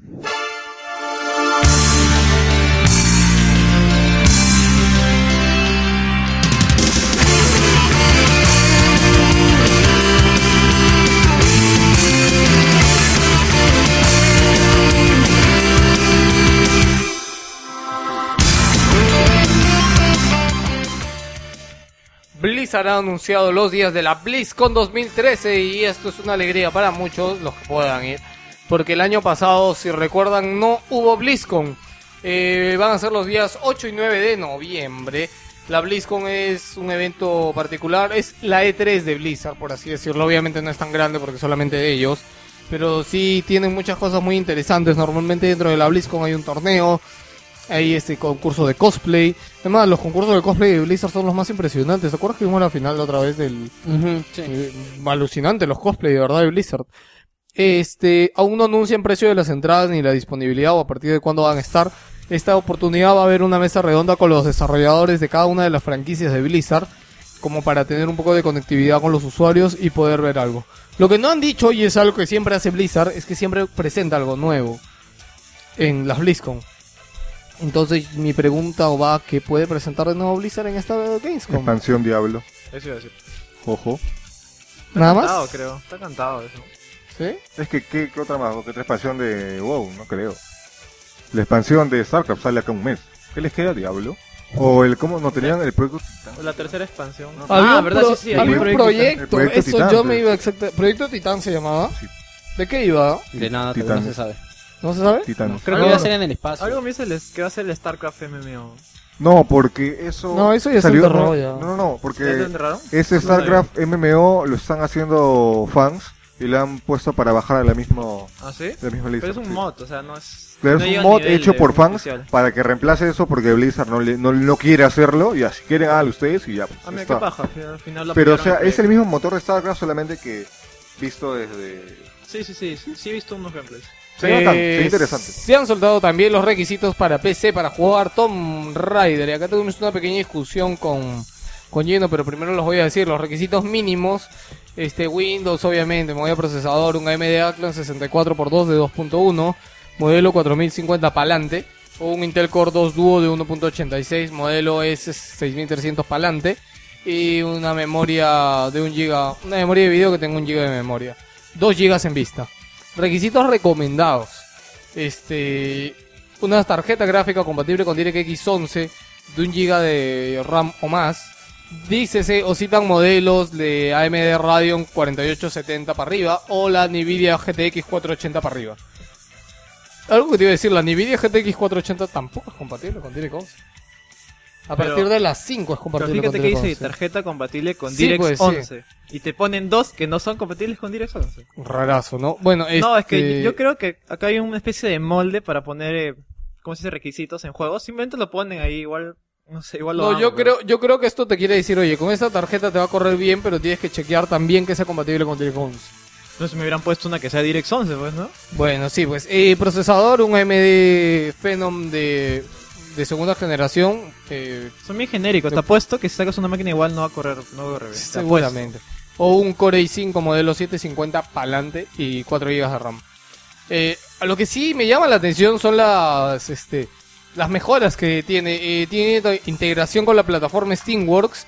Blizzard ha anunciado los días de la BlizzCon 2013 y esto es una alegría para muchos, los que puedan ir. Porque el año pasado, si recuerdan, no hubo BlizzCon. Eh, van a ser los días 8 y 9 de noviembre. La BlizzCon es un evento particular, es la E3 de Blizzard, por así decirlo. Obviamente no es tan grande porque solamente de ellos. Pero sí tienen muchas cosas muy interesantes. Normalmente dentro de la BlizzCon hay un torneo, hay este concurso de cosplay. Además, los concursos de cosplay de Blizzard son los más impresionantes. ¿Te acuerdas que vimos la final la otra vez del sí. eh, alucinante los cosplay de verdad de Blizzard? Este, aún no anuncian precio de las entradas ni la disponibilidad o a partir de cuándo van a estar. Esta oportunidad va a haber una mesa redonda con los desarrolladores de cada una de las franquicias de Blizzard, como para tener un poco de conectividad con los usuarios y poder ver algo. Lo que no han dicho, y es algo que siempre hace Blizzard, es que siempre presenta algo nuevo en las BlizzCon. Entonces mi pregunta va, ¿qué puede presentar de nuevo Blizzard en esta Gamescom? Expansión Diablo, Eso iba a decir. ojo. ¿Nada Cantado, más? creo. Está cantado eso. ¿Sí? Es que, ¿qué, qué otra más? ¿O ¿Qué otra expansión de WoW? No creo. La expansión de StarCraft sale acá un mes. ¿Qué les queda, Diablo? O el, ¿cómo no tenían el proyecto Titán? La tercera expansión. ¿no? Había ah, un ¿verdad? pro- Sí, sí. había un proyecto proyecto, El proyecto eso Titán, yo me iba exactamente... ¿Proyecto Titán se llamaba? Sí. ¿De qué iba? De nada, no se sabe. ¿No se sabe? Creo que iba a ser en el espacio. Algo me dice que va a ser el StarCraft MMO. No, porque eso... No, eso ya se salió, enterró no, ya. no, no, no, ¿Ya lo porque enterraron? ese No StarCraft MMO lo están haciendo fans y lo han puesto para bajar a la misma, ¿Ah, sí? la misma lista. Pero es un sí. mod, o sea, no es... Pero no es llega un al mod nivel hecho de por un fans oficial. para que reemplace eso porque Blizzard no, le- no, no quiere hacerlo y así quieren a ustedes y ya. pues, Ah, mira, está. qué paja. Al final lo Pero o sea, es el mismo motor de StarCraft solamente que visto desde... Sí, sí, sí, sí, sí he visto unos gameplays. Se Eh, interesante. Se han soltado también los requisitos para PC para jugar Tomb Raider. Y acá tuvimos una pequeña discusión con, con Gino, pero primero los voy a decir. Los requisitos mínimos, este Windows obviamente, memoria procesador, un AMD Athlon 64x2 de 2.1, modelo 4050 para adelante. un Intel Core 2 Duo de 1.86, modelo S6300 para adelante y una memoria de 1 GB, una memoria de video que tenga 1 GB de memoria. 2 GB en vista. Requisitos recomendados. Este, una tarjeta gráfica compatible con DirectX 11 de 1 GB de RAM o más. Dícese o citan modelos de AMD Radeon 4870 para arriba o la Nvidia GTX 480 para arriba. Algo que te iba a decir, la Nvidia GTX 480 tampoco es compatible con DirectX 11. A Pero- partir de las 5 es Pero compatible fíjate con que dice 11. tarjeta compatible con Sí, DirectX pues, sí. 11. Y te ponen dos que no son compatibles con DirectX 11. Rarazo, ¿no? Bueno, No, es que este- yo creo que acá hay una especie de molde para poner, eh, ¿cómo se dice? Requisitos en juegos. Simplemente lo ponen ahí igual, no sé, igual lo No, hago, yo pero- creo, yo creo que esto te quiere decir, oye, con esta tarjeta te va a correr bien, pero tienes que chequear también que sea compatible con DirectX 11. No sé, me hubieran puesto una que sea DirectX 11, pues, ¿no? Bueno, sí, pues. eh, procesador, un AMD Phenom de, de segunda generación. eh, Son bien genéricos. Te apuesto que si sacas una máquina igual no va a correr, no va a correr bien. Seguramente. O un Core i5 modelo 750 pa'lante y 4 GB de RAM. Eh, a lo que sí me llama la atención son las, este, las mejoras que tiene. Eh, tiene integración con la plataforma Steamworks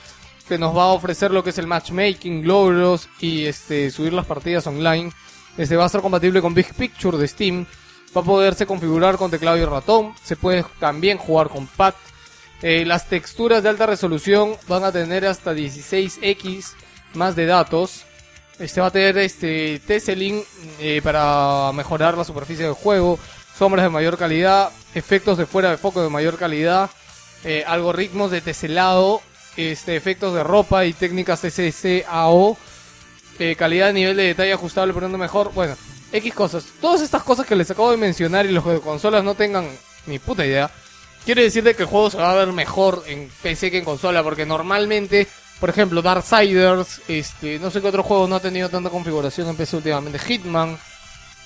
que nos va a ofrecer lo que es el matchmaking, logros y este, subir las partidas online. Este va a ser compatible con Big Picture de Steam. Va a poderse configurar con teclado y ratón. Se puede también jugar con pad. Eh, las texturas de alta resolución van a tener hasta 16x más de datos. Este va a tener este tesseling eh, para mejorar la superficie del juego, sombras de mayor calidad, efectos de fuera de foco de mayor calidad, eh, algoritmos de teselado, este, efectos de ropa y técnicas SSAO, eh, calidad de nivel de detalle ajustable poniendo mejor, bueno, X cosas. Todas estas cosas que les acabo de mencionar y los de consolas no tengan ni puta idea, quiere decir de que el juego se va a ver mejor en PC que en consola, porque normalmente, por ejemplo, Darksiders, este, no sé qué otro juego no ha tenido tanta configuración en PC últimamente, Hitman,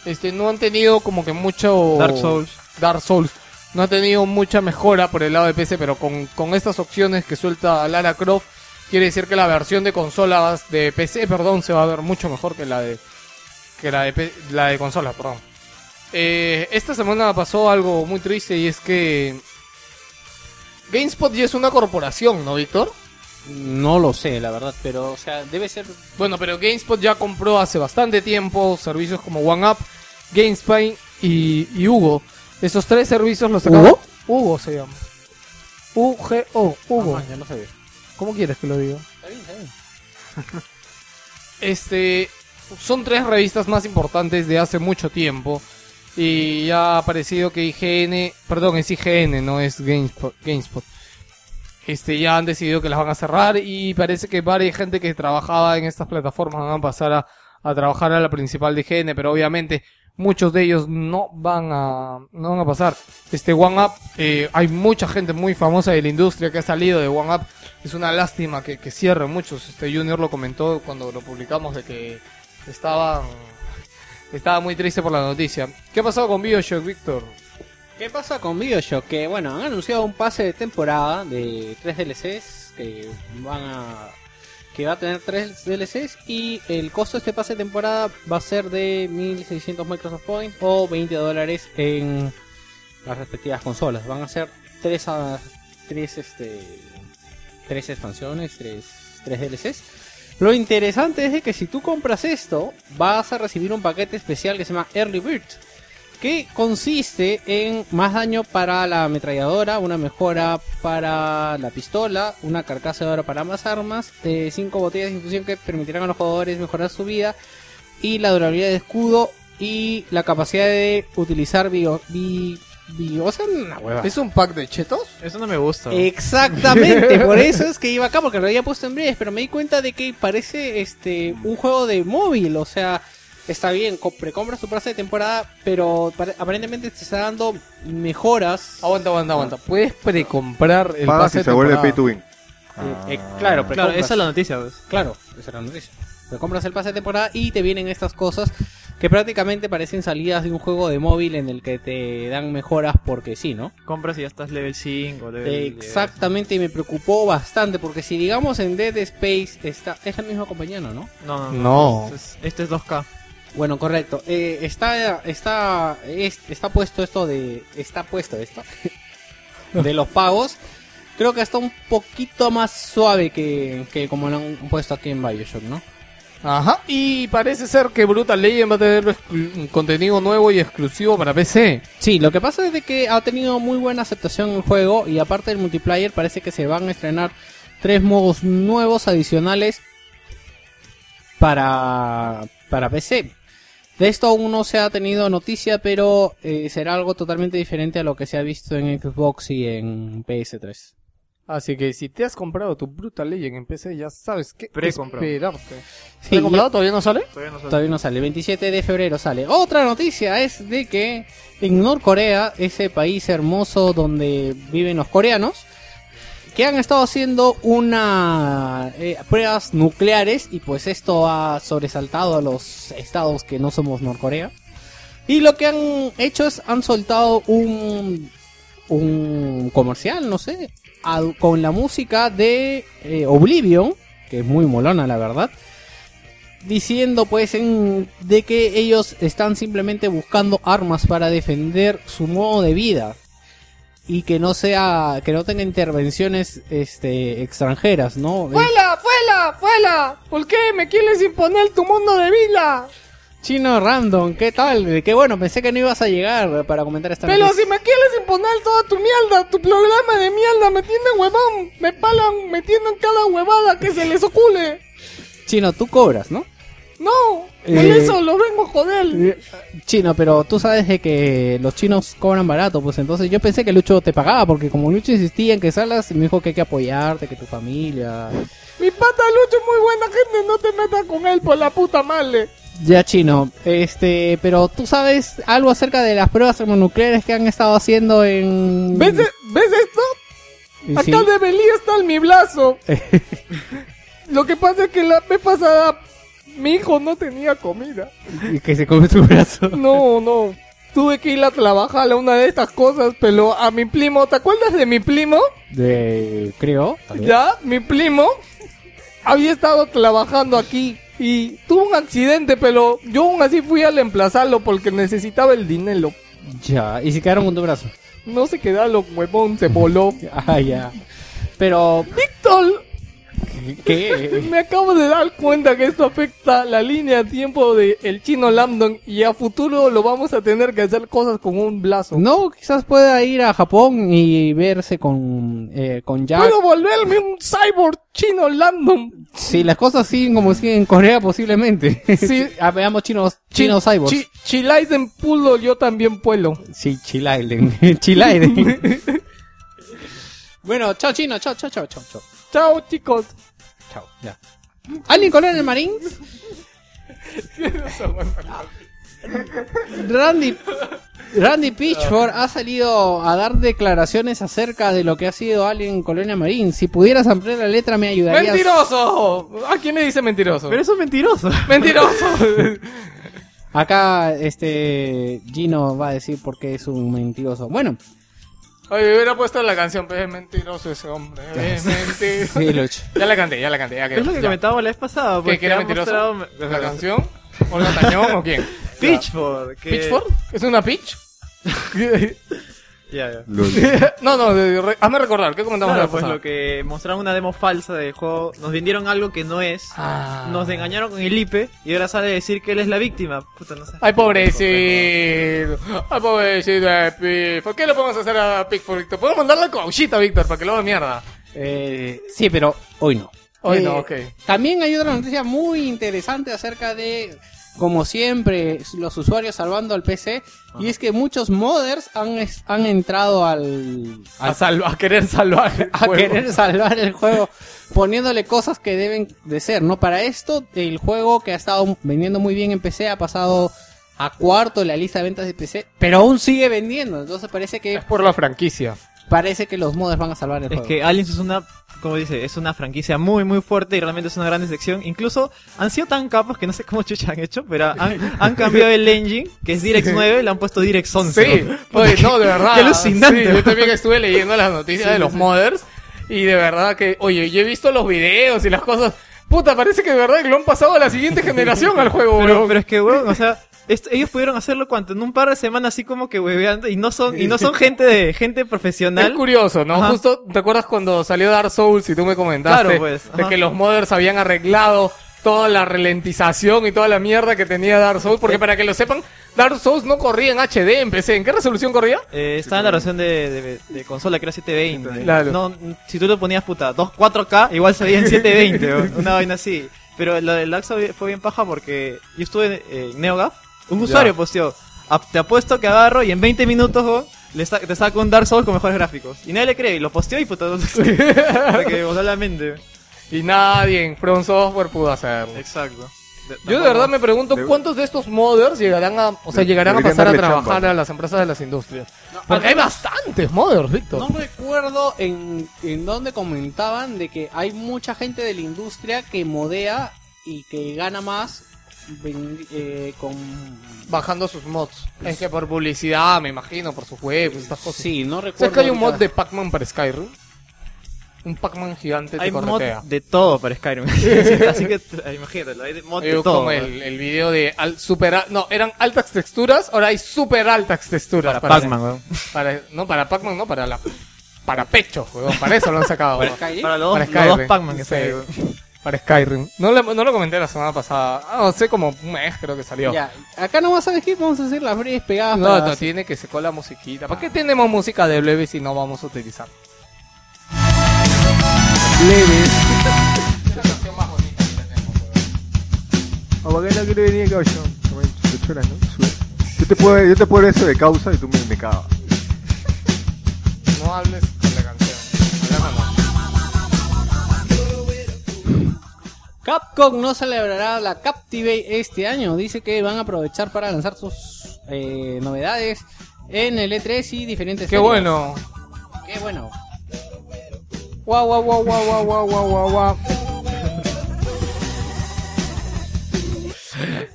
este, no han tenido como que mucho... Dark Souls. Dark Souls. No ha tenido mucha mejora por el lado de PC, pero con, con estas opciones que suelta Lara Croft, quiere decir que la versión de consolas de PC, perdón, se va a ver mucho mejor que la de que la de, P- la de consola, perdón. Eh, esta semana pasó algo muy triste y es que GameSpot ya es una corporación, ¿no, Víctor? No lo sé, la verdad, pero, o sea, debe ser... Bueno, pero GameSpot ya compró hace bastante tiempo servicios como OneUp, GameSpy y, y Hugo. Esos tres servicios los sacaron. ¿Hugo? Hugo se llama. U-G-O, Hugo. Ah, ya no sabía. ¿Cómo quieres que lo diga? Está bien, está bien. Este, son tres revistas más importantes de hace mucho tiempo. Y ya ha aparecido que IGN, perdón, es IGN, no es GameSpot. GameSpot. Este, ya han decidido que las van a cerrar y parece que varias gente que trabajaba en estas plataformas van a pasar a, a trabajar a la principal de IGN, pero obviamente muchos de ellos no van a, no van a pasar. Este OneUp, eh, hay mucha gente muy famosa de la industria que ha salido de OneUp. Es una lástima que, cierren muchos. Este Junior lo comentó cuando lo publicamos de que estaban, estaba muy triste por la noticia. ¿Qué ha pasado con Bioshock, Víctor? ¿Qué pasa con Bioshock? Que bueno, han anunciado un pase de temporada de tres DLCs que van a que va a tener tres DLCs y el costo de este pase de temporada va a ser de 1600 Microsoft Points o 20 dólares en las respectivas consolas. Van a ser tres a tres este tres expansiones, tres tres DLCs. Lo interesante es que si tú compras esto, vas a recibir un paquete especial que se llama Early Bird que consiste en más daño para la ametralladora, una mejora para la pistola, una carcasa de oro para más armas, eh, cinco botellas de infusión que permitirán a los jugadores mejorar su vida y la durabilidad de escudo y la capacidad de utilizar bio, bi, bio- o sea, una hueva. ¿Es un pack de chetos? Eso no me gusta. Exactamente, por eso es que iba acá, porque lo había puesto en breves, pero me di cuenta de que parece este un juego de móvil, o sea, está bien, co- precompras tu pase de temporada, pero pare- aparentemente te está dando mejoras. Aguanta, aguanta, aguanta. Puedes precomprar el Pagas pase y de se vuelve temporada. pay to win. Eh, eh, claro, Claro, precompras. esa es la noticia, pues. Claro, esa es la noticia. Precompras el pase de temporada y te vienen estas cosas que prácticamente parecen salidas de un juego de móvil en el que te dan mejoras porque sí, ¿no? Compras y ya estás level 5, level 10. Exactamente, y me preocupó bastante porque si digamos en Dead Space está es la misma compañía, ¿no? No, no, No. Este es, este es 2K. Bueno, correcto. Eh, está, está, es- está puesto esto de, está puesto esto de los pagos. Creo que está un poquito más suave que, que como lo han puesto aquí en Bioshock, ¿no? Ajá. Y parece ser que Brutal Legend va a tener un contenido nuevo y exclusivo para PC. Sí, lo que pasa es de que ha tenido muy buena aceptación el juego y aparte del multiplayer parece que se van a estrenar tres modos nuevos adicionales para, para PC. De esto aún no se ha tenido noticia, pero eh, será algo totalmente diferente a lo que se ha visto en Xbox y en PS3. Así que si te has comprado tu Brutal Legend en PC, ya sabes qué Precomprado. esperarte. Sí, ¿Te comprado? ¿Todavía no sale? Todavía no sabe. Todavía no sale, el 27 de febrero sale. Otra noticia es de que en Norcorea, ese país hermoso donde viven los coreanos, que han estado haciendo una eh, pruebas nucleares y pues esto ha sobresaltado a los estados que no somos Norcorea. Y lo que han hecho es han soltado un un comercial, no sé, con la música de eh, Oblivion, que es muy molona la verdad diciendo pues de que ellos están simplemente buscando armas para defender su modo de vida y que no sea que no tenga intervenciones este extranjeras no ¡Fuela! ¡Fuela! ¡Fuela! ¿Por qué me quieres imponer tu mundo de vida? Chino random qué tal qué bueno pensé que no ibas a llegar para comentar esta Pero noticia. si me quieres imponer toda tu mierda, tu programa de mierda, me tienen huevón, me palan, me tienen cada huevada que se les ocule. chino tú cobras no No, por Eh, eso lo vengo a joder. chino pero tú sabes de que los chinos cobran barato pues entonces yo pensé que Lucho te pagaba porque como Lucho insistía en que salas me dijo que hay que apoyarte que tu familia Mi pata Lucho es muy buena gente, no te metas con él por la puta madre. Ya chino, este, pero tú sabes algo acerca de las pruebas termonucleares que han estado haciendo en... ¿Ves, ¿Ves esto? Sí. Acá de Belí está el mi brazo. Lo que pasa es que la vez pasada mi hijo no tenía comida. Y que se come tu brazo. No, no. Tuve que ir a trabajar a una de estas cosas, pero a mi primo, ¿te acuerdas de mi primo? De, creo. Ya, mi primo había estado trabajando aquí y tuvo un accidente, pero yo aún así fui a reemplazarlo porque necesitaba el dinero. Ya, y se quedaron con tu brazo. No se quedaron, huevón, se voló. Ah, ya. Pero, Víctor, ¿qué? me acabo de dar cuenta que esto afecta la línea de tiempo de el chino Lambdon y a futuro lo vamos a tener que hacer cosas con un brazo. No, quizás pueda ir a Japón y verse con, eh, con Jack. Puedo volverme un cyborg chino Lambdon. Si las cosas siguen como siguen en Corea, posiblemente. Sí. Ah, veamos chinos, chinos cyborgs. Chi- Chilaiden Pulo yo también puedo. Sí, Chilaiden. Chilaiden. bueno, chao chino, chao, chao, chao, chao, chao. Chao chicos. Chao, ya. ¿Alguien coló en el marín? Randy, Randy Pitchford ha salido a dar declaraciones acerca de lo que ha sido Alien en Colonia Marín. Si pudieras ampliar la letra me ayudarías. ¡Mentiroso! ¿A quién le dice mentiroso? Pero eso es mentiroso. ¡Mentiroso! Acá este Gino va a decir por qué es un mentiroso. Bueno, Oye, hubiera puesto la canción, pero es mentiroso ese hombre. Es mentiroso. sí, Lucho. Ya la canté, ya la canté, ya quedó. Es lo que Ya. comentaba la vez pasada. ¿Qué, Porque que era mentiroso? mostrado- ¿La canción? ¿O la tañón o quién? Pitchford. que- ¿Pitchford? ¿Es una pitch? Ya, ya. no, no, de- re- hazme recordar, ¿qué comentamos Claro, la pues pasada? lo que mostraron una demo falsa del juego, nos vendieron algo que no es, Ah. nos engañaron con el IP y ahora sale a decir que él es la víctima. Puta, no sé. Ay, pobrecito. Ay, pobrecito de Pickford. ¿Por qué le podemos hacer a Pickford, Víctor? Podemos mandarle a Cauchita, Víctor, para que lo haga mierda. Eh, sí, pero hoy no. Hoy Eh, no, ok. También hay otra noticia muy interesante acerca de, como siempre, los usuarios salvando al PC. Y es que muchos modders han, han entrado al, a querer salvar el a juego. querer salvar el juego poniéndole cosas que deben de ser, ¿no? Para esto, el juego que ha estado vendiendo muy bien en PC ha pasado a cuarto en la lista de ventas de PC, pero aún sigue vendiendo. Entonces parece que Es por la franquicia. Parece que los modders van a salvar el Es juego. que Aliens es una, como dice, es una franquicia muy muy fuerte y realmente es una gran decepción. Incluso han sido tan capos que no sé cómo chucha han hecho, pero han, han cambiado el engine, que es DirectX 9, le han puesto DirectX 11. Sí, ¿no? oye, no, de verdad. Qué alucinante. Sí, yo también estuve leyendo las noticias Sí, de los sí. modders y de verdad que, oye, yo he visto los videos y las cosas. Puta, parece que de verdad que lo han pasado a la siguiente generación al juego, Pero, weón. pero es que, weón, o sea, esto- ellos pudieron hacerlo cuanto en un par de semanas así como que hueveando y no son, y no son gente de, gente Es profesional. curioso, ¿no? Ajá. Justo, ¿te acuerdas cuando salió Dark Souls y tú me comentaste Claro, pues, de que los modders habían arreglado toda la ralentización y toda la mierda que tenía Dark Souls? Porque para que lo sepan, Dark Souls no corría en HD en PC. ¿En qué resolución corría? Eh, estaba en la versión de, de, de consola que era 720. Claro. No, si tú lo ponías puta 2, 4K, igual se veía en 720, weón, una vaina así. Pero lo del Laxa fue bien paja porque yo estuve eh, en NeoGAF, un usuario posteó, "Ap- te apuesto que agarro y en 20 minutos le sa- te saco un Dark Souls con mejores gráficos. Y nadie le cree, y lo posteó y puta, para que voló la mente. Y nadie en From Software pudo hacerlo. Exacto. Yo de verdad me pregunto de- cuántos de estos modders llegarán a, o sea, De- llegarán a pasar a trabajar chamba. a las empresas de las industrias. Porque hay bastantes modders, Víctor. No recuerdo en, en donde comentaban de que hay mucha gente de la industria que modea y que gana más eh, con... Bajando sus mods. Es que por publicidad, me imagino, por sus juegos, estas cosas. Sí, no recuerdo. ¿Sabes que hay un mod de Pac-Man para Skyrim? Un Pac-Man gigante te Hay mod corretea. de todo para Skyrim. Así que eh, imagínate, hay mod de todo. como el, el video de al- super al- no eran altas texturas ahora hay super altas texturas para Pac-Man, weón. para- no para Pac-Man no para la para pecho weón, para eso lo han sacado ¿Para. Skyrim? Para los, Para dos- los dos Skyrim, Pac-Man que sí. weón. Para Skyrim no, le- no lo comenté la semana pasada ah, no sé como un mes creo que salió Ya, acá nomás sabes qué, vamos a hacer las breves pegadas. no, para- no tiene que se la musiquita ¿para qué tenemos música de Bleve si no vamos a utilizar ¿A qué no quiere venir causa? Te choras, ¿no? Yo te puedo, yo te puedo eso de causa y tú me, me cagas. no hables Capcom no celebrará la Captivate este año. Dice que van a aprovechar para lanzar sus eh, novedades en el E3 y diferentes. ¡Qué bueno! ¡Qué bueno! ¡Guau, guau, guau, guau, guau, guau, guau, guau!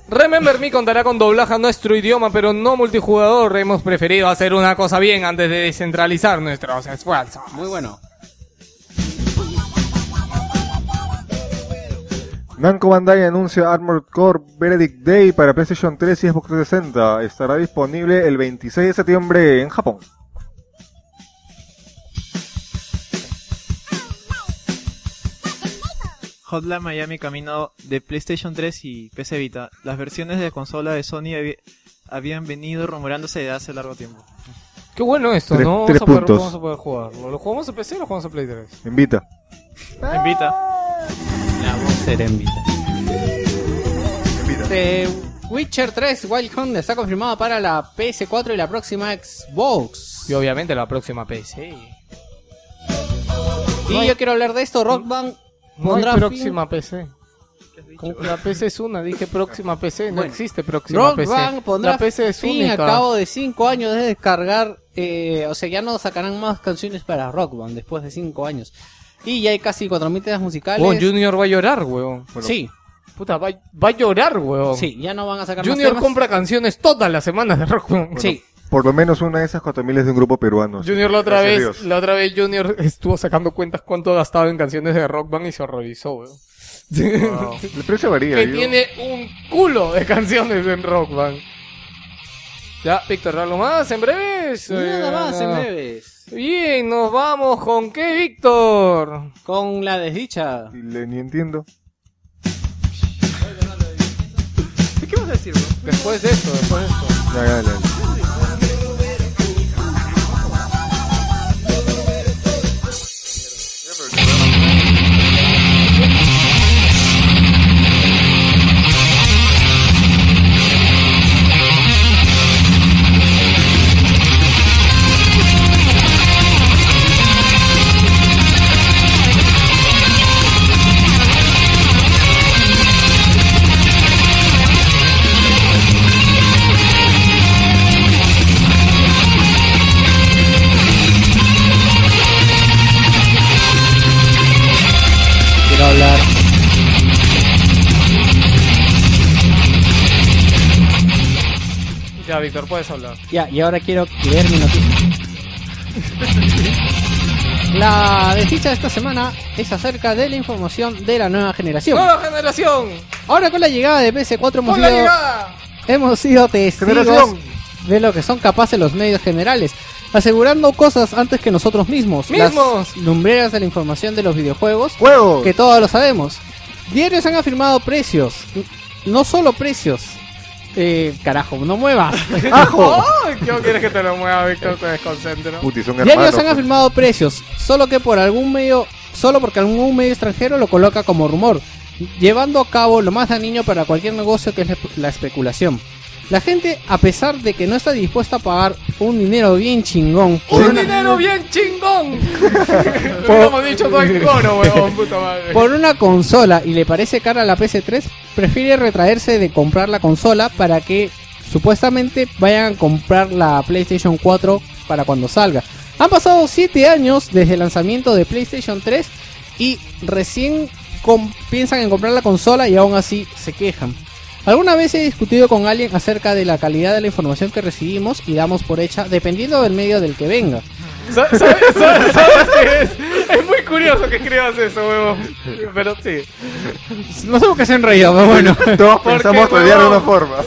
Remember Me contará con doblaje a nuestro idioma, pero no multijugador. Hemos preferido hacer una cosa bien antes de descentralizar nuestros esfuerzos. Muy bueno. Namco Bandai anuncia Armored Core Verdict Day para PlayStation 3 y Xbox 360. Estará disponible el 26 de septiembre en Japón. Hotline Miami camino de PlayStation 3 y PC Vita. Las versiones de consola de Sony habi- habían venido rumorándose desde hace largo tiempo. Qué bueno esto, Tres- ¿no? Vamos, tres a poder, puntos. vamos a poder jugarlo. ¿Lo jugamos en PC o lo jugamos en Play 3? En Vita. En Vita. Será en vida. The Witcher 3 Wild Hunt está confirmado para la PS4 y la próxima Xbox. Y obviamente la próxima PC. Y yo quiero hablar de esto. Rock Band No pondrá hay fin- próxima PC. La PC es una, dije próxima PC, no Bueno, existe próxima Rock PC. Band pondrá la PC es fin única. a cabo de 5 años de descargar. eh, o sea, ya no sacarán más canciones para Rock Band después de 5 años. Y ya hay casi 4.000 temas musicales. Oh, Junior va a llorar, weón. Bueno, sí, Puta, va, va a llorar, weón. sí, ya no van a sacar más Junior temas. compra canciones todas las semanas de rock. weón. Sí, Por lo menos una de esas 4000 es de un grupo peruano. Junior la otra vez, Dios. la otra vez Junior estuvo sacando cuentas cuánto gastaba en canciones de rock band y se horrorizó, weón. Wow. El precio varía. que yo- tiene un culo de canciones en rock band. Ya, Víctor, ¿algo más en breves? nada Eh, más en no. breves. Bien, nos vamos con qué, Víctor. Con la desdicha. Le- ni entiendo. ¿Qué vas a decir, bro? Después de esto, después de esto. Ya, dale, dale. Víctor, puedes hablar. Ya, y ahora quiero leer mi noticia. La desdicha de esta semana es acerca de la información de la nueva generación. ¡Nueva generación! Ahora con la llegada de PS4 hemos ¡Con la sido, hemos sido testigos Generación. de lo que son capaces los medios generales, asegurando cosas antes que nosotros mismos. ¡Mismos! Las lumbreras de la información de los videojuegos, ¡Juegos! que todos lo sabemos. Diarios han afirmado precios, no solo precios. Eh, carajo, no muevas. ¡Ajo! ¡Ay! ¿Qué quieres que te lo mueva, Víctor? Te desconcentro. Puti, son Diarios han pues. afirmado precios, solo que por algún medio, solo porque algún medio extranjero lo coloca como rumor, llevando a cabo lo más dañino para cualquier negocio que es la especulación. La gente, a pesar de que no está dispuesta a pagar un dinero bien chingón por ¡Un una, dinero bien chingón! Lo hemos dicho todo en coro, weón, puta madre. por una consola y le parece cara la PS3, prefiere retraerse de comprar la consola para que supuestamente vayan a comprar la PlayStation 4 para cuando salga. Han pasado 7 años desde el lanzamiento de PlayStation 3 y recién piensan en comprar la consola y aún así se quejan. Alguna vez he discutido con alguien acerca de la calidad de la información que recibimos y damos por hecha dependiendo del medio del que venga. Sa- ¿Sabes, sabes, sabes qué es? Es muy curioso que escribas eso, weón. Pero sí. No sé por qué se han reído, pero bueno. Todos ¿Por pensamos trolear de una forma.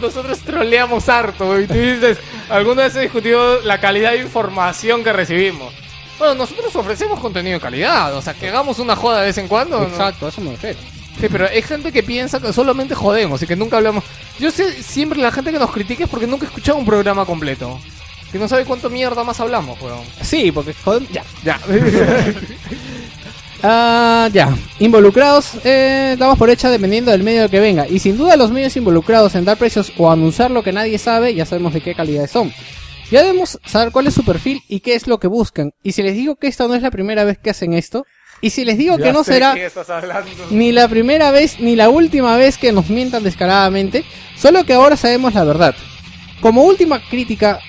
Nosotros troleamos harto. Y tú dices, ¿alguna vez he discutido la calidad de información que recibimos? Bueno, nosotros ofrecemos contenido de calidad. O sea, que hagamos una joda de vez en cuando. ¿no? Exacto, a eso me refiero. Sí, pero hay gente que piensa que solamente jodemos y que nunca hablamos. Yo sé siempre la gente que nos critica es porque nunca ha escuchado un programa completo. Que no sabe cuánto mierda más hablamos, weón. Sí, porque joder, ya. Ya. Ah, ya. Involucrados, eh, damos por hecha dependiendo del medio que venga. Y sin duda los medios involucrados en dar precios o anunciar lo que nadie sabe, ya sabemos de qué calidad son. Ya debemos saber cuál es su perfil y qué es lo que buscan. Y si les digo que esta no es la primera vez que hacen esto, y si les digo que no será ni la primera vez ni la última vez que nos mientan descaradamente, solo que ahora sabemos la verdad. Como última crítica,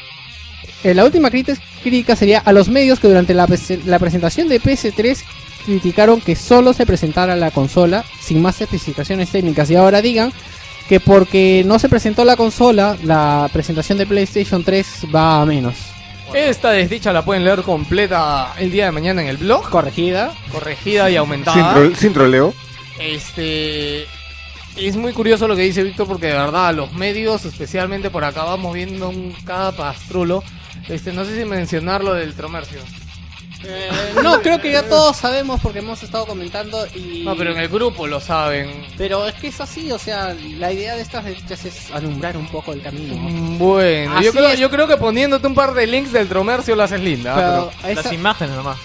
eh, la última crítica sería a los medios que durante la, la presentación de PS3 criticaron que solo se presentara la consola sin más especificaciones técnicas y ahora digan que porque no se presentó la consola, la presentación de PlayStation 3 va a menos. Esta desdicha la pueden leer completa el día de mañana en el blog, Corregida. corregida y Sin, aumentada. tro- sin troleo. Este es muy curioso lo que dice Víctor porque de verdad los medios, especialmente por acá vamos viendo un cada pastrulo. Este, no sé si mencionar lo del tromercio. Eh, no, creo que ya todos sabemos porque hemos estado comentando y... No, pero en el grupo lo saben. Pero es que es así, o sea, la idea de estas desdichas es alumbrar un poco el camino. ¿no? Mm, Bueno, yo creo, yo creo que poniéndote un par de links del tromercio lo haces linda. Pero pero- esa- Las imágenes nomás.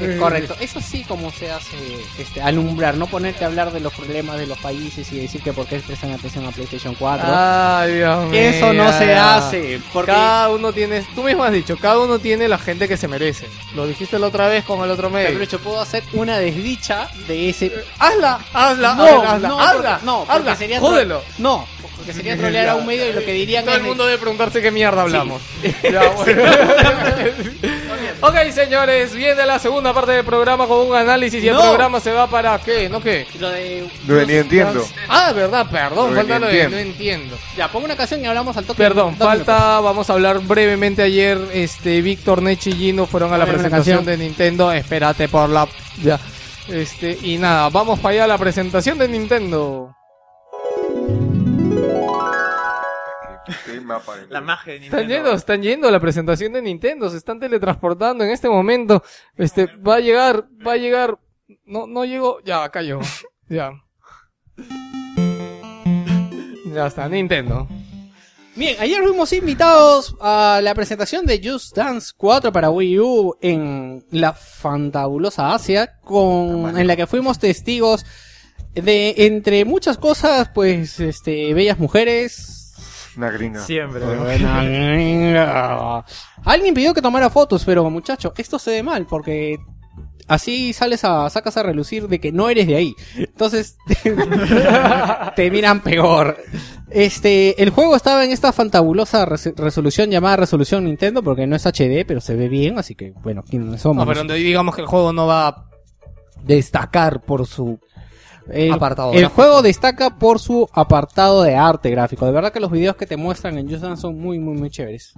Eh, correcto, es así como se hace este, alumbrar, no ponerte a hablar de los problemas de los países y decir que por qué prestan atención a PlayStation 4. Ay, Dios mío. Eso no se hace, porque Cada uno tiene, tú mismo has dicho, cada uno tiene la gente que se merece. Lo dijiste la otra vez con el otro medio. Pero hecho, puedo hacer una desdicha de ese... Hazla, hazla, No, ver, hazla, no, hazla, porque- no, porque hazla, sería jódelo. No, porque sería trolear a un medio y lo que dirían Todo es el mundo debe preguntarse qué mierda hablamos. Ya, bueno. ok, señores, viene la segunda parte del programa con un análisis y el No. programa se va para qué, ¿no qué? lo de... Lo de ni entiendo. Ah, verdad, perdón, Lo de falta lo de entiendo. no entiendo. Ya, pongo una canción y hablamos al toque. Perdón, Dos falta, vamos a hablar brevemente ayer, este, Víctor, Nechi y Gino fueron a la una presentación canción. de Nintendo, espérate por la... Ya. Este, y nada, vamos para allá a la presentación de Nintendo. La magia de Están Nintendo. yendo, están yendo a la presentación de Nintendo, se están teletransportando en este momento. Este, va a llegar, va a llegar. No, no llegó. Ya, cayó. Ya. Ya está, Nintendo. Bien, ayer fuimos invitados a la presentación de Just Dance 4 para Wii U en la fantabulosa Asia, con, en la que fuimos testigos de, entre muchas cosas, pues, este, bellas mujeres. Una gringa. Siempre. Alguien pidió que tomara fotos, pero muchacho, esto se ve mal, porque así sales a, sacas a relucir de que no eres de ahí. Entonces, te miran peor. Este, el juego estaba en esta fantabulosa res- resolución llamada resolución Nintendo, porque no es HD, pero se ve bien, así que, bueno, ¿quiénes somos? No, pero donde digamos que el juego no va a destacar por su El, Apartado el juego destaca por su apartado de arte gráfico. De verdad que los videos que te muestran en Just Dance son muy, muy, muy chéveres.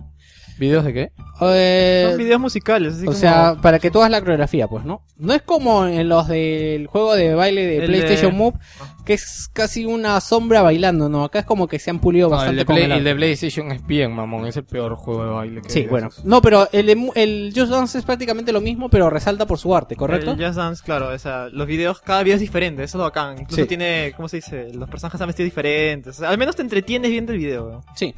¿Videos de qué? Eh, Son videos musicales, así o como- sea, para que tú hagas la coreografía, pues, ¿no? No es como en los del juego de baile de El PlayStation de- Move, que es casi una sombra bailando, ¿no? Acá es como que se han pulido No, el, bastante de con el de PlayStation es bien, mamón. Es el peor juego de baile que Sí, hay bueno. esos. No, pero el, de el Just Dance es prácticamente lo mismo, pero resalta por su arte, ¿correcto? El Just Dance, claro, o sea, los videos, cada video es diferente, eso es lo bacán. Incluso Sí. tiene, ¿cómo se dice? Los personajes han vestido diferentes. O sea, al menos te entretienes viendo el video. ¿no? Sí.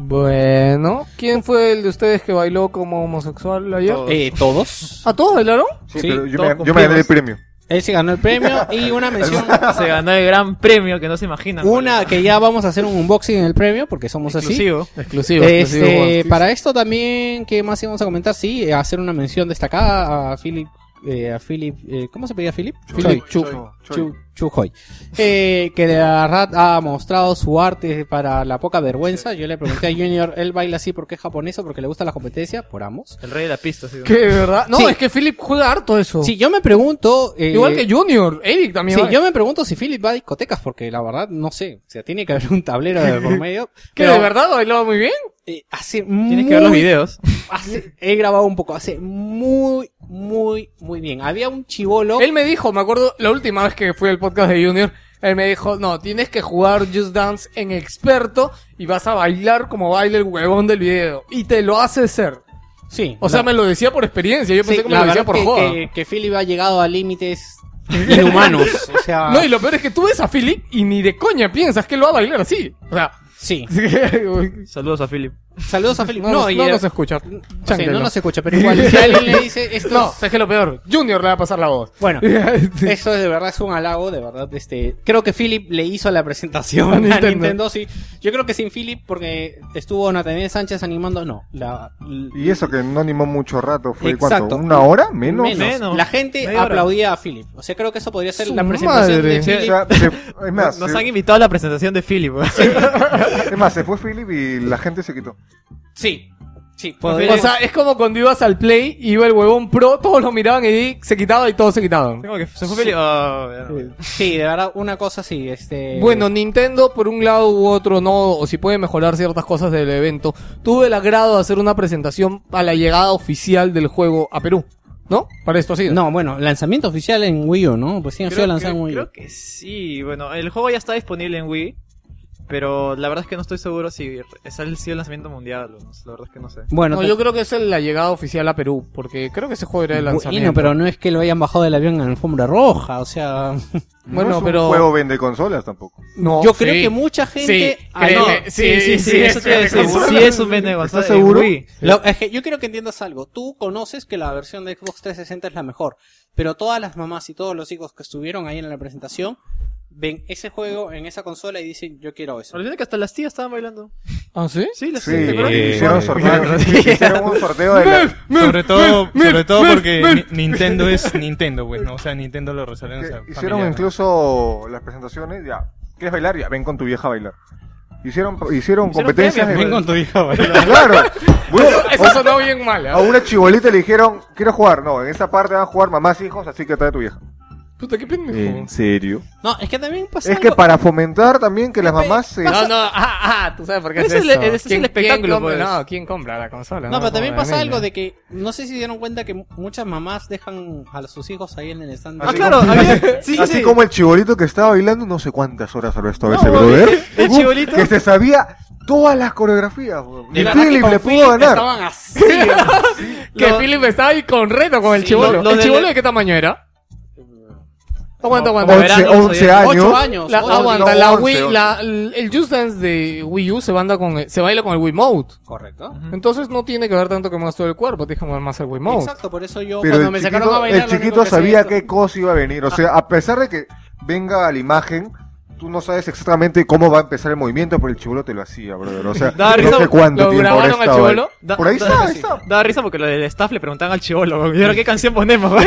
Bueno, ¿quién fue el de ustedes que bailó como homosexual ayer? Todos. Eh, ¿Todos? ¿A todos bailaron? Sí, Sí, pero yo me, yo me gané el premio. Él se ganó el premio y una mención... Se ganó el gran premio que no se imaginan. Una que ya vamos a hacer un unboxing en el premio, porque somos así. exclusivo. Exclusivo, Este, para esto también, ¿qué más íbamos a comentar? Sí, hacer una mención destacada a Philip, eh, a Philip, eh, ¿cómo se pedía Philip? Philip Chu, Choi. Chu, Chu Hoy. Eh, que de verdad ha mostrado su arte para la poca vergüenza. Yo le pregunté a Junior, él baila así porque es japonés o porque le gusta la competencia, por ambos. El rey de la pista, sí. ¿Qué, de verdad? No, Sí. es que Philip juega harto eso. Sí, yo me pregunto... eh, Igual que Junior, Eric también. Sí, va. yo me pregunto si Philip va a discotecas, porque la verdad no sé. O sea, tiene que haber un tablero de por medio. ¿Que pero, de verdad bailaba muy bien? Eh, hace Tienes que ver los videos. hace- he grabado un poco, hace muy, muy, muy bien. Había un chivolo. Él me dijo, me acuerdo la última vez que fui al podcast de Junior, él me dijo, no, tienes que jugar Just Dance en experto y vas a bailar como baila el huevón del video. Y te lo hace ser. Sí. O sea, me lo decía por experiencia, yo sí, pensé que me lo decía por que, joda. que, que Philip ha llegado a límites inhumanos. o sea, No, y lo peor es que tú ves a Philip y ni de coña piensas que lo va a bailar así. O sea, sí. Saludos a Philip. Saludos a Philip. no, No, nos- y no era- nos escucha. sí, Cháncalo. no nos escucha, pero igual, si alguien le dice esto. No, ¿sabes qué es lo peor? Junior le va a pasar la voz. Bueno, eso es de verdad es un halago, de verdad. Este, creo que Philip le hizo la presentación A a Nintendo. Nintendo. sí. Yo creo que sin Philip, porque estuvo Nathaniel Sánchez animando, no. La, Y eso que no animó mucho rato, fue Exacto. cuánto, una hora, menos. menos. La gente Media hora. aplaudía a Philip. O sea, creo que eso podría ser Su la presentación madre. de O Philip. sea, se- es más, Nos se- han invitado a la presentación de Philip. ¿no? es más, se fue Philip y la gente se quitó. Sí, sí. O sea, es como cuando ibas al play, iba el huevón pro, todos lo miraban y se quitaba y todos se quitaban. Como que se fue. Oh, ya no. sí, de verdad, una cosa sí. Este... Bueno, Nintendo por un lado u otro no, o si puede mejorar ciertas cosas del evento, tuve el agrado de hacer una presentación a la llegada oficial del juego a Perú, ¿no? Para esto así. No, bueno, lanzamiento oficial en Wii U, ¿no? Pues sí, ha sido Creo, lanzado en Wii U. creo que sí. Bueno, el juego ya está disponible en Wii. Pero la verdad es que no estoy seguro si es el, si el lanzamiento mundial o no. La verdad es que no sé. Bueno, No, te- yo creo que es la llegada oficial a Perú, porque creo que ese juego era el lanzamiento. Bueno, pero no es que lo hayan bajado del avión en alfombra roja, o sea... Bueno, no es un pero- juego vende consolas tampoco. No, Yo creo sí. que mucha gente... Sí, Ah, no. sí, sí, sí, eso te iba a es- decir. es- Sí es un vende ¿Estás consola en seguro? Lo- es que yo quiero que entiendas algo. Tú conoces que la versión de Xbox 360 es la mejor, pero todas las mamás y todos los hijos que estuvieron ahí en la presentación ven ese juego en esa consola y dicen, yo quiero eso. Olvídate que hasta las tías estaban bailando. ¿Ah, sí? Sí, las Sí, tías. hicieron sorteo, hicieron un sorteo de la- Sobre todo, sobre todo porque Nintendo es Nintendo, pues, ¿no? O sea, Nintendo lo resuelven, o sea, hicieron familiar. incluso las presentaciones, ya, ¿quieres bailar? Ya, ven con tu vieja a bailar. Hicieron, hicieron competencias de... Ven con tu hija, Claro. Bueno, Eso sonó bien mal, ¿eh? a una chibolita le dijeron, quiero jugar. No, en esta parte van a jugar mamás, hijos, así que trae tu vieja. Puta, qué pendejo. serio? No, es que también pasa Es que para fomentar también que las mamás se... No, no, ah, ah, tú sabes por qué es Ese es el- es el ¿Quién- espectáculo, quién compra- pues. No, ¿quién compra la consola? No, pero también Como pasa algo de que no sé si dieron cuenta que muchas mamás dejan a sus hijos ahí en el stand. Ah, Así claro, como- había- sí, Así sí. como el chibolito que estaba bailando, no sé cuántas horas habrá estado No, ese brother. el chibolito- Que se sabía todas las coreografías. que Philip le pudo Philip ganar. Estaban así. Que Lo- Philip estaba ahí con reto con el Sí, chivolo. lo- lo ¿El de- chivolo de qué tamaño era? Aguanta, aguanta. Como 11, verano, 11 ocho años. Ocho años. La- aguanta, no, la once, Wii, once. la- el Just Dance de Wii U se, banda con, se baila con el Wii Mode. Correcto. Entonces no tiene que ver tanto que más todo el cuerpo, tienes que mover más el Wii Mode. Exacto, por eso yo Pero cuando el me sacaron a chiquito, bailar el chiquito que sabía qué cosa iba a venir. O sea, a pesar de que venga la imagen, tú no sabes exactamente cómo va a empezar el movimiento, pero el chivolo te lo hacía, brother. O sea, Da no risa, sé cuánto ¿lo tiempo grabaron al ahí. Da- Por ahí da- está, ahí sí. está. Daba risa porque lo del staff le preguntaban al chivolo, weón, ¿y ahora qué canción ponemos?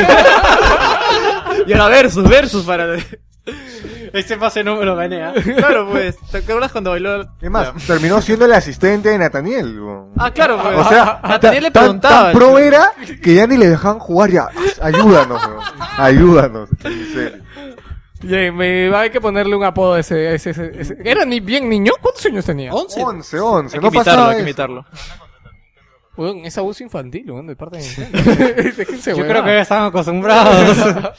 y ahora versus, versus para... Este pase no me lo gané, ¿ah? claro, pues, ¿te acuerdas cuando bailó? Es más, terminó siendo el asistente de Nathaniel. weón. Ah, claro, pues. O sea, Nathaniel le tan, preguntaba. tan pro era que ya ni le dejaban jugar ya. Ayúdanos, weón. Ayúdanos. En serio. Bien, me, hay que ponerle un apodo a ese, a ese, ese- ese- ¿Era ni bien niño? ¿Cuántos años tenía? 11. 11, 11. Hay que No imitarlo, pasaba hay que eso. imitarlo. Weón, es abuso infantil, weón, de parte de Yo creo que ya están acostumbrados.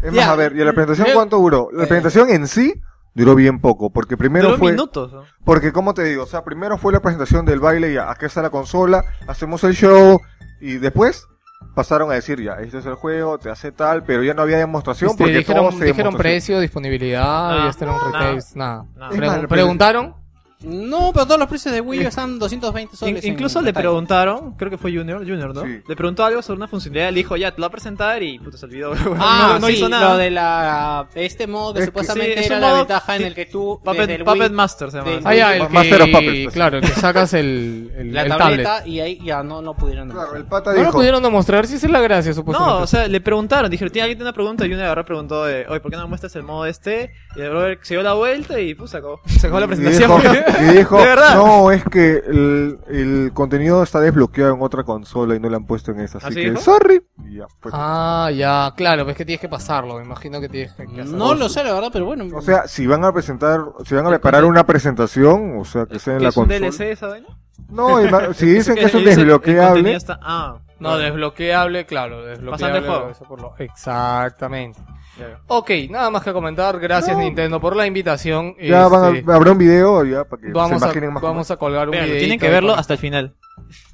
Es más, Ya. a ver, ¿y la presentación cuánto duró? La presentación en sí duró bien poco, porque primero Duró fue... minutos. ¿no? Porque, como te digo, o sea, primero fue la presentación del baile, ya, aquí está la consola, hacemos el show, y después pasaron a decir, ya, este es el juego, te hace tal, pero ya no había demostración, Este, porque dijeron todo se dijeron precio, disponibilidad, Nada. y este era un Nada. retail, nada. Nada. Es Pregun- más, pero- ¿Preguntaron? No, pero todos los precios de Wii U están 220 In- soles. en incluso le detalle. preguntaron, creo que fue Junior, Junior, ¿no? Sí. Le preguntó algo sobre una funcionalidad, le dijo, ya, te lo va a presentar y puto se olvidó. Ah, no, no sí, hizo nada. lo de la este modo que Es que- sí, supuestamente era la modo- ventaja en el que tú Puppet, Puppet Master se llama. del- Ah, ya, el Master of que, Puppets, pues. claro, el que sacas el, el, la el tableta tablet. y ahí ya no no pudieron. Claro, el pata No lo pudieron demostrar, si esa es la gracia, supuestamente. No, o sea, le preguntaron, dijeron, ¿tiene alguien tiene una pregunta? Y uno agarró y preguntó de, oye, ¿por qué no me muestras el modo este? Y el brother se dio la vuelta y pues sacó, sacó la presentación. y dijo, De verdad. no, es que el, el contenido está desbloqueado en otra consola y no lo han puesto en esa, así ¿Así que, dijo? sorry. Y ya, pues. Ah, ya, claro, ves que tienes que pasarlo, me imagino que tienes que hacerlo. No lo sé, la verdad, pero bueno. O sea, si van a presentar, si van a preparar una presentación, o sea, que sea en ¿Qué la es un consola. DLC esa vaina? No, ima- si dicen que es un Dice, el contenido desbloqueable, está- Ah, No, desbloqueable, claro, desbloqueable. Juego. eso por lo- Exactamente. ya. Ok, nada más que comentar. Gracias No. Nintendo por la invitación. ya van Este, a, habrá un video ya para que vamos, se a, imaginen más. cómo vamos a colgar un video. tienen que verlo hasta el final.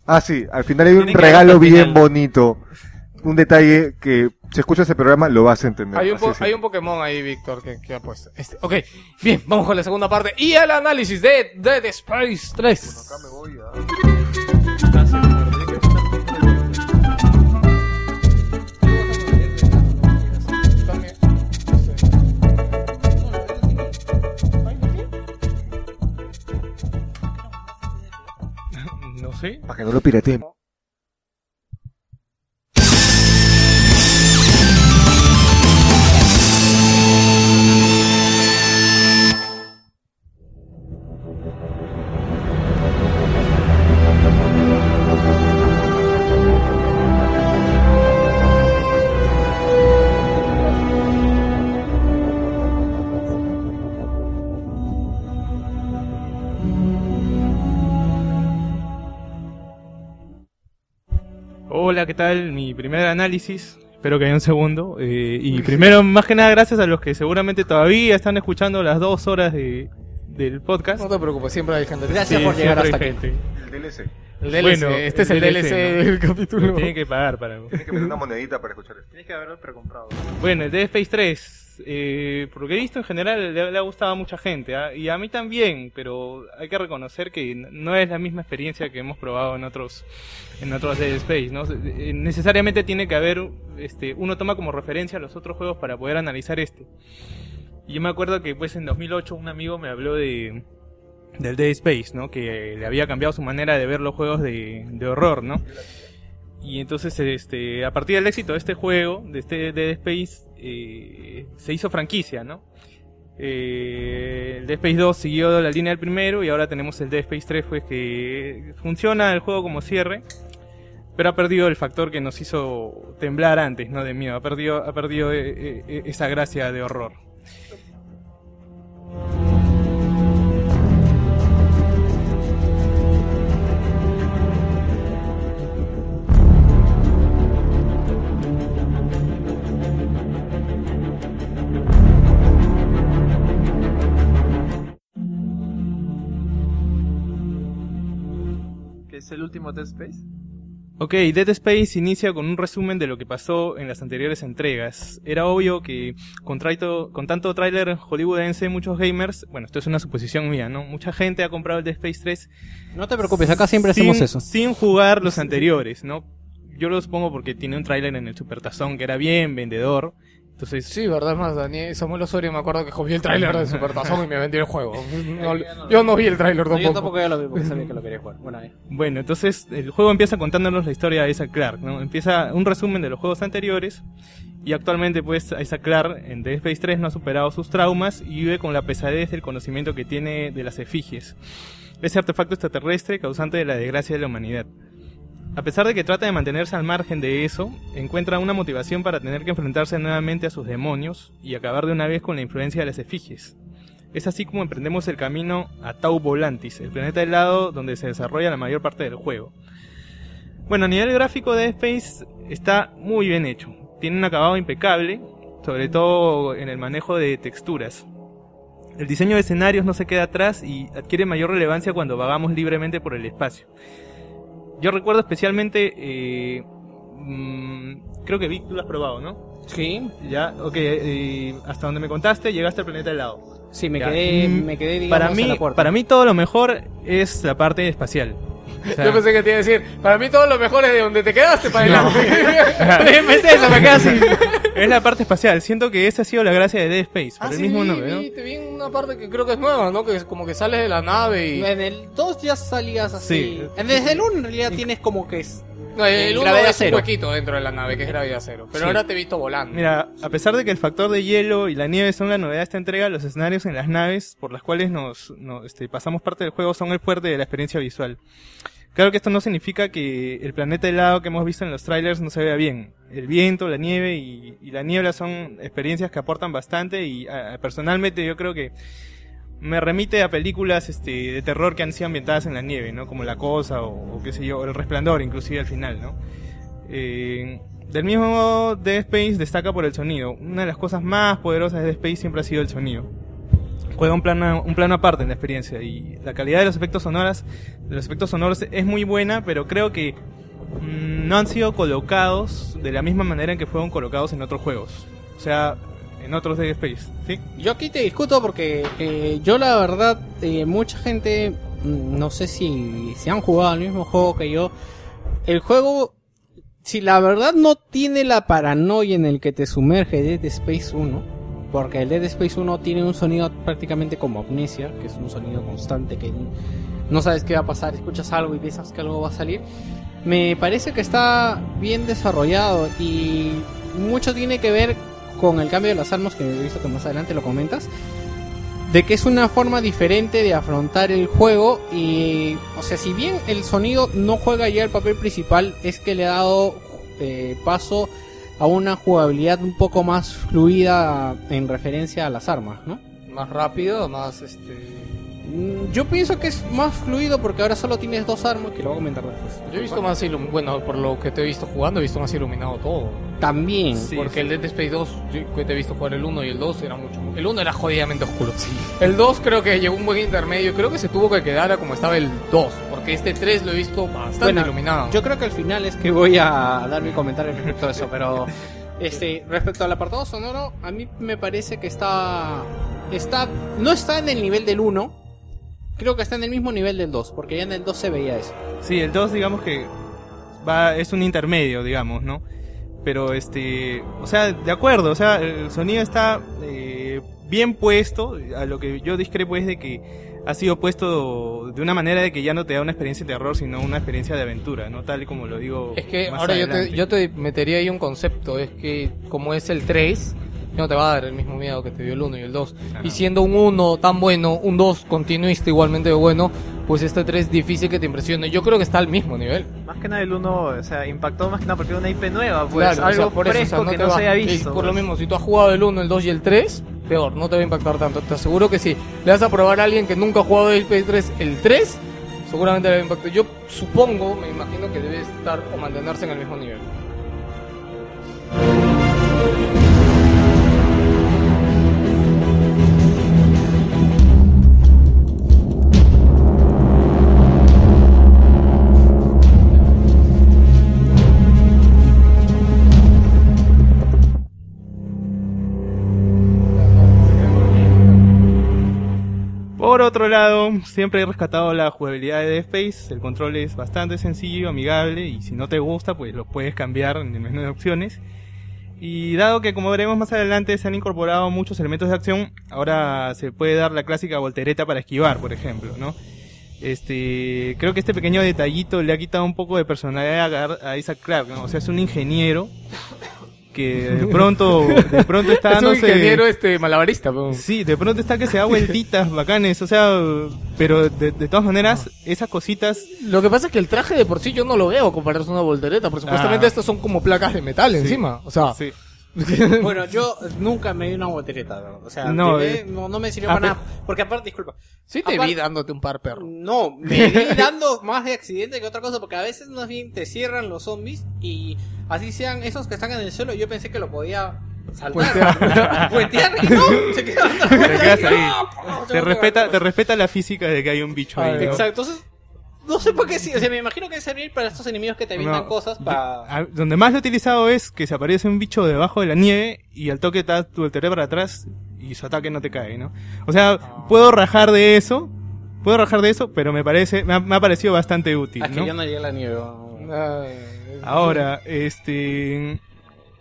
Ah, sí, al final hay un que regalo bien final. bonito. Un detalle que si escuchas ese programa lo vas a entender. Hay un, po- hay un Pokémon ahí, Víctor, que, que ha puesto. Este, ok, bien, vamos con la segunda parte y el análisis de Dead Space 3. Acá me voy a- No sé. Para que no lo pirateen. Hola, ¿qué tal? Mi primer análisis. Espero que haya un segundo. Eh, y primero, más que nada, gracias a los que seguramente todavía están escuchando las dos horas de, del podcast. No te preocupes, siempre hay gente. Gracias Sí, por llegar hasta aquí. gente. El DLC. El DLC, Bueno, este es el DLC, ¿no? del capítulo. Tienen que pagar para... Tienes que meter una monedita para escuchar esto. Tienes que haberlo precomprado. Bueno, el Dead Space 3, eh, lo que he visto en general le, ha gustado a mucha gente, ¿ah? y a mí también, pero hay que reconocer que no es la misma experiencia que hemos probado en otros en otros Dead Space, ¿no? Eh, Necesariamente tiene que haber, este, uno toma como referencia los otros juegos para poder analizar este. Y yo me acuerdo que pues en 2008 un amigo me habló de del Dead Space, ¿no? Que le había cambiado su manera de ver los juegos de, de horror, ¿no? Y entonces, este, a partir del éxito de este juego, de este Dead Space, eh, se hizo franquicia, ¿no? Eh, el Dead Space 2 siguió la línea del primero y ahora tenemos el Dead Space 3, pues que funciona el juego como cierre, pero ha perdido el factor que nos hizo temblar antes, ¿no? De miedo, ha perdido, ha perdido eh, eh, esa gracia de horror. El último Dead Space? Ok, Dead Space inicia con un resumen de lo que pasó en las anteriores entregas. Era obvio que con, traito- con tanto tráiler hollywoodense, muchos gamers, bueno, esto es una suposición mía, ¿no? Mucha gente ha comprado el Dead Space 3 No te preocupes, acá siempre sin, hacemos eso. sin jugar los anteriores, ¿no? Yo lo supongo porque tiene un tráiler en el Supertazón que era bien vendedor. Entonces, Sí, verdad, más, Daniel Samuel Osorio me acuerdo que vi el tráiler de Supertazón y me vendió el juego. No, yo no vi el tráiler No, yo tampoco. tampoco ya lo vi porque sabía que lo quería jugar. Bueno, ahí. Bueno, entonces el juego empieza contándonos la historia de Isaac Clarke, ¿no? Empieza un resumen de los juegos anteriores y actualmente pues Isaac Clarke en Dead Space 3 no ha superado sus traumas y vive con la pesadez del conocimiento que tiene de las efigies, ese artefacto extraterrestre causante de la desgracia de la humanidad. A pesar de que trata de mantenerse al margen de eso, encuentra una motivación para tener que enfrentarse nuevamente a sus demonios y acabar de una vez con la influencia de las efigies. Es así como emprendemos el camino a Tau Volantis, el planeta helado donde se desarrolla la mayor parte del juego. Bueno, a nivel gráfico de Space está muy bien hecho. Tiene un acabado impecable, sobre todo en el manejo de texturas. El diseño de escenarios no se queda atrás y adquiere mayor relevancia cuando vagamos libremente por el espacio. Yo recuerdo especialmente, eh, mm, creo que Vic, tú lo has probado, ¿no? Sí, Ya, ok, eh, hasta donde me contaste, llegaste al planeta helado. sí, me Ya. quedé, me quedé digamos, Para a mí, la puerta. para mí todo lo mejor es la parte espacial. O sea, Yo pensé que te iba a decir, para mí todo lo mejor es de donde te quedaste para adelante. Pensé eso, me quedé así. es la parte espacial. Siento que esa ha sido la gracia de Dead Space. Por Ah, el sí, mismo vi, nombre, ¿no? vi, te vi una parte que creo que es nueva, ¿no? Que es como que sales de la nave y... En el 2 ya salías así. Sí. Desde el 1 en realidad tienes como que es... No, el en uno gravedad es cero. un huequito dentro de la nave, que es gravedad cero. Pero Sí. ahora te he visto volando. Mira, a pesar de que el factor de hielo y la nieve son la novedad de esta entrega, los escenarios en las naves por las cuales nos, nos, este, pasamos parte del juego son el fuerte de la experiencia visual. Claro que esto no significa que el planeta helado que hemos visto en los trailers no se vea bien. El viento, la nieve y, la niebla son experiencias que aportan bastante y personalmente yo creo que me remite a películas este, de terror que han sido ambientadas en la nieve, ¿no? Como La Cosa o, o qué sé yo, El Resplandor inclusive al final, ¿no? Eh, del mismo modo, Dead Space destaca por el sonido. Una de las cosas más poderosas de Dead Space siempre ha sido el sonido. Juega un plano, un plano aparte en la experiencia y la calidad de los efectos sonoras, de los efectos sonoros es muy buena, pero creo que mm, no han sido colocados de la misma manera en que fueron colocados en otros juegos. O sea, en otros Dead Space, ¿sí? Yo aquí te discuto porque eh, yo la verdad, eh, mucha gente, mm, no sé si, si han jugado el mismo juego que yo. El juego, si la verdad no tiene la paranoia en el que te sumerge Dead Space 1, porque el Dead Space 1 tiene un sonido prácticamente como amnesia, que es un sonido constante que no sabes qué va a pasar, escuchas algo y piensas que algo va a salir. Me parece que está bien desarrollado y mucho tiene que ver con el cambio de las armas, que he visto que más adelante lo comentas, de que es una forma diferente de afrontar el juego y, o sea, si bien el sonido no juega ya el papel principal, es que le ha dado eh, paso a una jugabilidad un poco más fluida en referencia a las armas, ¿no? Más rápido, más este... Mm, Yo pienso que es más fluido porque ahora solo tienes dos armas, que lo voy a comentar después. Yo he visto más iluminado, bueno, por lo que te he visto jugando, he visto más iluminado todo. También. Sí, Porque sí. el Dead Space 2, yo te he visto jugar el 1 y el 2 era mucho. El 1 era jodidamente oscuro. El 2 creo que llegó un buen intermedio. Creo que se tuvo que quedar a como estaba el 2. Porque este 3 lo he visto bastante Bueno, iluminado. Yo creo que al final es que voy a dar mi comentario respecto a eso, pero este respecto al apartado sonoro, a mí me parece que está está no está en el nivel del 1. Creo que está en el mismo nivel del 2, porque ya en el 2 se veía eso. Sí, el 2 digamos que va es un intermedio, digamos, ¿no? Pero este, o sea, de acuerdo, o sea, el sonido está eh, bien puesto, a lo que yo discrepo es de que ha sido puesto de una manera de que ya no te da una experiencia de terror, sino una experiencia de aventura, ¿no? Tal y como lo digo. Es que más ahora yo te, yo te metería ahí un concepto. Es que como es el 3, ya no te va a dar el mismo miedo que te dio el 1 y el 2. Ajá. Y siendo un 1 tan bueno, un 2 continuista igualmente bueno, pues este 3 difícil que te impresione. Yo creo que está al mismo nivel. Más que nada el 1, o sea, impactó más que nada porque era una IP nueva, pues Claro, o algo sea, por eso, o sea, fresco que no va- se había y visto. Por lo pues. mismo, si tú has jugado el 1, el 2 y el 3, peor, no te va a impactar tanto. Te aseguro que si le vas a probar a alguien que nunca ha jugado el PS3, el 3, seguramente le va a impactar. Yo supongo, me imagino que debe estar o mantenerse en el mismo nivel. Otro lado, siempre he rescatado la jugabilidad de Dead Space. El control es bastante sencillo, amigable y si no te gusta, pues lo puedes cambiar en el menú de opciones. Y dado que como veremos más adelante se han incorporado muchos elementos de acción, ahora se puede dar la clásica voltereta para esquivar, por ejemplo, ¿no? Este, creo que este pequeño detallito le ha quitado un poco de personalidad a, Isaac Clarke. O sea, es un ingeniero que de pronto, de pronto está es un dándose... ingeniero este malabarista. po. Sí, de pronto está que se da vueltitas bacanes, o sea, pero de, de todas maneras, esas cositas, Lo que pasa es que el traje de por sí yo no lo veo compararse a una voltereta, porque supuestamente Ah. estas son como placas de metal Sí. encima. O sea, sí. Bueno, yo nunca me di una voltereta, ¿no? o sea, No, llevé- eh. no, no me sirvió Ah, para nada. Porque aparte, disculpa, sí te Aparte- vi dándote un par perro. no, me vi dando más de accidente que otra cosa, porque a veces más bien te cierran los zombies y así sean esos que están en el suelo, yo pensé que lo podía saltar, puentear y no, se queda dando Te vueltas quedas y ahí. no, Te respeta, te respeta la física de que hay un bicho ahí, Ah, ¿no? Exacto, entonces no sé por qué sí, o sea, me imagino que debe servir para estos enemigos que te avientan No, cosas para Ah, Donde más lo he utilizado es que se aparece un bicho debajo de la nieve y al toque te da tu voltereta para atrás y su ataque no te cae, ¿no? O sea, puedo rajar de eso, puedo rajar de eso, pero me parece, me ha, me ha parecido bastante útil, Ah, que ¿no? yo no llegué a la nieve. Ay, Ahora, este...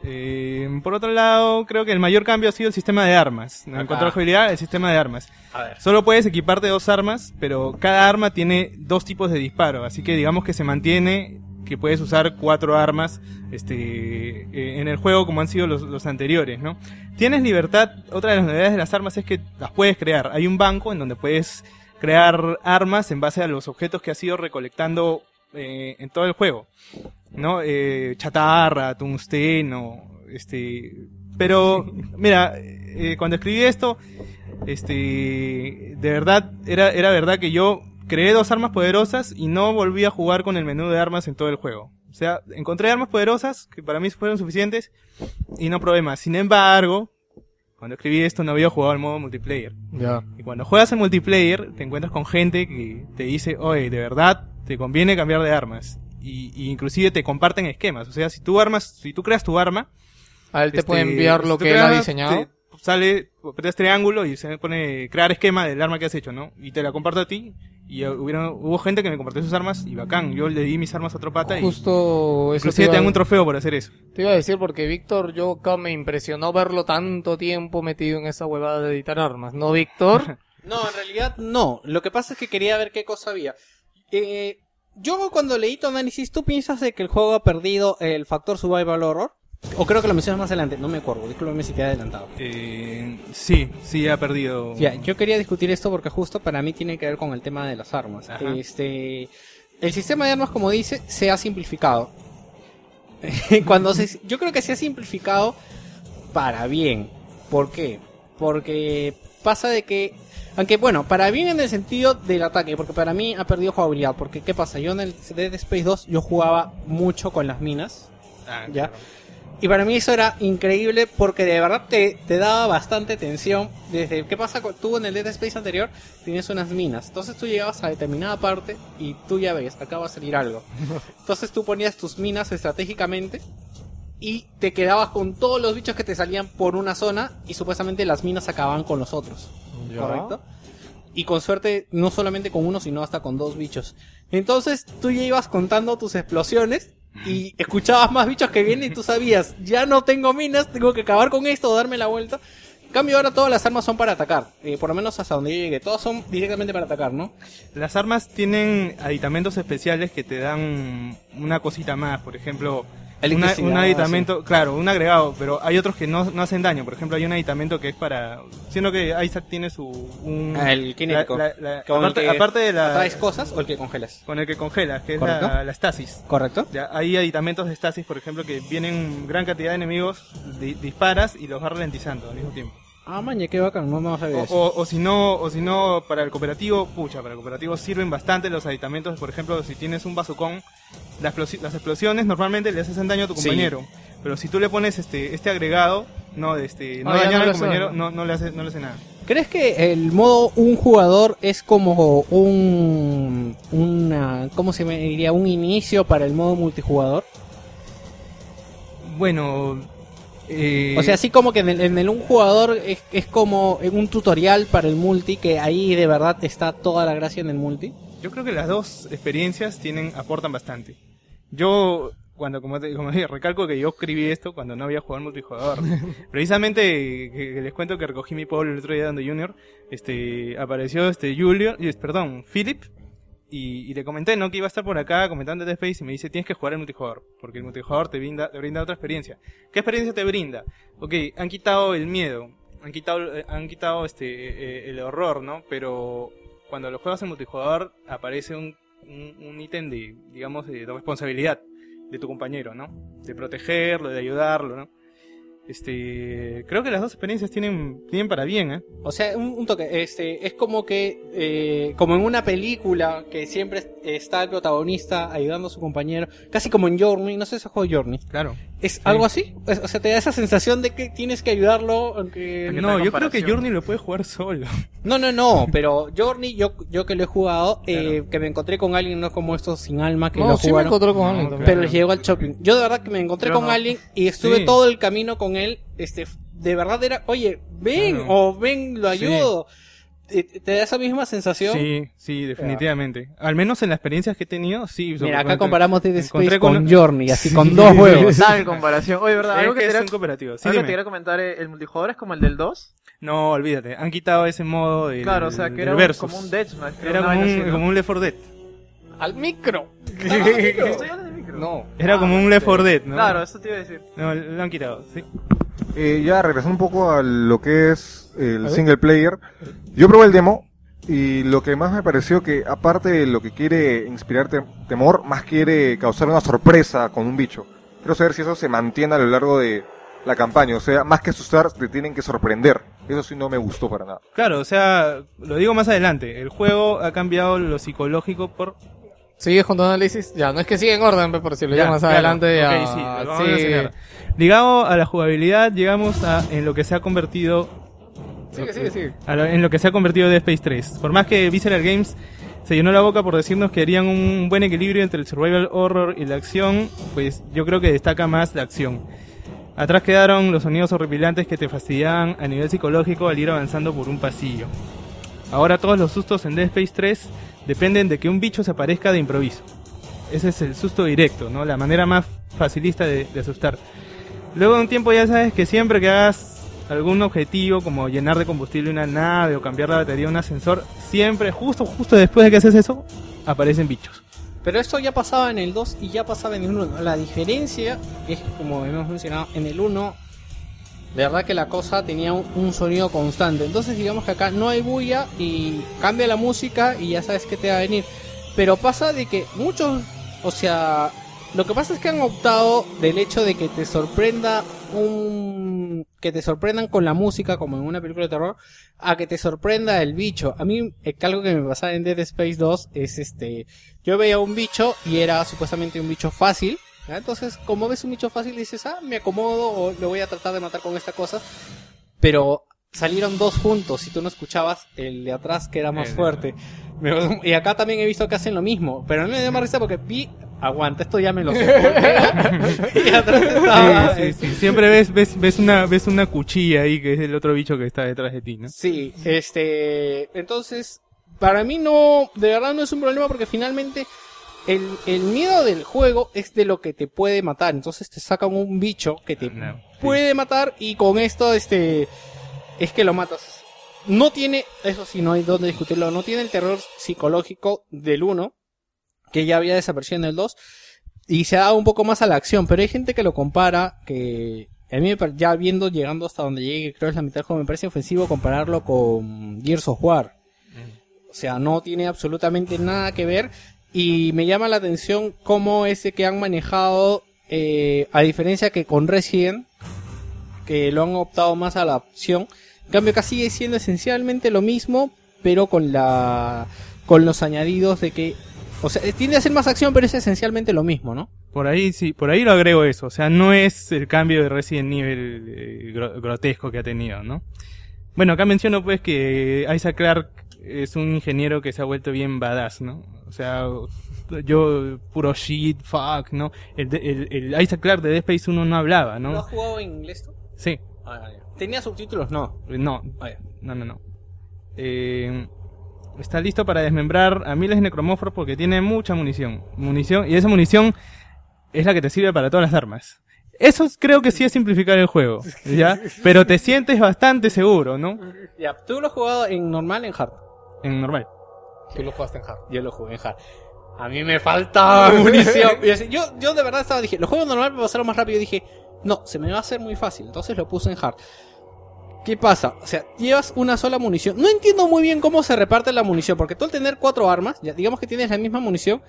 eh, por otro lado, creo que el mayor cambio ha sido el sistema de armas. En cuanto a la jugabilidad, el sistema de armas. A ver. Solo puedes equiparte dos armas, pero cada arma tiene dos tipos de disparo. Así que digamos que se mantiene que puedes usar cuatro armas este, eh, en el juego como han sido los, los anteriores, ¿no? Tienes libertad, otra de las novedades de las armas es que las puedes crear. Hay un banco en donde puedes crear armas en base a los objetos que has ido recolectando eh, en todo el juego, ¿no? Eh, chatarra, tungsteno, este... Pero, mira, eh, cuando escribí esto, este, de verdad, era, era verdad que yo creé dos armas poderosas y no volví a jugar con el menú de armas en todo el juego. O sea, encontré armas poderosas que para mí fueron suficientes y no probé más. Sin embargo, cuando escribí esto no había jugado el modo multiplayer. Ya. Y cuando juegas en multiplayer, te encuentras con gente que te dice, oye, de verdad, te conviene cambiar de armas. Y, y inclusive te comparten esquemas. O sea, si tú armas, si tú creas tu arma, A él te este, puede enviar lo que él ha diseñado. te- sale, apretas triángulo y se pone crear esquema del arma que has hecho, ¿no? Y te la comparto a ti. Y hubieron, hubo gente que me compartió sus armas y bacán. Yo le di mis armas a otro pata y Justo eso te inclusive iba, te dan un trofeo por hacer eso. te iba a decir porque Víctor, yo acá me impresionó verlo tanto tiempo metido en esa huevada de editar armas. ¿No, Víctor? No, en realidad no. Lo que pasa es que quería ver qué cosa había. Eh, yo cuando leí tu análisis, ¿tú piensas de que el juego ha perdido el factor survival horror? O creo que lo mencionas más adelante, no me acuerdo, discúlpame si te he adelantado. Eh, sí, sí ha perdido. Ya, yo quería discutir esto porque justo para mí tiene que ver con el tema de las armas. Ajá. Este, el sistema de armas, como dice, se ha simplificado. Cuando se, yo creo que se ha simplificado para bien. ¿Por qué? Porque pasa de que, aunque bueno, para bien en el sentido del ataque, porque para mí ha perdido jugabilidad. Porque qué pasa, yo en el Dead Space 2 yo jugaba mucho con las minas. Ah, Ya. Y para mí eso era increíble porque de verdad te, te daba bastante tensión. Desde qué pasa tú en el Dead Space anterior tienes unas minas. Entonces tú llegabas a determinada parte y tú ya ves, acá va a salir algo. Entonces tú ponías tus minas estratégicamente y te quedabas con todos los bichos que te salían por una zona y supuestamente las minas acababan con los otros. ¿Correcto? Y con suerte, no solamente con uno, sino hasta con dos bichos. Entonces tú ya ibas contando tus explosiones y escuchabas más bichos que vienen y tú sabías, ya no tengo minas, tengo que acabar con esto o darme la vuelta. En cambio ahora todas las armas son para atacar, eh, por lo menos hasta donde yo llegué, todas son directamente para atacar, ¿no? Las armas tienen aditamentos especiales que te dan una cosita más, por ejemplo, una- un aditamento, claro, un agregado, pero hay otros que no, no hacen daño. Por ejemplo, hay un aditamento que es para, siendo que Isaac tiene su un, Ah, el kinético. la- la- la- Con el aparte, que aparte de la ¿Traes cosas o el que congelas? con el que congelas, que es ¿Correcto? la, la estasis. ¿Correcto? Ya, hay aditamentos de estasis, por ejemplo, que vienen gran cantidad de enemigos, di- disparas y los va ralentizando al mismo tiempo. Ah, maña, qué bacán, no, no sabía O, eso. o, o si no, o si no, para el cooperativo, pucha, para el cooperativo sirven bastante los aditamentos, por ejemplo, si tienes un bazucón, las, explosi- las explosiones normalmente le hacen daño a tu Sí. compañero, pero si tú le pones este este agregado, no, este, no Ah, dañar no al hace compañero, no le hace, no le hace nada. ¿Crees que el modo un jugador es como un una cómo se me diría un inicio para el modo multijugador? Bueno, eh, O sea, así como que en el, en el un jugador es, es como un tutorial para el multi que ahí de verdad está toda la gracia en el multi. Yo creo que las dos experiencias tienen aportan bastante. Yo cuando como, te, como recalco que yo escribí esto cuando no había jugado al multijugador. Precisamente que, que les cuento que recogí mi pueblo el otro día dando Junior, este apareció este Julio, perdón, Philip y, y le comenté, ¿no? Que iba a estar por acá comentando Dead Space y me dice, tienes que jugar el multijugador, porque el multijugador te brinda, te brinda otra experiencia. ¿Qué experiencia te brinda? Ok, han quitado el miedo, han quitado, eh, han quitado este, eh, el horror, ¿no? Pero cuando lo juegas en multijugador aparece un, un, un ítem de, digamos, de responsabilidad de tu compañero, ¿no? De protegerlo, de ayudarlo, ¿no? Este, creo que las dos experiencias tienen, tienen para bien, ¿eh? O sea, un, un toque, este, es como que, eh, como en una película que siempre es- está el protagonista ayudando a su compañero, casi como en Journey, no sé si has jugado Journey. Claro. ¿Es algo así? Es- O sea, te da esa sensación de que tienes que ayudarlo, aunque... No, yo creo que Journey lo puede jugar solo. No, no, no, pero Journey, yo, yo que lo he jugado, eh, que me encontré con alguien, no como estos sin alma que No, lo sí me jugaron, encontré con alguien también. pero les llegó al shopping. Yo de verdad que me encontré Yo con no. alguien y estuve Sí. todo el camino con él, este, de verdad era, oye, ven, Claro. o ven, lo ayudo. ¿Te da esa misma sensación? Sí, sí, definitivamente. Al menos en las experiencias que he tenido, sí. Mira, acá comparamos Dead Space encontré con, un- Journey, así Sí. con dos juegos. Tal comparación. Oye, ¿verdad? Es Algo que, que te es quería- un cooperativo. Sí, algo que te quería comentar, eh, el multijugador es como el del 2. No, olvídate. Han quitado ese modo del, Claro, o sea, que del era un- como un deathmatch. Era como un, así, ¿no? como un Left 4 Dead. Al micro. Estoy hablando de micro. No. Era como un Left 4 Dead, ¿no? Claro, eso te iba a decir. No, lo han quitado, sí. Eh, ya regresando un poco a lo que es el single player. Yo probé el demo y lo que más me pareció que aparte de lo que quiere inspirar tem- temor, más quiere causar una sorpresa con un bicho. Quiero saber si eso se mantiene a lo largo de la campaña. O sea, más que asustar, te tienen que sorprender. Eso sí no me gustó para nada. Claro, o sea, lo digo más adelante. El juego ha cambiado lo psicológico por... ¿Sigues con tu análisis? Ya, no es que sigue en orden, pe, por si lo Ya, llamas claro. adelante. Ya, Ok, sí, lo vamos a sí. Ligado a la jugabilidad, llegamos a en lo que se ha convertido Sigue, sigue, sigue. lo- en lo que se ha convertido Dead Space 3. Por más que Visceral Games se llenó la boca por decirnos que harían un buen equilibrio entre el survival horror y la acción, pues yo creo que destaca más la acción. Atrás quedaron los sonidos horripilantes que te fastidiaban a nivel psicológico al ir avanzando por un pasillo. Ahora todos los sustos en Dead Space 3 dependen de que un bicho se aparezca de improviso. Ese es el susto directo, ¿no? La manera más facilista de, de asustar. Luego de un tiempo ya sabes que siempre que hagas algún objetivo como llenar de combustible una nave o cambiar la batería de un ascensor, siempre, justo, justo después de que haces eso, aparecen bichos. Pero esto ya pasaba en el 2 y ya pasaba en el 1. La diferencia es, como hemos mencionado, en el 1, de verdad que la cosa tenía un, un sonido constante. Entonces, digamos que acá no hay bulla y cambia la música y ya sabes que te va a venir. Pero pasa de que muchos, o sea, lo que pasa es que han optado del hecho de que te sorprenda un. que te sorprendan con la música, como en una película de terror, a que te sorprenda el bicho. A mí, eh, algo que me pasaba en Dead Space 2 es este. Yo veía un bicho y era supuestamente un bicho fácil. ¿ya? Entonces, como ves un bicho fácil, dices, ah, me acomodo o lo voy a tratar de matar con esta cosa. Pero salieron dos juntos y tú no escuchabas el de atrás que era más El- fuerte. Y acá también he visto que hacen lo mismo. Pero mí me dio más risa porque vi, aguanta, esto ya me lo sé. y atrás estaba. Sí, sí, sí. Siempre ves, ves, ves, una, ves una cuchilla ahí que es el otro bicho que está detrás de ti, ¿no? Sí, este, entonces, para mí no, de verdad no es un problema porque finalmente el, el miedo del juego es de lo que te puede matar. Entonces te sacan un bicho que te No, puede matar y con esto, este, es que lo matas. No tiene, eso sí, no hay donde discutirlo, no tiene el terror psicológico del 1, que ya había desaparecido en el 2, y se ha dado un poco más a la acción, pero hay gente que lo compara, que a mí ya viendo, llegando hasta donde llegue, creo que es la mitad del juego, me parece ofensivo compararlo con Gears of War. O sea, no tiene absolutamente nada que ver. Y me llama la atención cómo ese que han manejado, eh, a diferencia que con Resident, que lo han optado más a la opción. En cambio, acá sigue siendo esencialmente lo mismo, pero con la con los añadidos de que, o sea, tiende a ser más acción, pero es esencialmente lo mismo, ¿no? Por ahí sí, por ahí lo agrego eso. O sea, no es el cambio de Resident Evil eh, gro- grotesco que ha tenido, ¿no? Bueno, acá menciono pues que Isaac Clarke es un ingeniero que se ha vuelto bien badass, ¿no? O sea, yo puro shit, fuck, ¿no? El, de- el, el Isaac Clarke de Dead Space 1 no hablaba, ¿Lo has ¿no? jugado en inglés tú? Sí, ¿Tenía subtítulos? No. no, no, no, no. Eh, está listo para desmembrar a miles de necromorfos porque tiene mucha munición. Munición, y esa munición es la que te sirve para todas las armas. Eso es- creo que sí es simplificar el juego, ¿ya? Pero te sientes bastante seguro, ¿no? Ya, tú lo has jugado en normal, en hard. En normal. Tú lo jugaste en hard. Yo lo jugué en hard. A mí me falta munición. Yo, yo de verdad estaba, dije, los juegos normales me pasaron más rápido. Y dije, no, se me va a hacer muy fácil. Entonces lo puse en hard. ¿Qué pasa? O sea, llevas una sola munición. No entiendo muy bien cómo se reparte la munición, porque tú al tener cuatro armas, ya digamos que tienes la misma munición,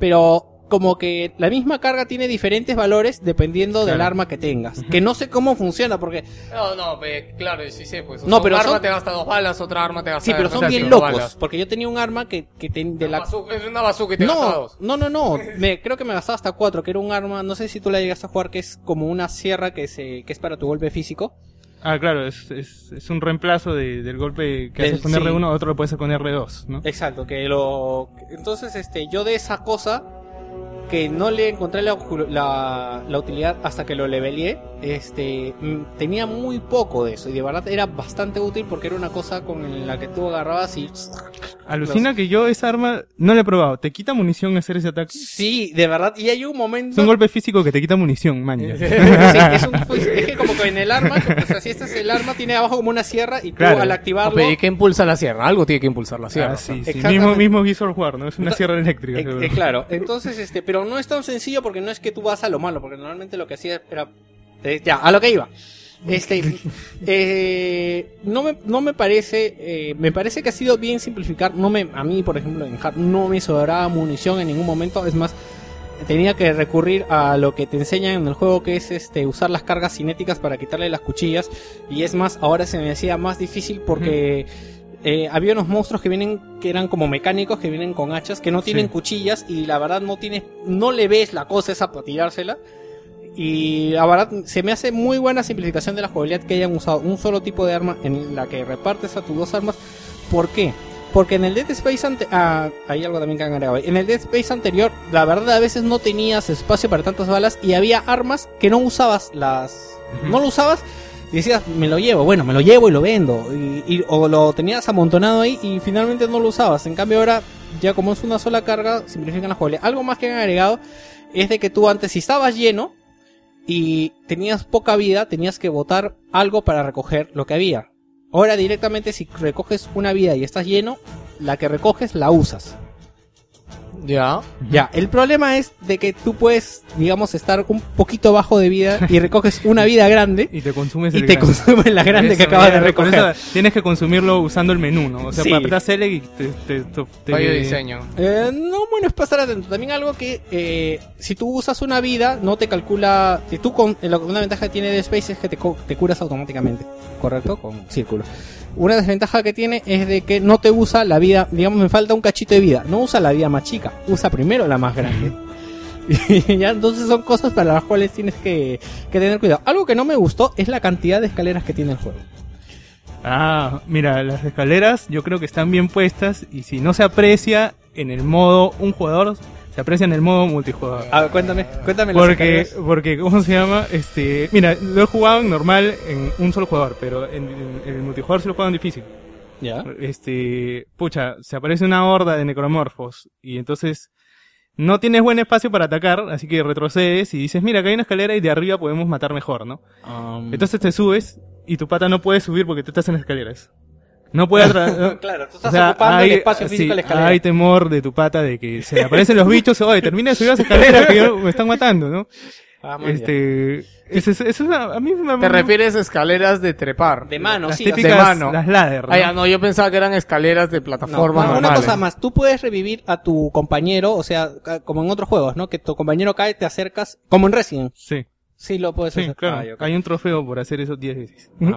pero como que la misma carga tiene diferentes valores dependiendo del arma que tengas. Que no sé cómo funciona, porque No, no, pe- claro, sí sé, pues. No, Son- pero un arma son- te gasta dos balas, otra arma te gasta sí, pero son bien locos. balas. Porque yo tenía un arma que, que ten- de la Bazooka- es una bazooka y te gasta No, dos. no, no, no. Me, creo que me gastaba hasta cuatro, que era un arma, no sé si tú la llegas a jugar, que es como una sierra que se, que es para tu golpe físico. Ah, claro, es, es, es un reemplazo de- del golpe que haces con sí. R1, otro lo puedes hacer con R2, ¿no? Exacto, que lo... Entonces, este, yo de esa cosa, que no le encontré la, la, la utilidad hasta que lo leveleé, este, mm, tenía muy poco de eso, y de verdad era bastante útil porque era una cosa con la que tú agarrabas y... Alucina que yo esa arma no la he probado. ¿Te quita munición hacer ese ataque? Sí, de verdad, y hay un momento... Es un golpe físico que te quita munición, man. Sí, es, un, pues, es que como que en el arma, o sea, si este es el arma, tiene abajo como una sierra y tú Claro. al activarlo... ¿y qué impulsa la sierra? Algo tiene que impulsar la sierra. Ah, sí, sí. Exactamente. Mismo, mismo Gears War, ¿no? Es una sierra eléctrica. Eh, eh, claro, entonces, este, pero no es tan sencillo porque no es que tú vas a lo malo, porque normalmente lo que hacía era, eh, ya, a lo que iba. Este, eh, no me, no me parece, eh, me parece que ha sido bien simplificar, no me, a mí, por ejemplo, en Hard no me sobraba munición en ningún momento, es más, tenía que recurrir a lo que te enseñan en el juego que es este usar las cargas cinéticas para quitarle las cuchillas. Y es más ahora se me hacía más difícil porque eh, había unos monstruos que vienen que eran como mecánicos que vienen con hachas que no tienen Sí. cuchillas y la verdad no tienes no le ves la cosa esa para tirársela y la verdad se me hace muy buena simplificación de la jugabilidad que hayan usado un solo tipo de arma en la que repartes a tus dos armas ¿por qué? Porque en el Dead Space ante ah, hay algo también que han agregado. En el Dead Space anterior, la verdad a veces no tenías espacio para tantas balas y había armas que no usabas las no lo usabas y decías, me lo llevo, bueno, me lo llevo y lo vendo y, y- o lo tenías amontonado ahí y finalmente no lo usabas. En cambio ahora ya como es una sola carga, simplifican la jugabilidad. Algo más que han agregado es de que tú antes si estabas lleno y tenías poca vida, tenías que botar algo para recoger lo que había. Ahora directamente si recoges una vida y estás lleno, la que recoges la usas. Ya. Ya, el problema es de que tú puedes, digamos, estar un poquito bajo de vida y recoges una vida grande Y te consumes y el te grande. consume la grande Eso, que acabas de por recoger. eso tienes que consumirlo usando el menú, ¿no? O sea, Sí. para apretar select y te... te, te- te- Fallo de diseño. Eh, no, bueno, es pasar atento. También algo que eh, si tú usas una vida, no te calcula. Si tú con eh, lo- una ventaja que tiene de Space es que te, co- te curas automáticamente, ¿correcto? Con círculo. Una desventaja que tiene es de que no te usa la vida, digamos, me falta un cachito de vida. No usa la vida más chica, usa primero la más grande. Y ya, entonces son cosas para las cuales tienes que, que tener cuidado. Algo que no me gustó es la cantidad de escaleras que tiene el juego. Ah, mira, las escaleras yo creo que están bien puestas y si no se aprecia en el modo un jugador, se aprecia en el modo multijugador. A ver, cuéntame, cuéntame Porque, porque, ¿cómo se llama? Este, mira, lo he jugado en normal en un solo jugador, pero en, en el multijugador sí lo juego en difícil. Ya. Este, pucha, se aparece una horda de necromorfos y entonces no tienes buen espacio para atacar, así que retrocedes y dices, mira, acá hay una escalera y de arriba podemos matar mejor, ¿no? Um, Entonces te subes y tu pata no puede subir porque tú estás en las escaleras. No puede claro, tú O estás sea, ocupando el hay- espacio físico sí, de la escalera. Hay temor de tu pata de que se le aparecen los bichos, oye, termina de subir las escaleras que yo- me están matando, ¿no? Ah. Este, eso es, eso es una- a mí me ¿Te refieres a escaleras de trepar? De mano, las sí. típicas, de mano. las ladder, ¿no? Ah, ya, no, yo pensaba que eran escaleras de plataforma no, una cosa más, tú puedes revivir a tu compañero, o sea, como en otros juegos, ¿no? Que tu compañero cae, te acercas, como en Resident. Sí, Sí, lo puedes sí, hacer. claro. Ah. Hay un trofeo por hacer esos 10 veces. Ah.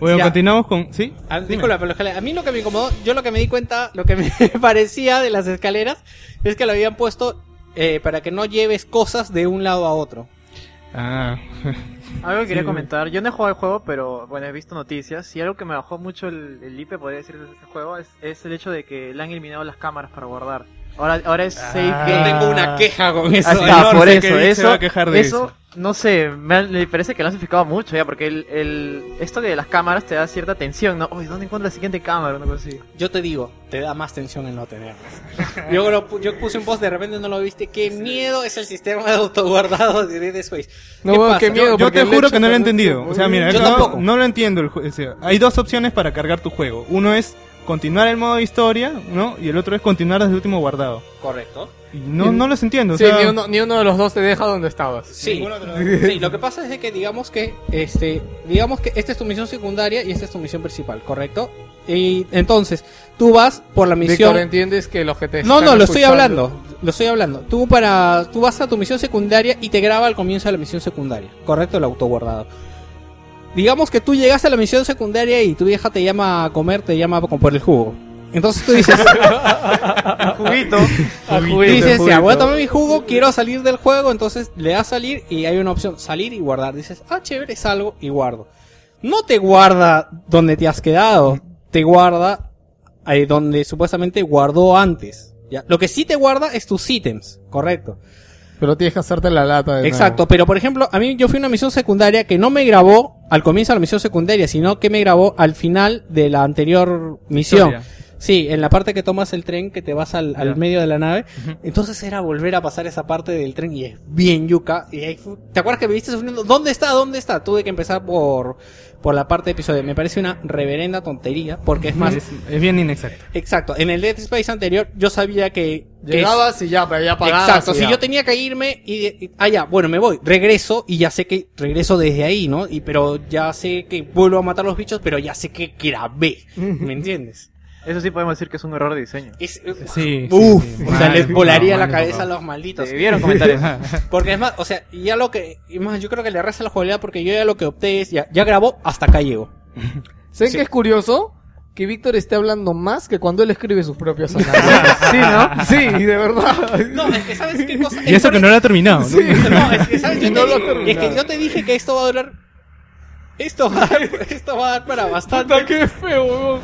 Bueno, Ya. continuamos con, ¿sí? Ah, disculpa, pero escalera- a mí lo que me incomodó, yo lo que me di cuenta, lo que me parecía de las escaleras, es que lo habían puesto eh, para que no lleves cosas de un lado a otro. Ah, Algo que quería Sí. comentar, yo no he jugado el juego, pero bueno, he visto noticias y algo que me bajó mucho el, el IP, podría decir, de este juego, es, es el hecho de que le han eliminado las cámaras para guardar. Ahora, ahora es save Ah. Yo game. tengo una queja con eso. Ah, está, no por sé eso, eso, va a quejar de eso, no sé, me, ha- me parece que lo han simplificado mucho ya, porque el, el, esto de las cámaras te da cierta tensión, ¿no? Uy, ¿dónde encuentro la siguiente cámara? Una cosa así. Yo te digo, te da más tensión el no tenerlas. yo, lo yo puse un post, de repente no lo viste. Qué miedo es el sistema de autoguardado de Dead Space. No, ¿Qué bueno, pasa? qué miedo. yo te juro que no lo he entendido. O sea, mira, Yo no, tampoco. no lo entiendo. el jue- o sea, hay dos opciones para cargar tu juego. Uno es continuar el modo historia, ¿no? Y el otro es continuar desde el último guardado. Correcto. Y no, no los entiendo. o Sí, sea, ni uno, ni uno de los dos te deja donde estabas. Sí, sí, lo que pasa es de que digamos que este, digamos que esta es tu misión secundaria y esta es tu misión principal, ¿correcto? Y entonces, tú vas por la misión Víctor, ¿entiendes que los que te No, están no, lo estoy hablando. Lo estoy hablando. Tú para tú vas a tu misión secundaria y te graba al comienzo de la misión secundaria. Correcto, el autoguardado. Digamos que tú llegas a la misión secundaria y tu vieja te llama a comer, te llama a por el jugo. Entonces tú dices, Juguito. Juguito, dices, ya, voy a tomar mi jugo, quiero salir del juego, entonces le das salir y hay una opción, salir y guardar. Dices, ah, chévere, salgo y guardo. No te guarda donde te has quedado, te guarda ahí donde supuestamente guardó antes. ¿ya? Lo que sí te guarda es tus ítems, correcto. Pero tienes que hacerte la lata de Exacto, pero por ejemplo, a mí yo fui a una misión secundaria que no me grabó al comienzo de la misión secundaria, sino que me grabó al final de la anterior misión. Historia. Sí, en la parte que tomas el tren, que te vas al, medio de la nave. Entonces era volver a pasar esa parte del tren y es bien yuca. Y ahí ¿Te acuerdas que me viste sufriendo? ¿Dónde está? ¿Dónde está? Tuve que empezar por, por la parte de episodio. Me parece una reverenda tontería, porque es más... es, es bien inexacto. Exacto, en el Dead Space anterior yo sabía que... que es- Llegabas y ya, pero ya pagabas. Exacto, si ya. yo tenía que irme y, y- ah ya, bueno, me voy, regreso y ya sé que regreso desde ahí, ¿no? Y pero ya sé que vuelvo a matar los bichos, pero ya sé que grabé, ¿me entiendes? Eso sí podemos decir que es un error de diseño. Es, Sí. Uf, sí, sí. o sea, les volaría mal, la mal, cabeza a mal. los malditos. Te vieron comentarios. Porque es más, o sea, ya lo que, y más, yo creo que le resta la jugabilidad porque yo ya lo que opté es, ya, ya grabó, hasta acá llego. ¿Saben Sí. qué es curioso? Que Víctor esté hablando más que cuando él escribe sus propios análisis. sí, ¿no? Sí, de verdad. No, es que sabes qué cosa. Y eso que no lo ha terminado. ¿no? Sí. No, es que, ¿sabes? Yo no te lo dije- ha terminado. es que yo te dije que esto va a durar. Esto va a dar, esto va a dar para bastante. Puta, qué feo, weón.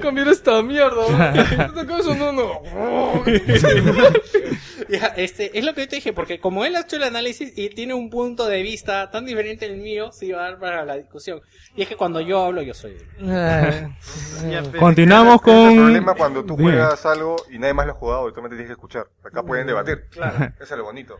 Cambiar esta mierda, weón. Puta, ¿qué eso no, no? Ya, este, es lo que yo te dije, porque como él ha hecho el análisis y tiene un punto de vista tan diferente del mío, sí va a dar para la discusión. Y es que cuando yo hablo, yo soy. Eh, Continuamos Ese es el con... problema cuando tú juegas algo y nadie más lo ha jugado y tú solamente tienes que escuchar. Acá pueden debatir. Claro. Eso es lo bonito.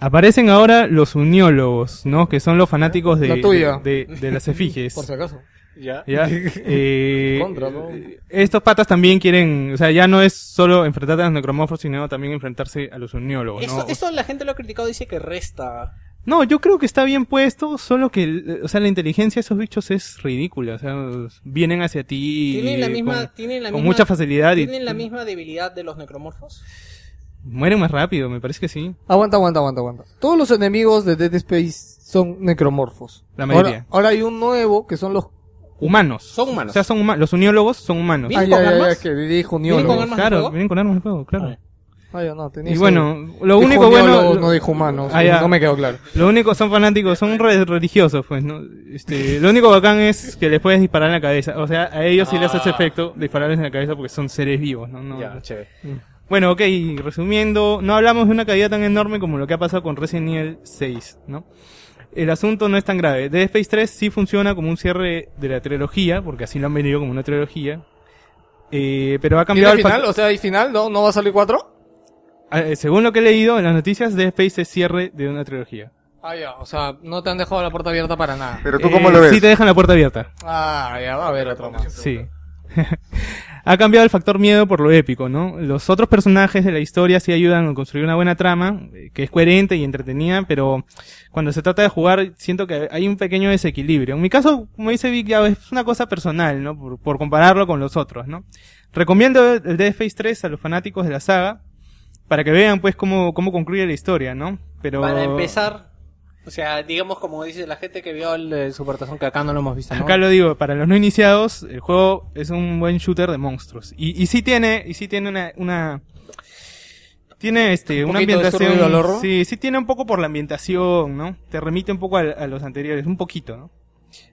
Aparecen ahora los uniólogos, ¿no? Que son los fanáticos de, La tuya. de, de- de las efigies. Por si acaso. Ya. ¿Ya? Eh, Contra, ¿no? Estos patas también quieren, o sea, ya no es solo enfrentarte a los necromorfos, sino también enfrentarse a los uniólogos, ¿no? Eso, eso la gente lo ha criticado, dice que resta. No, yo creo que está bien puesto, solo que, o sea, la inteligencia de esos bichos es ridícula, o sea, vienen hacia ti Tienen la misma, con, tienen la con misma, mucha facilidad y tienen la misma debilidad de los necromorfos. Mueren más rápido, me parece que sí. Aguanta, aguanta, aguanta, aguanta. Todos los enemigos de Dead Space son necromorfos. La mayoría. Ahora, ahora hay un nuevo que son los... Humanos. Son humanos. O sea, son humanos. Los uniólogos son humanos. ¿Vienen Ah, con ya, ya, armas? ya, que dijo ¿Vienen con armas Claro, fuego? vienen con armas de fuego, claro. Ah, ya, no, tenía Y bueno, lo Dijo único bueno, no dijo humanos. Ah, no me quedó claro. Lo único son fanáticos, son re- religiosos, pues, ¿no? Este, lo único bacán es que les puedes disparar en la cabeza. O sea, a ellos sí les hace efecto dispararles en la cabeza porque son seres vivos, ¿no? no Ya, chévere. Bueno, ok, resumiendo, no hablamos de una caída tan enorme como lo que ha pasado con Resident Evil 6, ¿no? El asunto no es tan grave. Dead Space 3 sí funciona como un cierre de la trilogía, porque así lo han venido como una trilogía. Eh, pero ha cambiado ¿Tiene el final? O sea, ¿hay final? ¿No, ¿No va a salir cuatro? Eh, según lo que he leído en las noticias, Dead Space es cierre de una trilogía. Ah, ya. O sea, no te han dejado la puerta abierta para nada. Pero tú Eh, cómo lo ves. Sí te dejan la puerta abierta. Ah, ya va a haber otro más. Sí. ha cambiado el factor miedo por lo épico, ¿no? Los otros personajes de la historia sí ayudan a construir una buena trama, eh, que es coherente y entretenida, pero cuando se trata de jugar siento que hay un pequeño desequilibrio. En mi caso, como dice Vic, es una cosa personal, ¿no? Por, por compararlo con los otros, ¿no? Recomiendo el Dead Space 3 a los fanáticos de la saga, para que vean pues cómo, cómo concluye la historia, ¿no? Pero... Para empezar, o sea, digamos como dice la gente que vio el, el Supertazón, que acá no lo hemos visto, ¿no? Acá lo digo, para los no iniciados, el juego es un buen shooter de monstruos. Y, y sí tiene, y sí tiene una, una tiene este, ¿Un una de ambientación. Horror? Sí, sí tiene un poco por la ambientación, ¿no? Te remite un poco a, a los anteriores, un poquito, ¿no?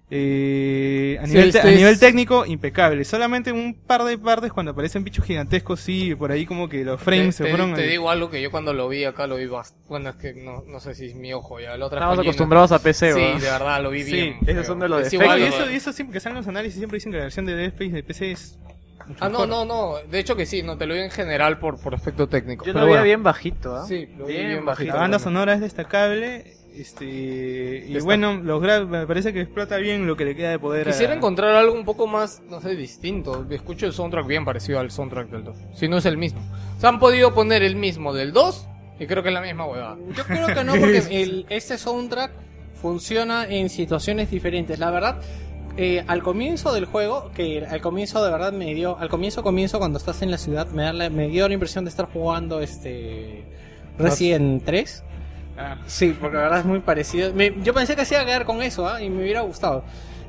Eh, a, Sí, nivel te- este a es- nivel técnico, impecable. Solamente un par de partes cuando aparecen bichos gigantescos, sí, por ahí como que los frames te, se te- fueron. te digo algo que yo cuando lo vi acá lo vi bastante. Bueno, es que no, no sé si es mi ojo ya. La otra Estamos acostumbrados a PC, Sí, ¿verdad? de verdad, lo vi Sí, bien. esos son de los Es igual, eso, ¿no? eso siempre que salen los análisis siempre dicen que la versión de Dead Space de PC es. mucho Ah, no, mejor. no, no. De hecho que sí, no te lo digo en general por, por aspecto técnico. Yo Pero lo veía bueno. bien bajito, ¿ah? Sí, lo vi bien, bien bajito. La banda sonora es destacable. Este, y Está. bueno, los gra- me parece que explota bien lo que le queda de poder. a- Quisiera encontrar algo un poco más, no sé, distinto. Escucho el soundtrack bien parecido al soundtrack del 2. Si no es el mismo. Se han podido poner el mismo del 2 y creo que es la misma huevada. Yo creo que no, porque el, este soundtrack funciona en situaciones diferentes. La verdad, eh, al comienzo del juego, que al comienzo de verdad me dio, al comienzo comienzo cuando estás en la ciudad, me, da la- me dio la impresión de estar jugando este Resident 3. Ah, Sí, porque la verdad es muy parecido. Me- yo pensé que se iba a quedar con eso, ¿ah? y me hubiera gustado.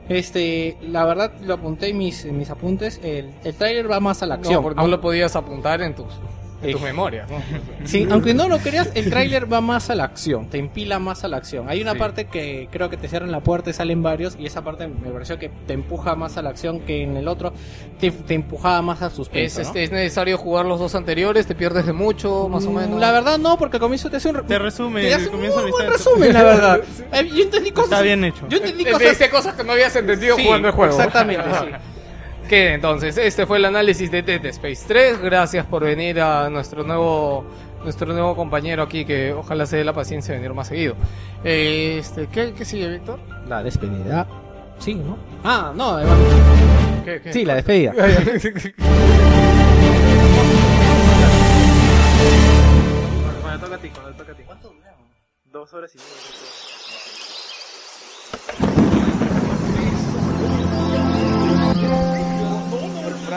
Este, la verdad lo apunté en mis, en mis apuntes. El, el tráiler va más a la acción. No, porque no lo podías apuntar en tus, en tus Eh. memorias. ¿no? Sí, aunque no lo creas, el tráiler va más a la acción, te empila más a la acción. Hay una Sí. parte que creo que te cierran la puerta y salen varios, y esa parte me pareció que te empuja más a la acción que en el otro, te, te empujaba más al Es, suspenso. ¿no? este, es necesario jugar los dos anteriores, te pierdes de mucho, más o Mm, menos. La verdad no, porque al comienzo te hace un... Te resume te hace un muy buen resumen, la verdad. Eh, Yo entendí cosas... Está bien hecho. Yo entendí Te cosas... que no habías entendido Sí, jugando el juego. Exactamente, sí. Entonces, este fue el análisis de Dead Space 3. Gracias por venir a nuestro nuevo nuestro nuevo compañero aquí, que ojalá se dé la paciencia de venir más seguido. Este, ¿qué, qué sigue, Víctor? La despedida... Sí, ¿no? Ah, no, eh, ¿Qué, qué? sí, la despedida. Cuando toca a ti, cuando toca a ti. ¿Cuánto duramos? Dos horas y media.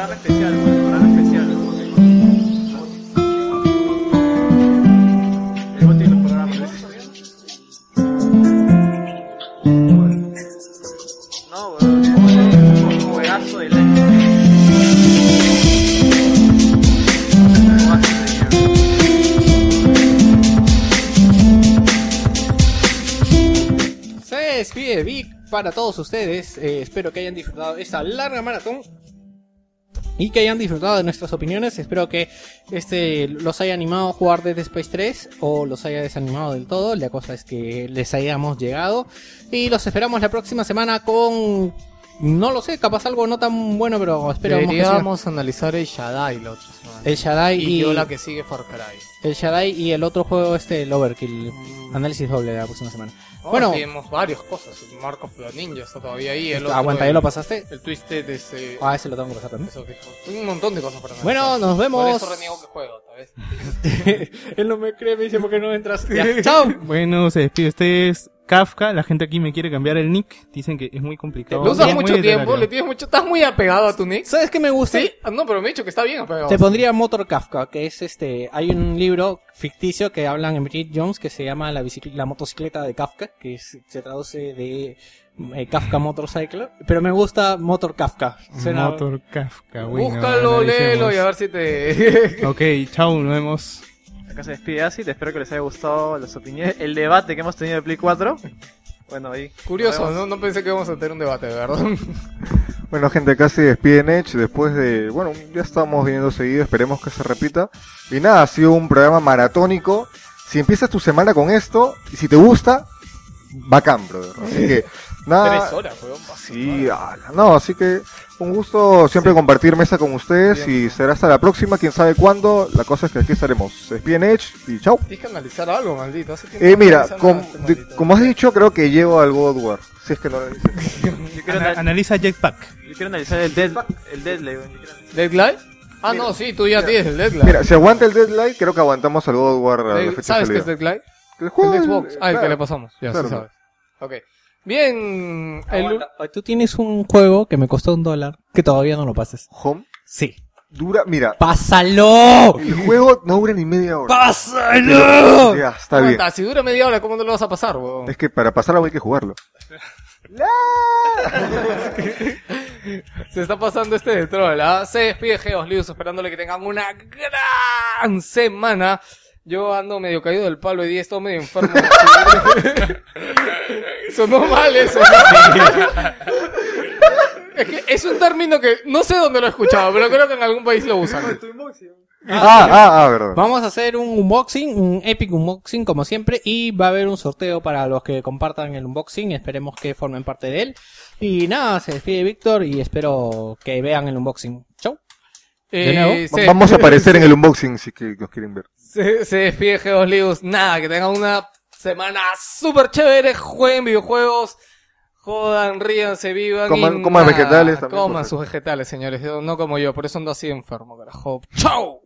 Programa especial, programa especial. El los programas. No, weón, es un juegazo del año. Juegazo del año. Se despide Vic para todos ustedes. Eh, espero que hayan disfrutado esta larga maratón. Y que hayan disfrutado de nuestras opiniones. Espero que este los haya animado a jugar Dead Space 3 o los haya desanimado del todo. La cosa es que les hayamos llegado. Y los esperamos la próxima semana con... No lo sé, capaz algo no tan bueno, pero esperamos que analizar el Shaddai la otra semana. El Shaddai y, la que sigue Far Cry. el Shaddai y el otro juego este, el Overkill. Análisis doble la próxima semana. Oh, Bueno. tenemos varias cosas. Mark of the Ninja está todavía ahí. El otro, Aguanta, ¿ya lo pasaste? El Twisted, ese... Ah, ese lo tengo que pasar también. Eso, un montón de cosas para analizar. Bueno, nos Por vemos. eso reniego que juego, tal vez. Él no me cree, me dice, ¿por qué no entras? Ya, chao. Bueno, se despide ustedes. Kafka, la gente aquí me quiere cambiar el nick. Dicen que es muy complicado. Lo usas mucho tiempo, le tienes mucho... Estás muy apegado a tu nick. ¿Sabes qué me gusta? Sí, ah, no, pero me he dicho que está bien apegado. Te pondría Motor Kafka, que es este, hay un libro ficticio que hablan en Bridget Jones que se llama La, la motocicleta de Kafka, que es- se traduce de eh, Kafka Motorcycle, pero me gusta Motor Kafka. Suena- Motor Kafka, bueno, Búscalo, léelo y a ver si te... Ok, chao, nos vemos. Acá se despide Acid, espero que les haya gustado las opiniones, el debate que hemos tenido de Play 4. Bueno, ahí. Curioso. ¿no? No pensé que íbamos a tener un debate, de verdad. Bueno, gente, casi despiden Edge después de. Bueno, ya estamos viniendo seguido, esperemos que se repita. Y nada, ha sido un programa maratónico. Si empiezas tu semana con esto, y si te gusta, bacán, brother. Así que, nada. Tres horas, weón. Sí, ala, no, así que un gusto siempre compartir mesa con ustedes y será hasta la próxima, quién sabe cuándo. La cosa es que aquí estaremos. Despiden Edge y chao. Tienes que analizar algo, maldito. Hace Eh, mira, analizas com- nada, este de- maldito. como has dicho, creo que llego al God of War. Si es que no lo dices. Yo quiero, Ana- anal- analiza Jetpack. yo quiero analizar el Dead, el analizar- ¿Deadlight? Ah, Mira, no, sí, tú ya tienes el Deadlight. Mira, si aguanta el Deadlight, creo que aguantamos al God War a la fecha ¿Sabes qué es. Deadlight? El juego Xbox. Ah, el que le pasamos. Ya, Claro. sí sabes. Ok. Bien, el... Tú tienes un juego que me costó un dólar que todavía no lo pases. Home Sí. dura, mira, ¡Pásalo! el juego no dura ni media hora. ¡Pásalo! Ya, está bien. Si dura media hora, ¿cómo no lo vas a pasar, weón? Es que para pasarlo hay que jugarlo. Se está pasando este de troll, ¿ah? Se despide Geos Lius esperándole que tengan una gran semana. Yo ando medio caído del palo y día estoy medio enfermo. Sonó mal eso, es que es un término que no sé dónde lo he escuchado, pero creo que en algún país lo usan. Ah, ah, ah, verdad. Vamos a hacer un unboxing, un epic unboxing como siempre y va a haber un sorteo para los que compartan el unboxing, esperemos que formen parte de él. Y nada, se despide Víctor y espero que vean el unboxing. Chau. Eh, Vamos a aparecer en el unboxing si que nos quieren ver. Se, se despide Geos Nada, que tengan una semana súper chévere. Jueguen videojuegos. Jodan, ríanse, vivan. Coman- coman vegetales también, Coman sus vegetales, señores. No como yo, por eso ando así enfermo, carajo. ¡Chau!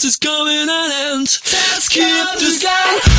silence is coming an end. Let's keep the sky.